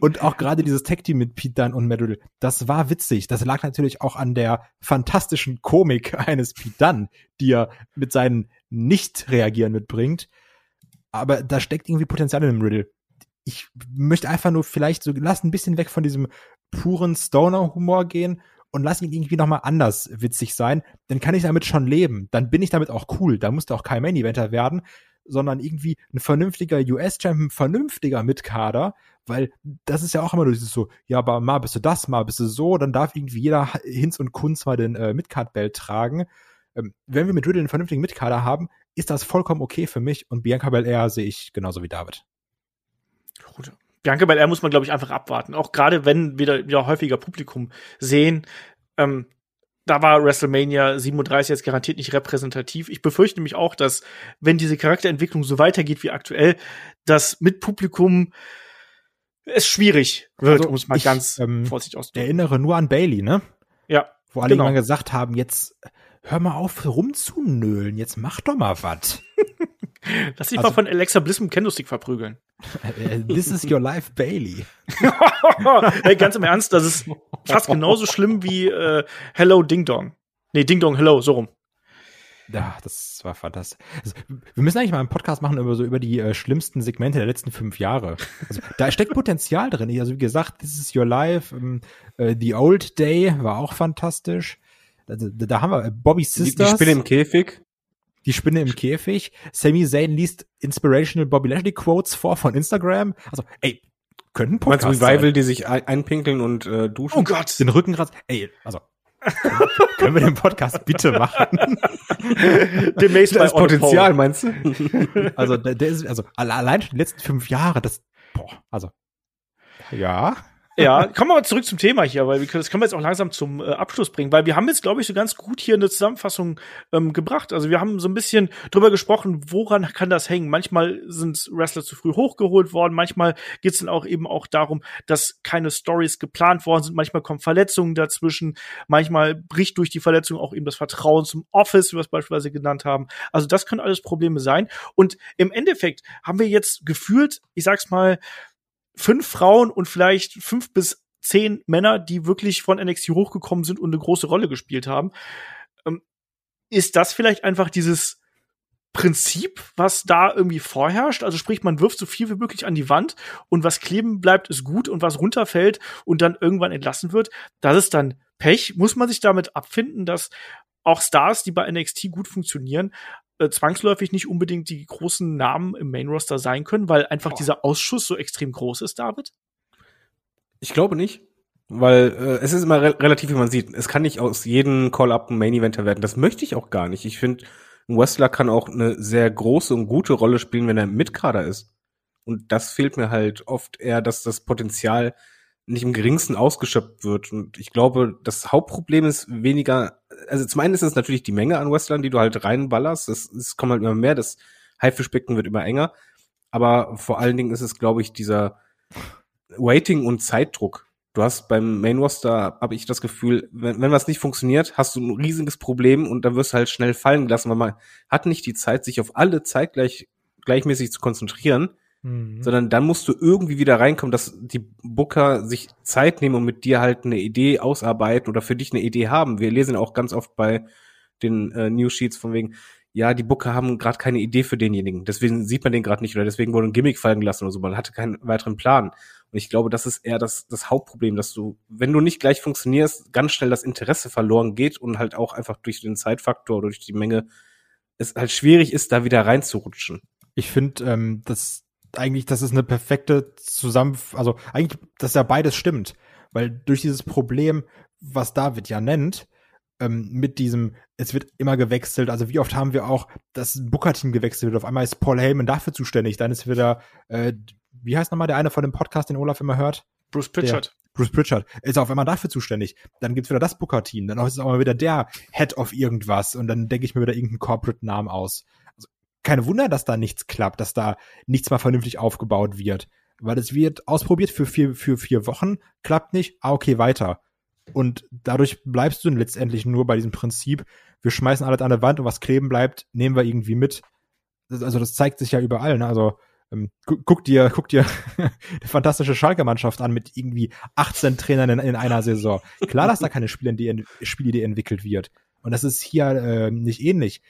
Und auch gerade dieses Tag Team mit Pete Dunne und Riddle, das war witzig. Das lag natürlich auch an der fantastischen Komik eines Pete Dunne, die er mit seinen Nicht-Reagieren mitbringt. Aber da steckt irgendwie Potenzial in dem Riddle. Ich möchte einfach nur vielleicht so, lass ein bisschen weg von diesem puren Stoner-Humor gehen und lass ihn irgendwie nochmal anders witzig sein, dann kann ich damit schon leben. Dann bin ich damit auch cool. Da muss der auch kein Main-Eventer werden, sondern irgendwie ein vernünftiger US-Champion, vernünftiger Mitkader, weil das ist ja auch immer dieses so, ja, aber mal bist du das, mal bist du so, dann darf irgendwie jeder Hinz und Kunz mal den äh, Midcard-Belt tragen. Ähm, wenn wir mit Riddle einen vernünftigen Mitkader haben, ist das vollkommen okay für mich und Bianca Belair sehe ich genauso wie David. Gut, Bianca Belair muss man, glaube ich, einfach abwarten. Auch gerade wenn wir wieder häufiger Publikum sehen. Ähm, da war WrestleMania 37 jetzt garantiert nicht repräsentativ. Ich befürchte mich auch, dass, wenn diese Charakterentwicklung so weitergeht wie aktuell, dass mit Publikum es schwierig wird, also um es mal ich, ganz ähm, vorsichtig auszudrücken. erinnere nur an Bailey, ne? Ja. Wo alle genau. immer gesagt haben, jetzt hör mal auf rumzunölen, jetzt mach doch mal was. <laughs> Lass dich also, mal von Alexa Bliss mit Candlestick verprügeln. This is your life, Bailey. <laughs> hey, ganz im Ernst, das ist fast genauso schlimm wie äh, Hello Ding Dong. Nee, Ding Dong Hello, so rum. Ja, das war fantastisch. Also, wir müssen eigentlich mal einen Podcast machen über so über die äh, schlimmsten Segmente der letzten fünf Jahre. Also, da steckt Potenzial drin. Also wie gesagt, This is Your Life, ähm, äh, The Old Day war auch fantastisch. Also, da, da haben wir äh, Bobby Sisters. Die, die Spinne im Käfig. Die Spinne im Käfig. Sami Zayn liest Inspirational Bobby Lashley Quotes vor von Instagram. Also, ey, könnten Podcast Meinst Revival, sein. die sich einpinkeln und äh, duschen? Oh Gott. Den Rückengrat. Ey, also können wir den Podcast bitte machen? <laughs> Demnächst das Potenzial, meinst du? Also, der, der ist, also, allein schon die letzten fünf Jahre, das, boah, also, ja. Ja, kommen wir mal zurück zum Thema hier, weil wir können, das können wir jetzt auch langsam zum äh, Abschluss bringen, weil wir haben jetzt, glaube ich, so ganz gut hier eine Zusammenfassung ähm, gebracht. Also wir haben so ein bisschen drüber gesprochen, woran kann das hängen. Manchmal sind Wrestler zu früh hochgeholt worden, manchmal geht es dann auch eben auch darum, dass keine Stories geplant worden sind, manchmal kommen Verletzungen dazwischen, manchmal bricht durch die Verletzung auch eben das Vertrauen zum Office, wie wir es beispielsweise genannt haben. Also das können alles Probleme sein. Und im Endeffekt haben wir jetzt gefühlt, ich sag's mal, fünf Frauen und vielleicht fünf bis zehn Männer, die wirklich von NXT hochgekommen sind und eine große Rolle gespielt haben. Ähm, ist das vielleicht einfach dieses Prinzip, was da irgendwie vorherrscht? Also sprich, man wirft so viel wie möglich an die Wand und was kleben bleibt, ist gut und was runterfällt und dann irgendwann entlassen wird, das ist dann Pech. Muss man sich damit abfinden, dass auch Stars, die bei NXT gut funktionieren, äh, zwangsläufig nicht unbedingt die großen Namen im Main Roster sein können, weil einfach oh. dieser Ausschuss so extrem groß ist, David? Ich glaube nicht. Weil äh, es ist immer re relativ, wie man sieht. Es kann nicht aus jedem Call-Up ein Main-Eventer werden. Das möchte ich auch gar nicht. Ich finde, ein Wrestler kann auch eine sehr große und gute Rolle spielen, wenn er Mitkader ist. Und das fehlt mir halt oft eher, dass das Potenzial nicht im geringsten ausgeschöpft wird. Und ich glaube, das Hauptproblem ist weniger, also zum einen ist es natürlich die Menge an Wrestlern, die du halt reinballerst. Es, es kommen halt immer mehr, das Haifischbecken wird immer enger. Aber vor allen Dingen ist es, glaube ich, dieser Waiting und Zeitdruck. Du hast beim Main Roster, habe ich das Gefühl, wenn, wenn was nicht funktioniert, hast du ein riesiges Problem und dann wirst du halt schnell fallen gelassen, weil man hat nicht die Zeit, sich auf alle Zeit gleich, gleichmäßig zu konzentrieren Mhm. Sondern dann musst du irgendwie wieder reinkommen, dass die Booker sich Zeit nehmen und mit dir halt eine Idee ausarbeiten oder für dich eine Idee haben. Wir lesen auch ganz oft bei den äh, News Sheets von wegen, ja, die Booker haben gerade keine Idee für denjenigen. Deswegen sieht man den gerade nicht oder deswegen wurde ein Gimmick fallen gelassen oder so. Man hatte keinen weiteren Plan. Und ich glaube, das ist eher das, das Hauptproblem, dass du, wenn du nicht gleich funktionierst, ganz schnell das Interesse verloren geht und halt auch einfach durch den Zeitfaktor oder durch die Menge es halt schwierig ist, da wieder reinzurutschen. Ich finde, ähm, dass eigentlich, das ist eine perfekte Zusammen, also eigentlich, dass ja beides stimmt, weil durch dieses Problem, was David ja nennt, ähm, mit diesem, es wird immer gewechselt, also wie oft haben wir auch das Booker-Team gewechselt wird, auf einmal ist Paul Heyman dafür zuständig, dann ist wieder, äh, wie heißt nochmal der eine von dem Podcast, den Olaf immer hört? Bruce Pritchard. Der, Bruce Pritchard ist auf einmal dafür zuständig. Dann gibt's wieder das Booker-Team, dann ist es auch mal wieder der Head of irgendwas. Und dann denke ich mir wieder irgendeinen Corporate-Namen aus kein Wunder, dass da nichts klappt, dass da nichts mal vernünftig aufgebaut wird. Weil es wird ausprobiert für vier, für vier Wochen, klappt nicht, ah, okay, weiter. Und dadurch bleibst du letztendlich nur bei diesem Prinzip, wir schmeißen alles an der Wand und was kleben bleibt, nehmen wir irgendwie mit. Das, also das zeigt sich ja überall. Ne? Also ähm, guck, guck dir, guck dir <laughs> eine fantastische Schalke-Mannschaft an mit irgendwie 18 Trainern in, in einer Saison. Klar, dass da keine Spielidee entwickelt wird. Und das ist hier äh, nicht ähnlich.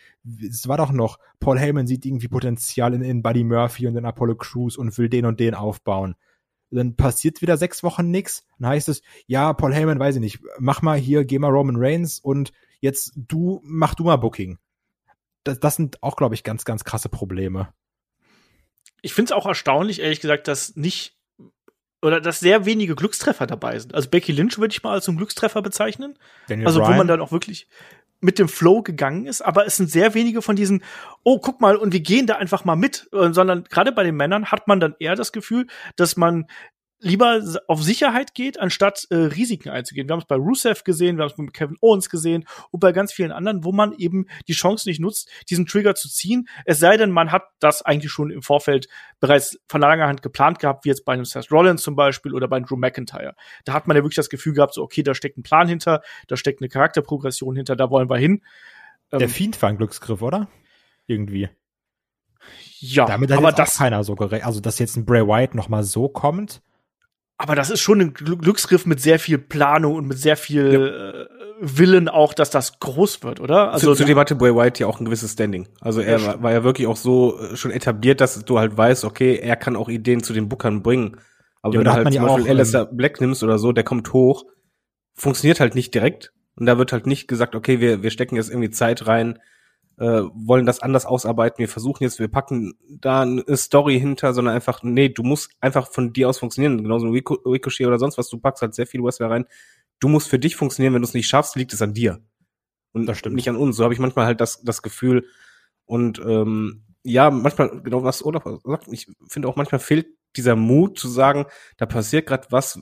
Es war doch noch, Paul Heyman sieht irgendwie Potenzial in, in Buddy Murphy und in Apollo Crews und will den und den aufbauen. Dann passiert wieder sechs Wochen nix. Dann heißt es, ja, Paul Heyman, weiß ich nicht, mach mal hier, geh mal Roman Reigns und jetzt du, mach du mal Booking. Das, das sind auch, glaube ich, ganz, ganz krasse Probleme. Ich finde es auch erstaunlich, ehrlich gesagt, dass nicht oder dass sehr wenige Glückstreffer dabei sind. Also Becky Lynch würde ich mal als einen Glückstreffer bezeichnen. Daniel also Bryan. wo man dann auch wirklich mit dem Flow gegangen ist, aber es sind sehr wenige von diesen, oh, guck mal, und wir gehen da einfach mal mit, sondern gerade bei den Männern hat man dann eher das Gefühl, dass man lieber auf Sicherheit geht, anstatt äh, Risiken einzugehen. Wir haben es bei Rusev gesehen, wir haben es mit Kevin Owens gesehen und bei ganz vielen anderen, wo man eben die Chance nicht nutzt, diesen Trigger zu ziehen. Es sei denn, man hat das eigentlich schon im Vorfeld bereits von langer Hand geplant gehabt, wie jetzt bei einem Seth Rollins zum Beispiel oder bei Drew McIntyre. Da hat man ja wirklich das Gefühl gehabt, so okay, da steckt ein Plan hinter, da steckt eine Charakterprogression hinter, da wollen wir hin. Der ähm, Fiend war ein Glücksgriff, oder? Irgendwie. Ja, Damit hat aber das, keiner so gerechnet. Also, dass jetzt ein Bray Wyatt noch mal so kommt. Aber das ist schon ein Gl- Glücksgriff mit sehr viel Planung und mit sehr viel äh, Willen auch, dass das groß wird, oder? Also zu, zudem hatte Bray Wyatt ja auch ein gewisses Standing. Also er Ja, war, war ja wirklich auch so äh, schon etabliert, dass du halt weißt, okay, er kann auch Ideen zu den Bookern bringen. Aber Ja, wenn du halt zum ja Beispiel ähm, Alistair Black nimmst oder so, der kommt hoch, funktioniert halt nicht direkt. Und da wird halt nicht gesagt, okay, wir, wir stecken jetzt irgendwie Zeit rein, äh, wollen das anders ausarbeiten, wir versuchen jetzt, wir packen da eine Story hinter, sondern einfach, nee, du musst einfach von dir aus funktionieren. Genauso wie Rico- Ricochet oder sonst was, du packst halt sehr viel Wrestler rein. Du musst für dich funktionieren, wenn du es nicht schaffst, liegt es an dir. Und Das stimmt. nicht an uns. So habe ich manchmal halt das, das Gefühl. Und ähm, ja, manchmal, genau was Olaf sagt, ich finde auch manchmal fehlt dieser Mut zu sagen, da passiert gerade was,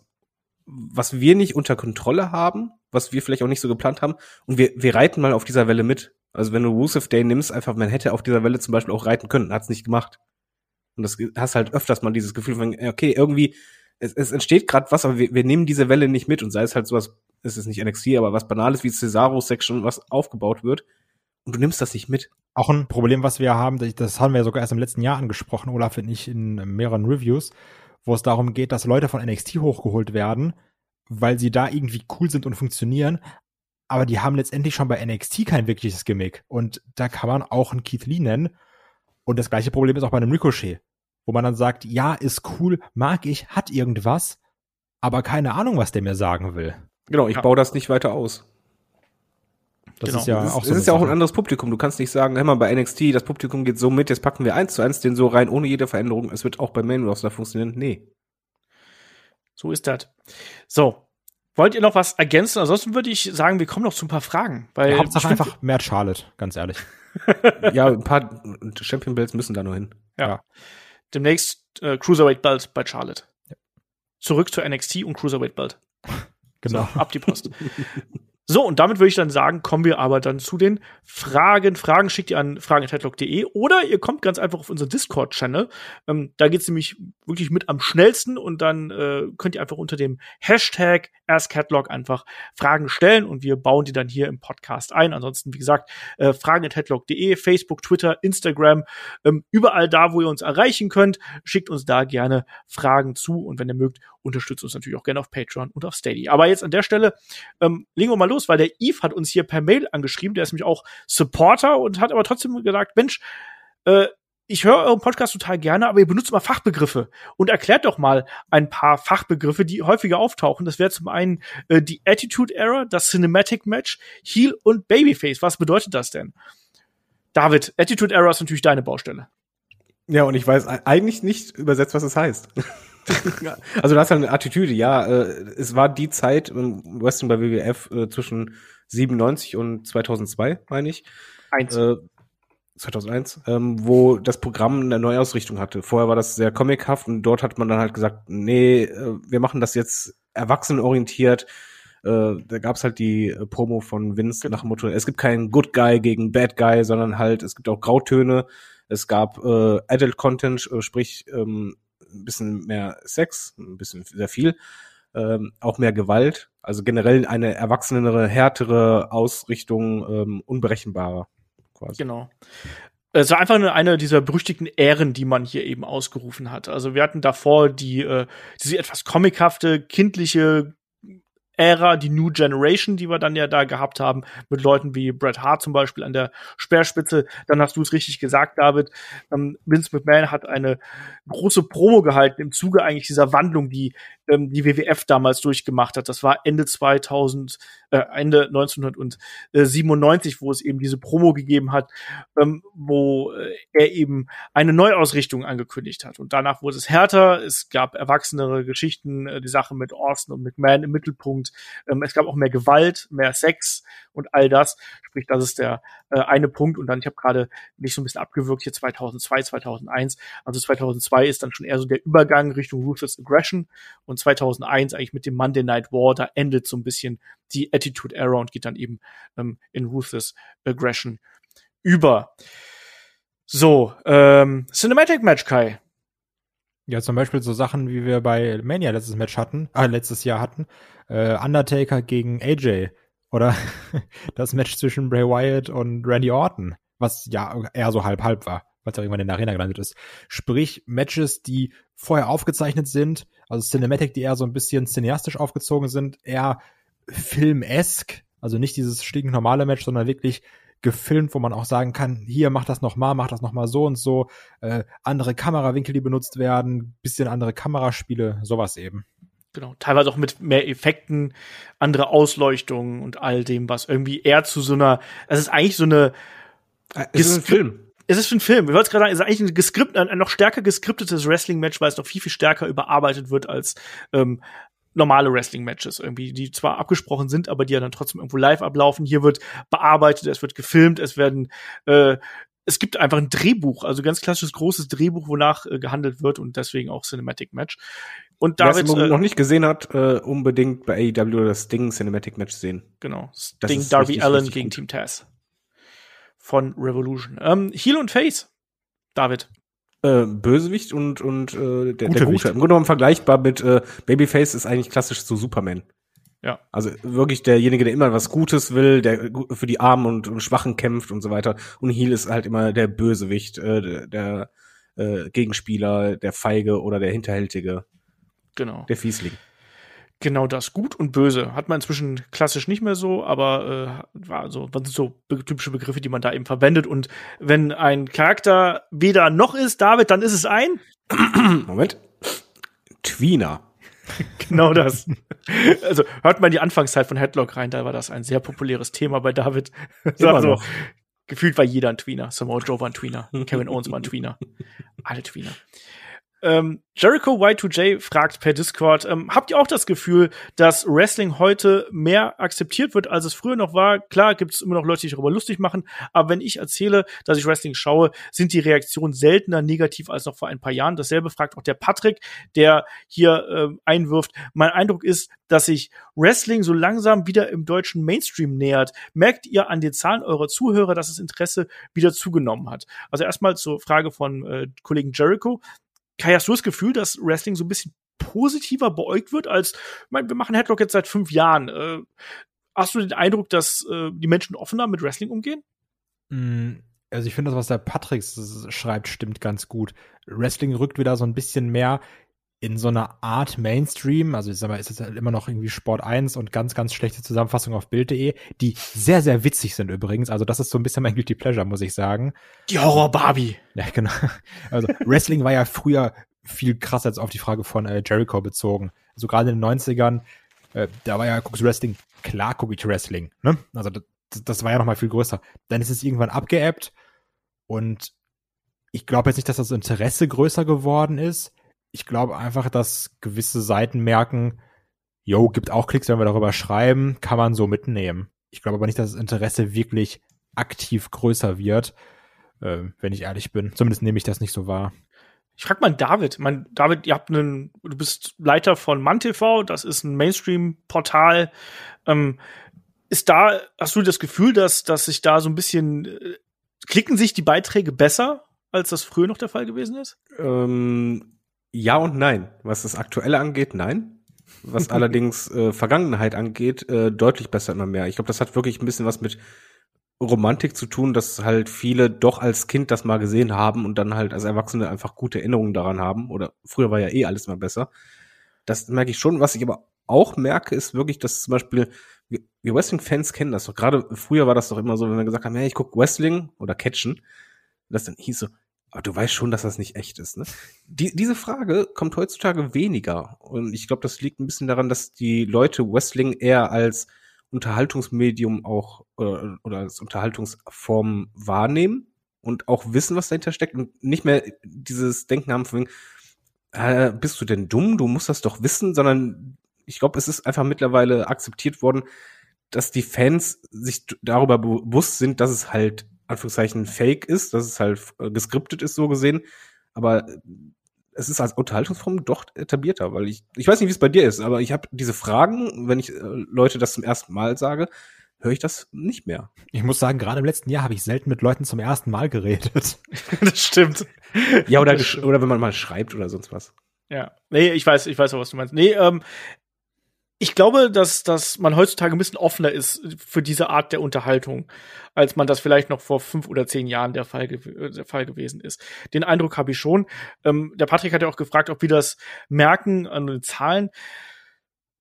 was wir nicht unter Kontrolle haben, was wir vielleicht auch nicht so geplant haben. Und wir, wir reiten mal auf dieser Welle mit. Also wenn du Rusev Day nimmst, einfach, man hätte auf dieser Welle zum Beispiel auch reiten können, hat's nicht gemacht. Und das hast halt öfters mal dieses Gefühl von, okay, irgendwie, es, es entsteht gerade was, aber wir, wir nehmen diese Welle nicht mit und sei es halt sowas, es ist nicht NXT, aber was Banales wie Cesaro-Section, was aufgebaut wird, und du nimmst das nicht mit. Auch ein Problem, was wir haben, das- haben wir sogar erst im letzten Jahr angesprochen, Olaf und ich in mehreren Reviews, wo es darum geht, dass Leute von NXT hochgeholt werden, weil sie da irgendwie cool sind und funktionieren, aber die haben letztendlich schon bei NXT kein wirkliches Gimmick. Und da kann man auch einen Keith Lee nennen. Und das gleiche Problem ist auch bei einem Ricochet, wo man dann sagt, ja, ist cool, mag ich, hat irgendwas, aber keine Ahnung, was der mir sagen will. Genau, ich Ja. baue das nicht weiter aus. Das Genau. ist ja es auch ist, so. es ist ja auch ein anderes Publikum. Du kannst nicht sagen, hör mal, bei NXT, das Publikum geht so mit, jetzt packen wir eins zu eins den so rein, ohne jede Veränderung. Es wird auch bei Main Roster funktionieren. Nee. So ist das. So. Wollt ihr noch was ergänzen? Ansonsten würde ich sagen, wir kommen noch zu ein paar Fragen. Weil Ja, Hauptsache einfach mehr Charlotte, ganz ehrlich. <laughs> ja, ein paar Champion Belts müssen da nur hin. demnächst äh, Cruiserweight Belt bei Charlotte. Zurück zu NXT und Cruiserweight Belt. <laughs> Genau. So, ab die Post. <laughs> So, und damit würde ich dann sagen, kommen wir aber dann zu den Fragen. Fragen schickt ihr an fragen.headlock.de oder ihr kommt ganz einfach auf unseren Discord-Channel. Ähm, da geht's nämlich wirklich mit am schnellsten und dann äh, könnt ihr einfach unter dem Hashtag AskHeadlock einfach Fragen stellen und wir bauen die dann hier im Podcast ein. Ansonsten, wie gesagt, äh, fragen.headlock.de, Facebook, Twitter, Instagram, ähm, überall da, wo ihr uns erreichen könnt, schickt uns da gerne Fragen zu und wenn ihr mögt, unterstützt uns natürlich auch gerne auf Patreon und auf Steady. Aber jetzt an der Stelle ähm, legen wir mal los, weil der Eve hat uns hier per Mail angeschrieben, der ist nämlich auch Supporter und hat aber trotzdem gesagt, Mensch, äh, ich höre euren Podcast total gerne, aber ihr benutzt mal Fachbegriffe und erklärt doch mal ein paar Fachbegriffe, die häufiger auftauchen. Das wäre zum einen äh, die Attitude Error, das Cinematic Match, Heel und Babyface. Was bedeutet das denn? David, Attitude Error ist natürlich deine Baustelle. Ja, und ich weiß eigentlich nicht übersetzt, was es heißt. <laughs> <laughs> also du hast halt eine Attitüde, ja. Äh, es war die Zeit im Wrestling bei WWF äh, zwischen 97 und 2002, meine ich. Eins. Äh, 2001, ähm, wo das Programm eine Neuausrichtung hatte. Vorher war das sehr comichaft und dort hat man dann halt gesagt, nee, äh, wir machen das jetzt erwachsenenorientiert. Äh, da gab's halt die äh, Promo von Vince nach dem Motto, es gibt keinen Good Guy gegen Bad Guy, sondern halt, es gibt auch Grautöne. Es gab äh, Adult Content, äh, sprich ähm, ein bisschen mehr Sex, ein bisschen sehr viel, ähm, auch mehr Gewalt. Also generell eine erwachsenere, härtere Ausrichtung, ähm, unberechenbarer quasi. Genau. Es war einfach eine, eine dieser berüchtigten Ähren, die man hier eben ausgerufen hat. Also wir hatten davor die äh, diese etwas comichafte, kindliche Ära, die New Generation, die wir dann ja da gehabt haben, mit Leuten wie Bret Hart zum Beispiel an der Speerspitze. Dann hast du es richtig gesagt, David. Ähm, Vince McMahon hat eine große Promo gehalten im Zuge eigentlich dieser Wandlung, die ähm, die WWF damals durchgemacht hat. Das war Ende 2000, äh, Ende 1997, wo es eben diese Promo gegeben hat, ähm, wo äh, er eben eine Neuausrichtung angekündigt hat. Und danach wurde es härter, es gab erwachsenere Geschichten, äh, die Sache mit Austin und McMahon im Mittelpunkt. Ähm, es gab auch mehr Gewalt, mehr Sex und all das. Sprich, das ist der äh, eine Punkt. Und dann, ich habe gerade mich so ein bisschen abgewürgt hier 2002, 2001. Also 2002 ist dann schon eher so der Übergang Richtung Ruthless Aggression und 2001 eigentlich mit dem Monday Night War, da endet so ein bisschen die Attitude Era und geht dann eben ähm, in Ruthless Aggression über. So, ähm, Cinematic Match, Kai. Ja, zum Beispiel so Sachen, wie wir bei Mania letztes Match hatten, äh, letztes Jahr hatten, äh, Undertaker gegen AJ oder <laughs> das Match zwischen Bray Wyatt und Randy Orton, was ja eher so halb-halb war, falls er irgendwann in der Arena gelandet ist. Sprich, Matches, die vorher aufgezeichnet sind, also Cinematic, die eher so ein bisschen cineastisch aufgezogen sind, eher filmesk, also nicht dieses stinknormale Match, sondern wirklich gefilmt, wo man auch sagen kann, hier mach das noch mal, mach das noch mal so und so, äh, andere Kamerawinkel, die benutzt werden, bisschen andere Kameraspiele, sowas eben. Genau, teilweise auch mit mehr Effekten, andere Ausleuchtungen und all dem, was irgendwie eher zu so einer, es ist eigentlich so eine äh, es ist ein Film. Es ist ein Film. Ich wollte gerade sagen, es ist eigentlich ein, geskript, ein, ein noch stärker geskriptetes Wrestling-Match, weil es noch viel, viel stärker überarbeitet wird als ähm, normale Wrestling-Matches irgendwie, die zwar abgesprochen sind, aber die ja dann trotzdem irgendwo live ablaufen. Hier wird bearbeitet, es wird gefilmt, es werden äh, es gibt einfach ein Drehbuch, also ganz klassisches großes Drehbuch, wonach äh, gehandelt wird und deswegen auch Cinematic Match. Und David Wer es äh, noch nicht gesehen hat, äh, unbedingt bei AEW das Sting Cinematic Match sehen. Genau, Sting Darby richtig, Allen richtig gegen gut. Team Taz von Revolution. Ähm, Heel und Face, David. Äh, Bösewicht und, und äh, der, Gute der Gute. Im Grunde genommen vergleichbar mit äh, Babyface ist eigentlich klassisch zu Superman. Ja. Also wirklich derjenige, der immer was Gutes will, der für die Armen und, und Schwachen kämpft und so weiter. Und Heel ist halt immer der Bösewicht, äh, der, der äh, Gegenspieler, der Feige oder der Hinterhältige. Genau. Der Fiesling genau das. Gut und böse hat man inzwischen klassisch nicht mehr so, aber äh, war so, was sind so typische Begriffe, die man da eben verwendet. Und wenn ein Charakter weder noch ist, David, dann ist es ein. <clears throat> Moment. Tweener. <laughs> genau das. Also hört man die Anfangszeit von Headlock rein, da war das ein sehr populäres Thema bei David. <laughs> Immer so, Gefühlt war jeder ein Tweener. Samoa Joe war ein Tweener. Kevin Owens war ein Tweener. Alle Tweener. Ähm, Jericho Y2J fragt per Discord, ähm, habt ihr auch das Gefühl, dass Wrestling heute mehr akzeptiert wird, als es früher noch war? Klar, gibt es immer noch Leute, die sich darüber lustig machen, aber wenn ich erzähle, dass ich Wrestling schaue, sind die Reaktionen seltener negativ als noch vor ein paar Jahren. Dasselbe fragt auch der Patrick, der hier äh, einwirft. Mein Eindruck ist, dass sich Wrestling so langsam wieder im deutschen Mainstream nähert. Merkt ihr an den Zahlen eurer Zuhörer, dass das Interesse wieder zugenommen hat? Also erstmal zur Frage von äh, Kollegen Jericho. Kai, hast du das Gefühl, dass Wrestling so ein bisschen positiver beäugt wird als, ich meine, wir machen Headlock jetzt seit fünf Jahren. Äh, hast du den Eindruck, dass äh, die Menschen offener mit Wrestling umgehen? Mm, also ich finde das, was der Patrick schreibt, stimmt ganz gut. Wrestling rückt wieder so ein bisschen mehr in so einer Art Mainstream, also ich sag mal, ist es halt immer noch irgendwie Sport 1 und ganz, ganz schlechte Zusammenfassung auf Bild.de, die sehr, sehr witzig sind übrigens. Also das ist so ein bisschen mein <laughs> Guilty Pleasure, muss ich sagen. Die Horror Barbie. Ja, genau. Also Wrestling war ja früher viel krasser als auf die Frage von äh, Jericho bezogen. Also gerade in den 90ern, äh, da war ja, guckst du Wrestling, klar gucke ich Wrestling, ne? Also das, das war ja noch mal viel größer. Dann ist es irgendwann abgeebbt und ich glaube jetzt nicht, dass das Interesse größer geworden ist ich glaube einfach, dass gewisse Seiten merken, yo, gibt auch Klicks, wenn wir darüber schreiben, kann man so mitnehmen. Ich glaube aber nicht, dass das Interesse wirklich aktiv größer wird, äh, wenn ich ehrlich bin. Zumindest nehme ich das nicht so wahr. Ich frag mal David. Mein, David, ihr habt einen, du bist Leiter von MannTV, das ist ein Mainstream-Portal. Ähm, ist da, hast du das Gefühl, dass, dass sich da so ein bisschen, äh, klicken sich die Beiträge besser, als das früher noch der Fall gewesen ist? Ähm, ja und nein. Was das Aktuelle angeht, nein. Was <laughs> allerdings äh, Vergangenheit angeht, äh, deutlich besser immer mehr. Ich glaube, das hat wirklich ein bisschen was mit Romantik zu tun, dass halt viele doch als Kind das mal gesehen haben und dann halt als Erwachsene einfach gute Erinnerungen daran haben. Oder früher war ja eh alles mal besser. Das merke ich schon. Was ich aber auch merke, ist wirklich, dass zum Beispiel wir, Wrestling-Fans kennen das doch. Gerade früher war das doch immer so, wenn wir gesagt haben, hey, ich gucke Wrestling oder Catchen, das dann hieß so, aber du weißt schon, dass das nicht echt ist, ne? Die, diese Frage kommt heutzutage weniger. Und ich glaube, das liegt ein bisschen daran, dass die Leute Wrestling eher als Unterhaltungsmedium auch oder, oder als Unterhaltungsform wahrnehmen und auch wissen, was dahinter steckt und nicht mehr dieses Denken haben von äh, bist du denn dumm? Du musst das doch wissen, sondern ich glaube, es ist einfach mittlerweile akzeptiert worden, dass die Fans sich darüber bewusst sind, dass es halt Anführungszeichen fake ist, dass es halt äh, geskriptet ist, so gesehen. Aber äh, es ist als Unterhaltungsform doch etablierter, weil ich, ich weiß nicht, wie es bei dir ist, aber ich habe diese Fragen, wenn ich äh, Leute das zum ersten Mal sage, höre ich das nicht mehr. Ich muss sagen, gerade im letzten Jahr habe ich selten mit Leuten zum ersten Mal geredet. <laughs> das stimmt. Ja, oder, oder wenn man mal schreibt oder sonst was. Ja. Nee, ich weiß, ich weiß auch, was du meinst. Nee, ähm, ich glaube, dass, dass man heutzutage ein bisschen offener ist für diese Art der Unterhaltung, als man das vielleicht noch vor fünf oder zehn Jahren der Fall, ge der Fall gewesen ist. Den Eindruck habe ich schon. Ähm, der Patrick hat ja auch gefragt, ob wir das merken an den Zahlen.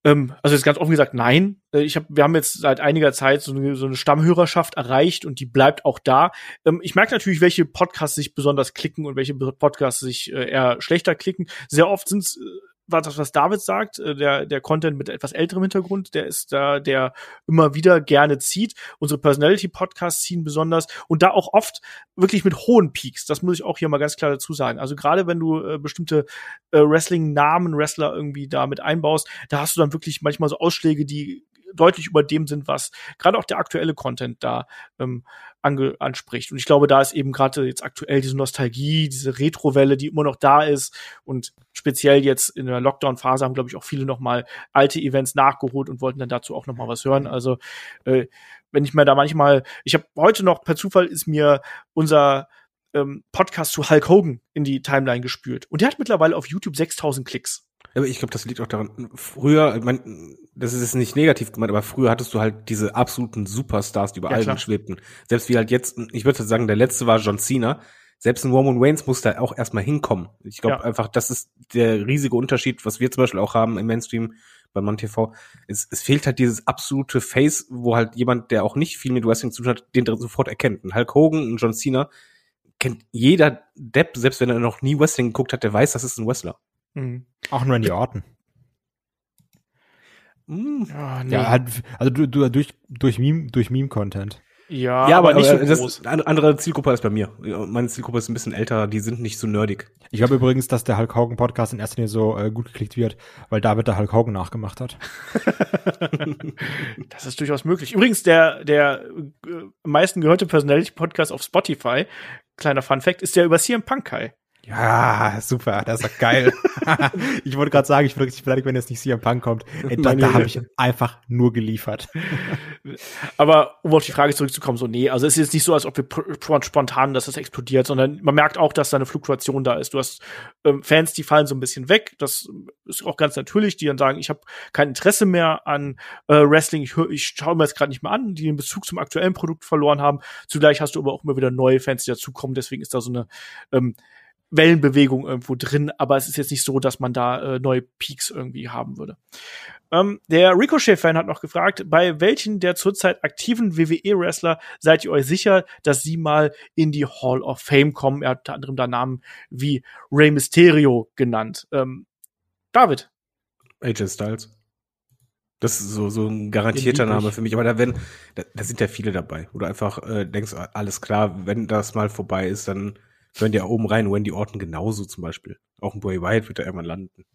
Ähm, also jetzt ganz offen gesagt, nein. Äh, ich hab, wir haben jetzt seit einiger Zeit so eine, so eine Stammhörerschaft erreicht und die bleibt auch da. Ähm, ich merke natürlich, welche Podcasts sich besonders klicken und welche Podcasts sich äh, eher schlechter klicken. Sehr oft sind es äh, war das, was David sagt, äh, der, der Content mit etwas älterem Hintergrund, der ist da, der immer wieder gerne zieht. Unsere Personality-Podcasts ziehen besonders und da auch oft wirklich mit hohen Peaks. Das muss ich auch hier mal ganz klar dazu sagen. Also gerade wenn du äh, bestimmte äh, Wrestling-Namen, Wrestler irgendwie da mit einbaust, da hast du dann wirklich manchmal so Ausschläge, die deutlich über dem sind, was gerade auch der aktuelle Content da ähm, ange anspricht. Und ich glaube, da ist eben gerade jetzt aktuell diese Nostalgie, diese Retro-Welle, die immer noch da ist. Und speziell jetzt in der Lockdown-Phase haben, glaube ich, auch viele noch mal alte Events nachgeholt und wollten dann dazu auch noch mal was hören. Also äh, wenn ich mir da manchmal, ich habe heute noch per Zufall ist mir unser ähm, Podcast zu Hulk Hogan in die Timeline gespürt. Und der hat mittlerweile auf YouTube 6000 Klicks. Aber ich glaube, das liegt auch daran, früher, ich mein, das ist jetzt nicht negativ gemeint, aber früher hattest du halt diese absoluten Superstars, die über ja, allen schwebten. Selbst wie halt jetzt, ich würde sagen, der letzte war John Cena. Selbst ein Roman Reigns muss da auch erstmal hinkommen. Ich glaube ja. einfach, das ist der riesige Unterschied, was wir zum Beispiel auch haben im Mainstream bei MonTV. Es, es fehlt halt dieses absolute Face, wo halt jemand, der auch nicht viel mit Wrestling zu tun hat, den sofort erkennt. Ein Hulk Hogan, ein John Cena, kennt jeder Depp, selbst wenn er noch nie Wrestling geguckt hat, der weiß, das ist ein Wrestler. Mhm. Auch nur in die Orten. Mhm. Ja, nee. ja, halt, also du, du durch durch Meme durch Meme Content. Ja, ja, aber, aber nicht so das groß. Eine andere Zielgruppe als bei mir. Meine Zielgruppe ist ein bisschen älter, die sind nicht so nerdig. Ich glaube übrigens, dass der Hulk Hogan Podcast in erster Linie so äh, gut geklickt wird, weil David der Hulk Hogan nachgemacht hat. <laughs> das ist durchaus möglich. Übrigens, der, der äh, am meisten gehörte Personality Podcast auf Spotify, kleiner Fun Fact, ist der über CM Punk Kai. Ja, super, das ist doch geil. <laughs> ich wollte gerade sagen, ich bin richtig beleidigt, wenn jetzt nicht CM Punk kommt. Ey, da da habe ich einfach nur geliefert. <laughs> Aber um auf die Frage zurückzukommen, so nee, also es ist jetzt nicht so, als ob wir spontan, dass das explodiert, sondern man merkt auch, dass da eine Fluktuation da ist. Du hast ähm, Fans, die fallen so ein bisschen weg. Das ist auch ganz natürlich, die dann sagen, ich habe kein Interesse mehr an äh, Wrestling, ich, hör, ich schaue mir das gerade nicht mehr an, die den Bezug zum aktuellen Produkt verloren haben. Zugleich hast du aber auch immer wieder neue Fans, die dazukommen. Deswegen ist da so eine ähm, Wellenbewegung irgendwo drin, aber es ist jetzt nicht so, dass man da äh, neue Peaks irgendwie haben würde. Ähm, der Ricochet-Fan hat noch gefragt, bei welchen der zurzeit aktiven WWE-Wrestler seid ihr euch sicher, dass sie mal in die Hall of Fame kommen? Er hat unter anderem da Namen wie Rey Mysterio genannt. Ähm, David. AJ Styles. Das ist so, so ein garantierter Name für mich. Aber da, werden, da, da sind ja viele dabei. Oder einfach äh, denkst, alles klar, wenn das mal vorbei ist, dann hören ja oben rein, Wendy Orton genauso zum Beispiel. Auch ein Boy Wyatt wird da irgendwann landen.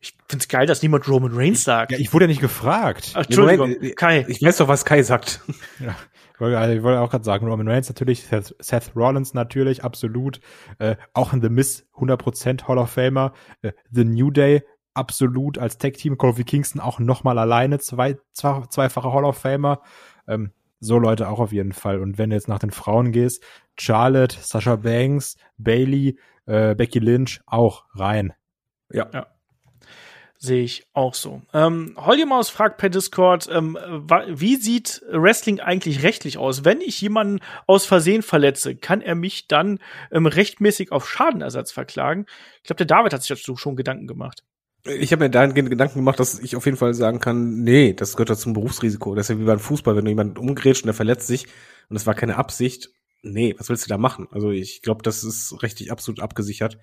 Ich find's geil, dass niemand Roman Reigns sagt. Ja, ich wurde ja nicht gefragt. Ach, Entschuldigung, Moment, äh, Kai. Ich weiß doch, was Kai sagt. <laughs> Ja, ich wollte auch gerade sagen, Roman Reigns natürlich, Seth, Seth Rollins natürlich, absolut. Äh, auch in The Miss 100% Hall of Famer. Äh, The New Day absolut als Tag-Team. Kofi Kingston auch nochmal alleine, zwei, zwei, zweifacher Hall of Famer. Ähm, so Leute auch auf jeden Fall. Und wenn du jetzt nach den Frauen gehst, Charlotte, Sasha Banks, Bailey, äh, Becky Lynch auch rein. Ja. ja. Sehe ich auch so. Ähm, Hollymaus fragt per Discord, ähm, wie sieht Wrestling eigentlich rechtlich aus? Wenn ich jemanden aus Versehen verletze, kann er mich dann ähm, rechtmäßig auf Schadenersatz verklagen? Ich glaube, der David hat sich dazu schon Gedanken gemacht. Ich habe mir dahingehend Gedanken gemacht, dass ich auf jeden Fall sagen kann, nee, das gehört ja zum Berufsrisiko. Das ist ja wie beim Fußball, wenn du jemanden umgrätscht und der verletzt sich und es war keine Absicht, nee, was willst du da machen? Also ich glaube, das ist richtig absolut abgesichert.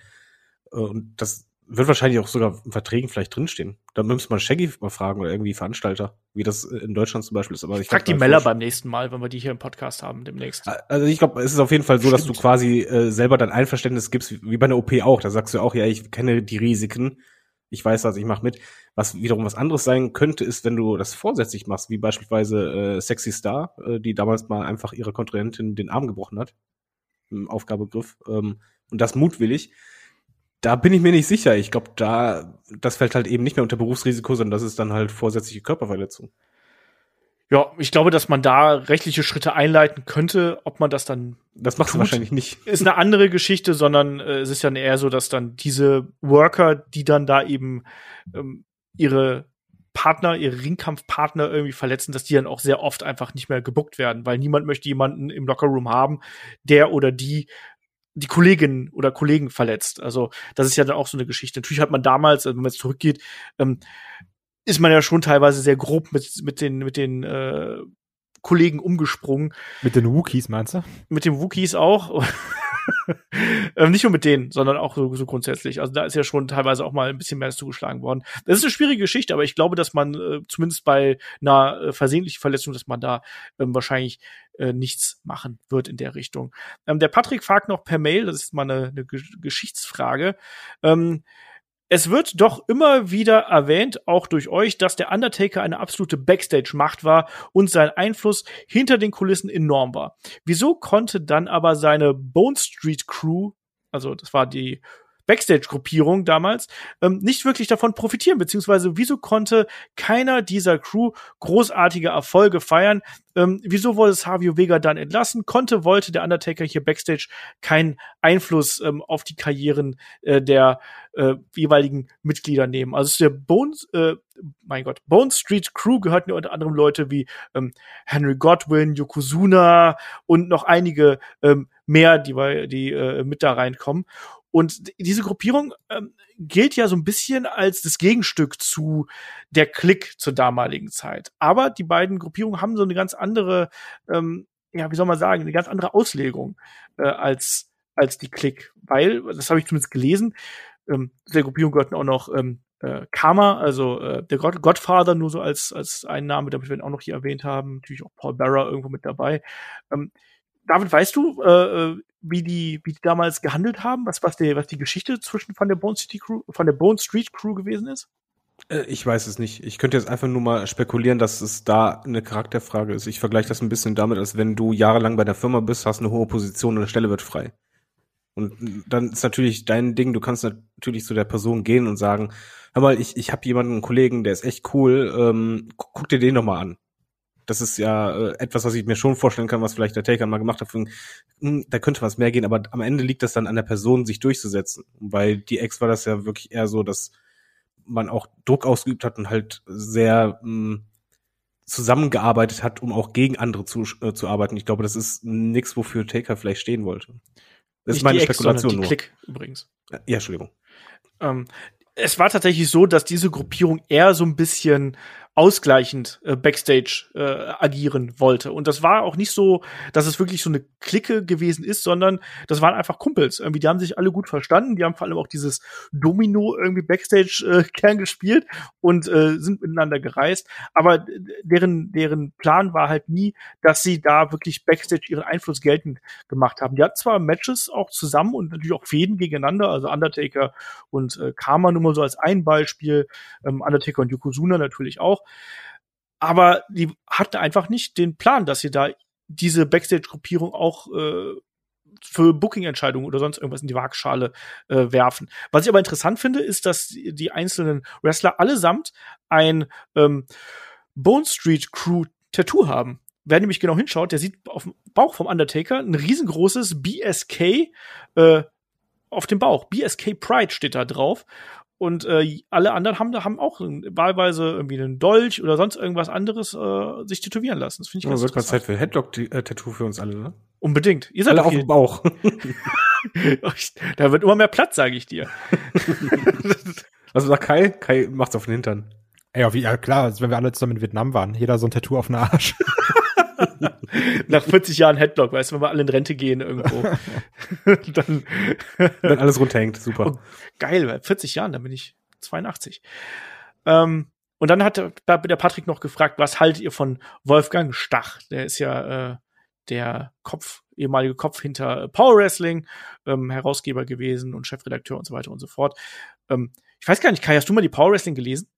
Äh, und das wird wahrscheinlich auch sogar in Verträgen vielleicht drinstehen. Da müsste man Shaggy mal fragen oder irgendwie Veranstalter, wie das in Deutschland zum Beispiel ist. Aber ich frag die Meller beim nächsten Mal, wenn wir die hier im Podcast haben demnächst. Also ich glaube, es ist auf jeden Fall so, Stimmt. dass du quasi äh, selber dein Einverständnis gibst, wie bei einer OP auch. Da sagst du auch, ja, ich kenne die Risiken ich weiß das, ich mache mit. Was wiederum was anderes sein könnte, ist, wenn du das vorsätzlich machst, wie beispielsweise äh, Sexy Star, äh, die damals mal einfach ihre Kontrahentin den Arm gebrochen hat, im Aufgabegriff, ähm, und das mutwillig. Da bin ich mir nicht sicher. Ich glaube, da, das fällt halt eben nicht mehr unter Berufsrisiko, sondern das ist dann halt vorsätzliche Körperverletzung. Ja, ich glaube, dass man da rechtliche Schritte einleiten könnte. Ob man das dann. Das macht wahrscheinlich nicht. Ist eine andere Geschichte, sondern äh, es ist ja eher so, dass dann diese Worker, die dann da eben ähm, ihre Partner, ihre Ringkampfpartner irgendwie verletzen, dass die dann auch sehr oft einfach nicht mehr gebuckt werden, weil niemand möchte jemanden im Lockerroom haben, der oder die die Kolleginnen oder Kollegen verletzt. Also das ist ja dann auch so eine Geschichte. Natürlich hat man damals, also wenn man jetzt zurückgeht, ähm, ist man ja schon teilweise sehr grob mit, mit den, mit den äh, Kollegen umgesprungen. Mit den Wookies, meinst du? Mit den Wookies auch. <laughs> ähm, nicht nur mit denen, sondern auch so, so grundsätzlich. Also da ist ja schon teilweise auch mal ein bisschen mehr zugeschlagen worden. Das ist eine schwierige Geschichte, aber ich glaube, dass man äh, zumindest bei einer äh, versehentlichen Verletzung, dass man da ähm, wahrscheinlich äh, nichts machen wird in der Richtung. Ähm, der Patrick fragt noch per Mail, das ist mal eine, eine Geschichtsfrage. Ähm, es wird doch immer wieder erwähnt, auch durch euch, dass der Undertaker eine absolute Backstage-Macht war und sein Einfluss hinter den Kulissen enorm war. Wieso konnte dann aber seine Bone Street Crew, also das war die Backstage-Gruppierung damals, ähm, nicht wirklich davon profitieren, beziehungsweise wieso konnte keiner dieser Crew großartige Erfolge feiern? Ähm, wieso wurde Savio Vega dann entlassen? Konnte, wollte der Undertaker hier Backstage keinen Einfluss ähm, auf die Karrieren äh, der äh, jeweiligen Mitglieder nehmen? Also der Bones, äh, mein Gott, Bone Street Crew gehörten ja unter anderem Leute wie ähm, Henry Godwin, Yokozuna und noch einige ähm, mehr, die, die äh, mit da reinkommen. Und diese Gruppierung ähm, gilt ja so ein bisschen als das Gegenstück zu der Klick zur damaligen Zeit. Aber die beiden Gruppierungen haben so eine ganz andere, ähm, ja, wie soll man sagen, eine ganz andere Auslegung äh, als als die Klick, weil das habe ich zumindest gelesen. Ähm, der Gruppierung gehörten auch noch ähm, äh, Karma, also äh, der God Godfather nur so als als ein Name, damit wir ihn auch noch hier erwähnt haben. Natürlich auch Paul Barra irgendwo mit dabei. Ähm, David, weißt du, äh, äh, wie die, wie die damals gehandelt haben? Was, was, die, was die Geschichte zwischen von der Bone City Crew, von der Bone Street Crew gewesen ist? Äh, ich weiß es nicht. Ich könnte jetzt einfach nur mal spekulieren, dass es da eine Charakterfrage ist. Ich vergleiche das ein bisschen damit, als wenn du jahrelang bei der Firma bist, hast eine hohe Position und eine Stelle wird frei. Und dann ist natürlich dein Ding, du kannst natürlich zu der Person gehen und sagen, hör mal, ich, ich habe jemanden, einen Kollegen, der ist echt cool, ähm, guck dir den doch mal an. Das ist ja äh, etwas, was ich mir schon vorstellen kann, was vielleicht der Taker mal gemacht hat. Für, hm, da könnte was mehr gehen, aber am Ende liegt das dann an der Person, sich durchzusetzen. Bei die Ex war das ja wirklich eher so, dass man auch Druck ausgeübt hat und halt sehr mh, hm, zusammengearbeitet hat, um auch gegen andere zu, äh, zu arbeiten. Ich glaube, das ist nichts, wofür Taker vielleicht stehen wollte. Das Nicht ist meine die Spekulation Ex, die nur. Klick übrigens. Ja, Entschuldigung. Ähm, es war tatsächlich so, dass diese Gruppierung eher so ein bisschen ausgleichend äh, backstage äh, agieren wollte. Und das war auch nicht so, dass es wirklich so eine Clique gewesen ist, sondern das waren einfach Kumpels. Irgendwie, die haben sich alle gut verstanden. Die haben vor allem auch dieses Domino irgendwie backstage äh, <laughs> gespielt und äh, sind miteinander gereist. Aber deren, deren Plan war halt nie, dass sie da wirklich backstage ihren Einfluss geltend gemacht haben. Die hatten zwar Matches auch zusammen und natürlich auch Fäden gegeneinander, also Undertaker und äh, Karma nur mal so als ein Beispiel, ähm, Undertaker und Yokozuna natürlich auch. Aber die hatten einfach nicht den Plan, dass sie da diese Backstage-Gruppierung auch äh, für Booking-Entscheidungen oder sonst irgendwas in die Waagschale äh, werfen. Was ich aber interessant finde, ist, dass die einzelnen Wrestler allesamt ein ähm, Bone Street Crew Tattoo haben. Wer nämlich genau hinschaut, der sieht auf dem Bauch vom Undertaker ein riesengroßes BSK äh, auf dem Bauch. BSK Pride steht da drauf. Und äh, alle anderen haben, haben auch wahlweise irgendwie einen Dolch oder sonst irgendwas anderes äh, sich tätowieren lassen. Das finde ich ganz wird mal Zeit für Headlock-Tattoo für uns alle, ne? Unbedingt. Ihr seid alle auf dem Bauch. <laughs> <laughs> da wird immer mehr Platz, sage ich dir. <laughs> Was sagt Kai? Kai macht's auf den Hintern. Ey, ja klar, als wenn wir alle zusammen in Vietnam waren. Jeder so ein Tattoo auf den Arsch. <laughs> Nach 40 Jahren Headlock, weißt du, wenn wir alle in Rente gehen irgendwo. <laughs> dann, Wenn alles runterhängt, super. Oh, geil, bei 40 Jahren, dann bin ich 82. Ähm, und dann hat der, der Patrick noch gefragt, was haltet ihr von Wolfgang Stach? Der ist ja äh, der Kopf, ehemalige Kopf hinter Power Wrestling, ähm, Herausgeber gewesen und Chefredakteur und so weiter und so fort. Ähm, ich weiß gar nicht, Kai, hast du mal die Power Wrestling gelesen?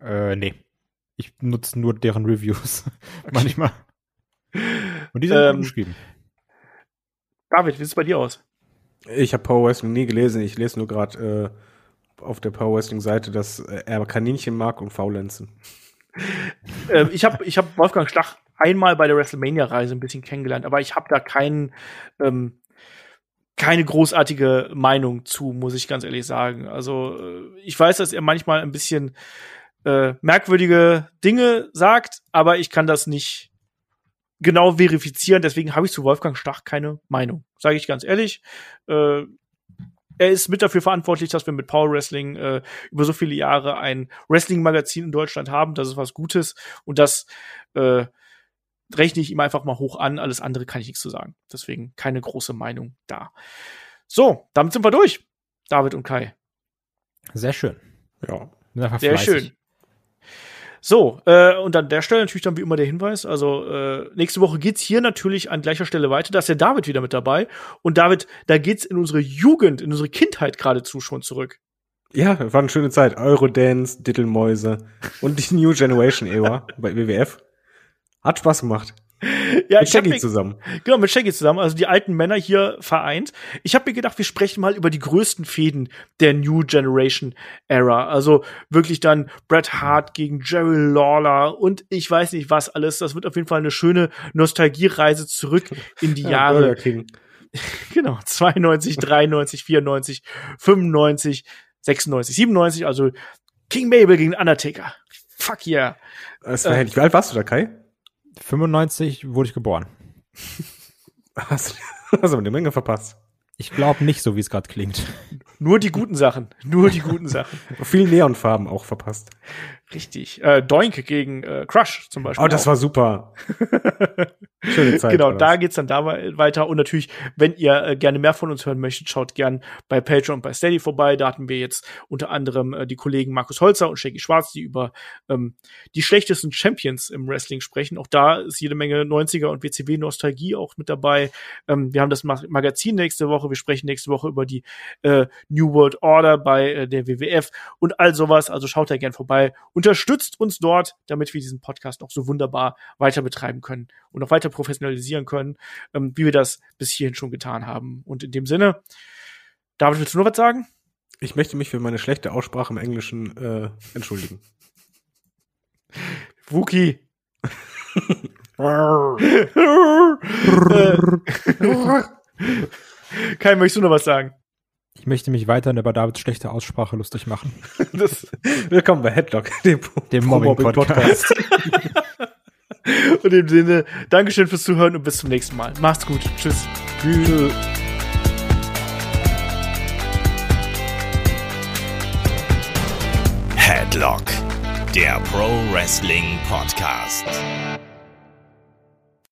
Äh, nee. Ich nutze nur deren Reviews. Okay. <laughs> Manchmal. Und die sind ähm, geschrieben. David, wie sieht es bei dir aus? Ich habe Power Wrestling nie gelesen. Ich lese nur gerade äh, auf der Power Wrestling Seite, dass er Kaninchen mag und Faulenzen. <laughs> ähm, ich habe ich hab Wolfgang Stach einmal bei der WrestleMania-Reise ein bisschen kennengelernt, aber ich habe da keinen ähm, keine großartige Meinung zu, muss ich ganz ehrlich sagen. Also äh, ich weiß, dass er manchmal ein bisschen äh, merkwürdige Dinge sagt, aber ich kann das nicht genau verifizieren. Deswegen habe ich zu Wolfgang Stach keine Meinung. Sage ich ganz ehrlich. Äh, er ist mit dafür verantwortlich, dass wir mit Power Wrestling äh, über so viele Jahre ein Wrestling-Magazin in Deutschland haben. Das ist was Gutes und das äh, rechne ich ihm einfach mal hoch an. Alles andere kann ich nichts zu sagen. Deswegen keine große Meinung da. So, damit sind wir durch. David und Kai. Sehr schön. Ja. Sehr fleißig. schön. So, äh, und an der Stelle natürlich dann wie immer der Hinweis, also äh, nächste Woche geht's hier natürlich an gleicher Stelle weiter, da ist der David wieder mit dabei. Und David, da geht's in unsere Jugend, in unsere Kindheit geradezu schon zurück. Ja, war eine schöne Zeit. Eurodance, Dittelmäuse und die New Generation Era <laughs> bei WWF. Hat Spaß gemacht. Ja, mit Shaggy mir, zusammen. Genau, mit Shaggy zusammen, also die alten Männer hier vereint. Ich habe mir gedacht, wir sprechen mal über die größten Fäden der New Generation Era. Also wirklich dann Bret Hart gegen Jerry Lawler und ich weiß nicht was alles. Das wird auf jeden Fall eine schöne Nostalgiereise zurück in die <laughs> ja, Jahre. <laughs> genau, 92, 93, 94, 95, 96, 97, also King Mabel gegen Undertaker. Fuck yeah. Das war äh, Wie alt warst du da, Kai? 95 wurde ich geboren. Hast, <laughs> hast aber eine Menge verpasst. Ich glaube nicht so, wie es gerade klingt. Nur die guten Sachen. Nur die guten Sachen. <laughs> Viel Neonfarben auch verpasst. Richtig. Äh, Doink gegen äh, Crush zum Beispiel. Oh, das auch. war super. <laughs> Schöne Zeit. Genau, da geht's dann da weiter. Und natürlich, wenn ihr äh, gerne mehr von uns hören möchtet, schaut gern bei Patreon und bei Steady vorbei. Da hatten wir jetzt unter anderem äh, die Kollegen Markus Holzer und Shaggy Schwarz, die über ähm, die schlechtesten Champions im Wrestling sprechen. Auch da ist jede Menge 90er und WCW-Nostalgie auch mit dabei. Ähm, wir haben das Magazin nächste Woche. Wir sprechen nächste Woche über die äh, New World Order bei äh, der WWF und all sowas. Also schaut da gern vorbei Unterstützt uns dort, damit wir diesen Podcast auch so wunderbar weiter betreiben können und auch weiter professionalisieren können, ähm, wie wir das bis hierhin schon getan haben. Und in dem Sinne, David, willst du noch was sagen? Ich möchte mich für meine schlechte Aussprache im Englischen äh, entschuldigen. Wookie. <laughs> <laughs> <laughs> Kai, möchtest du noch was sagen? Ich möchte mich weiterhin über Davids schlechte Aussprache lustig machen. <laughs> Das, willkommen bei Headlock, dem, dem Mobbing-Podcast. <laughs> und in dem Sinne, Dankeschön fürs Zuhören und bis zum nächsten Mal. Macht's gut. Tschüss. Tschüss. Headlock, der Pro Wrestling Podcast.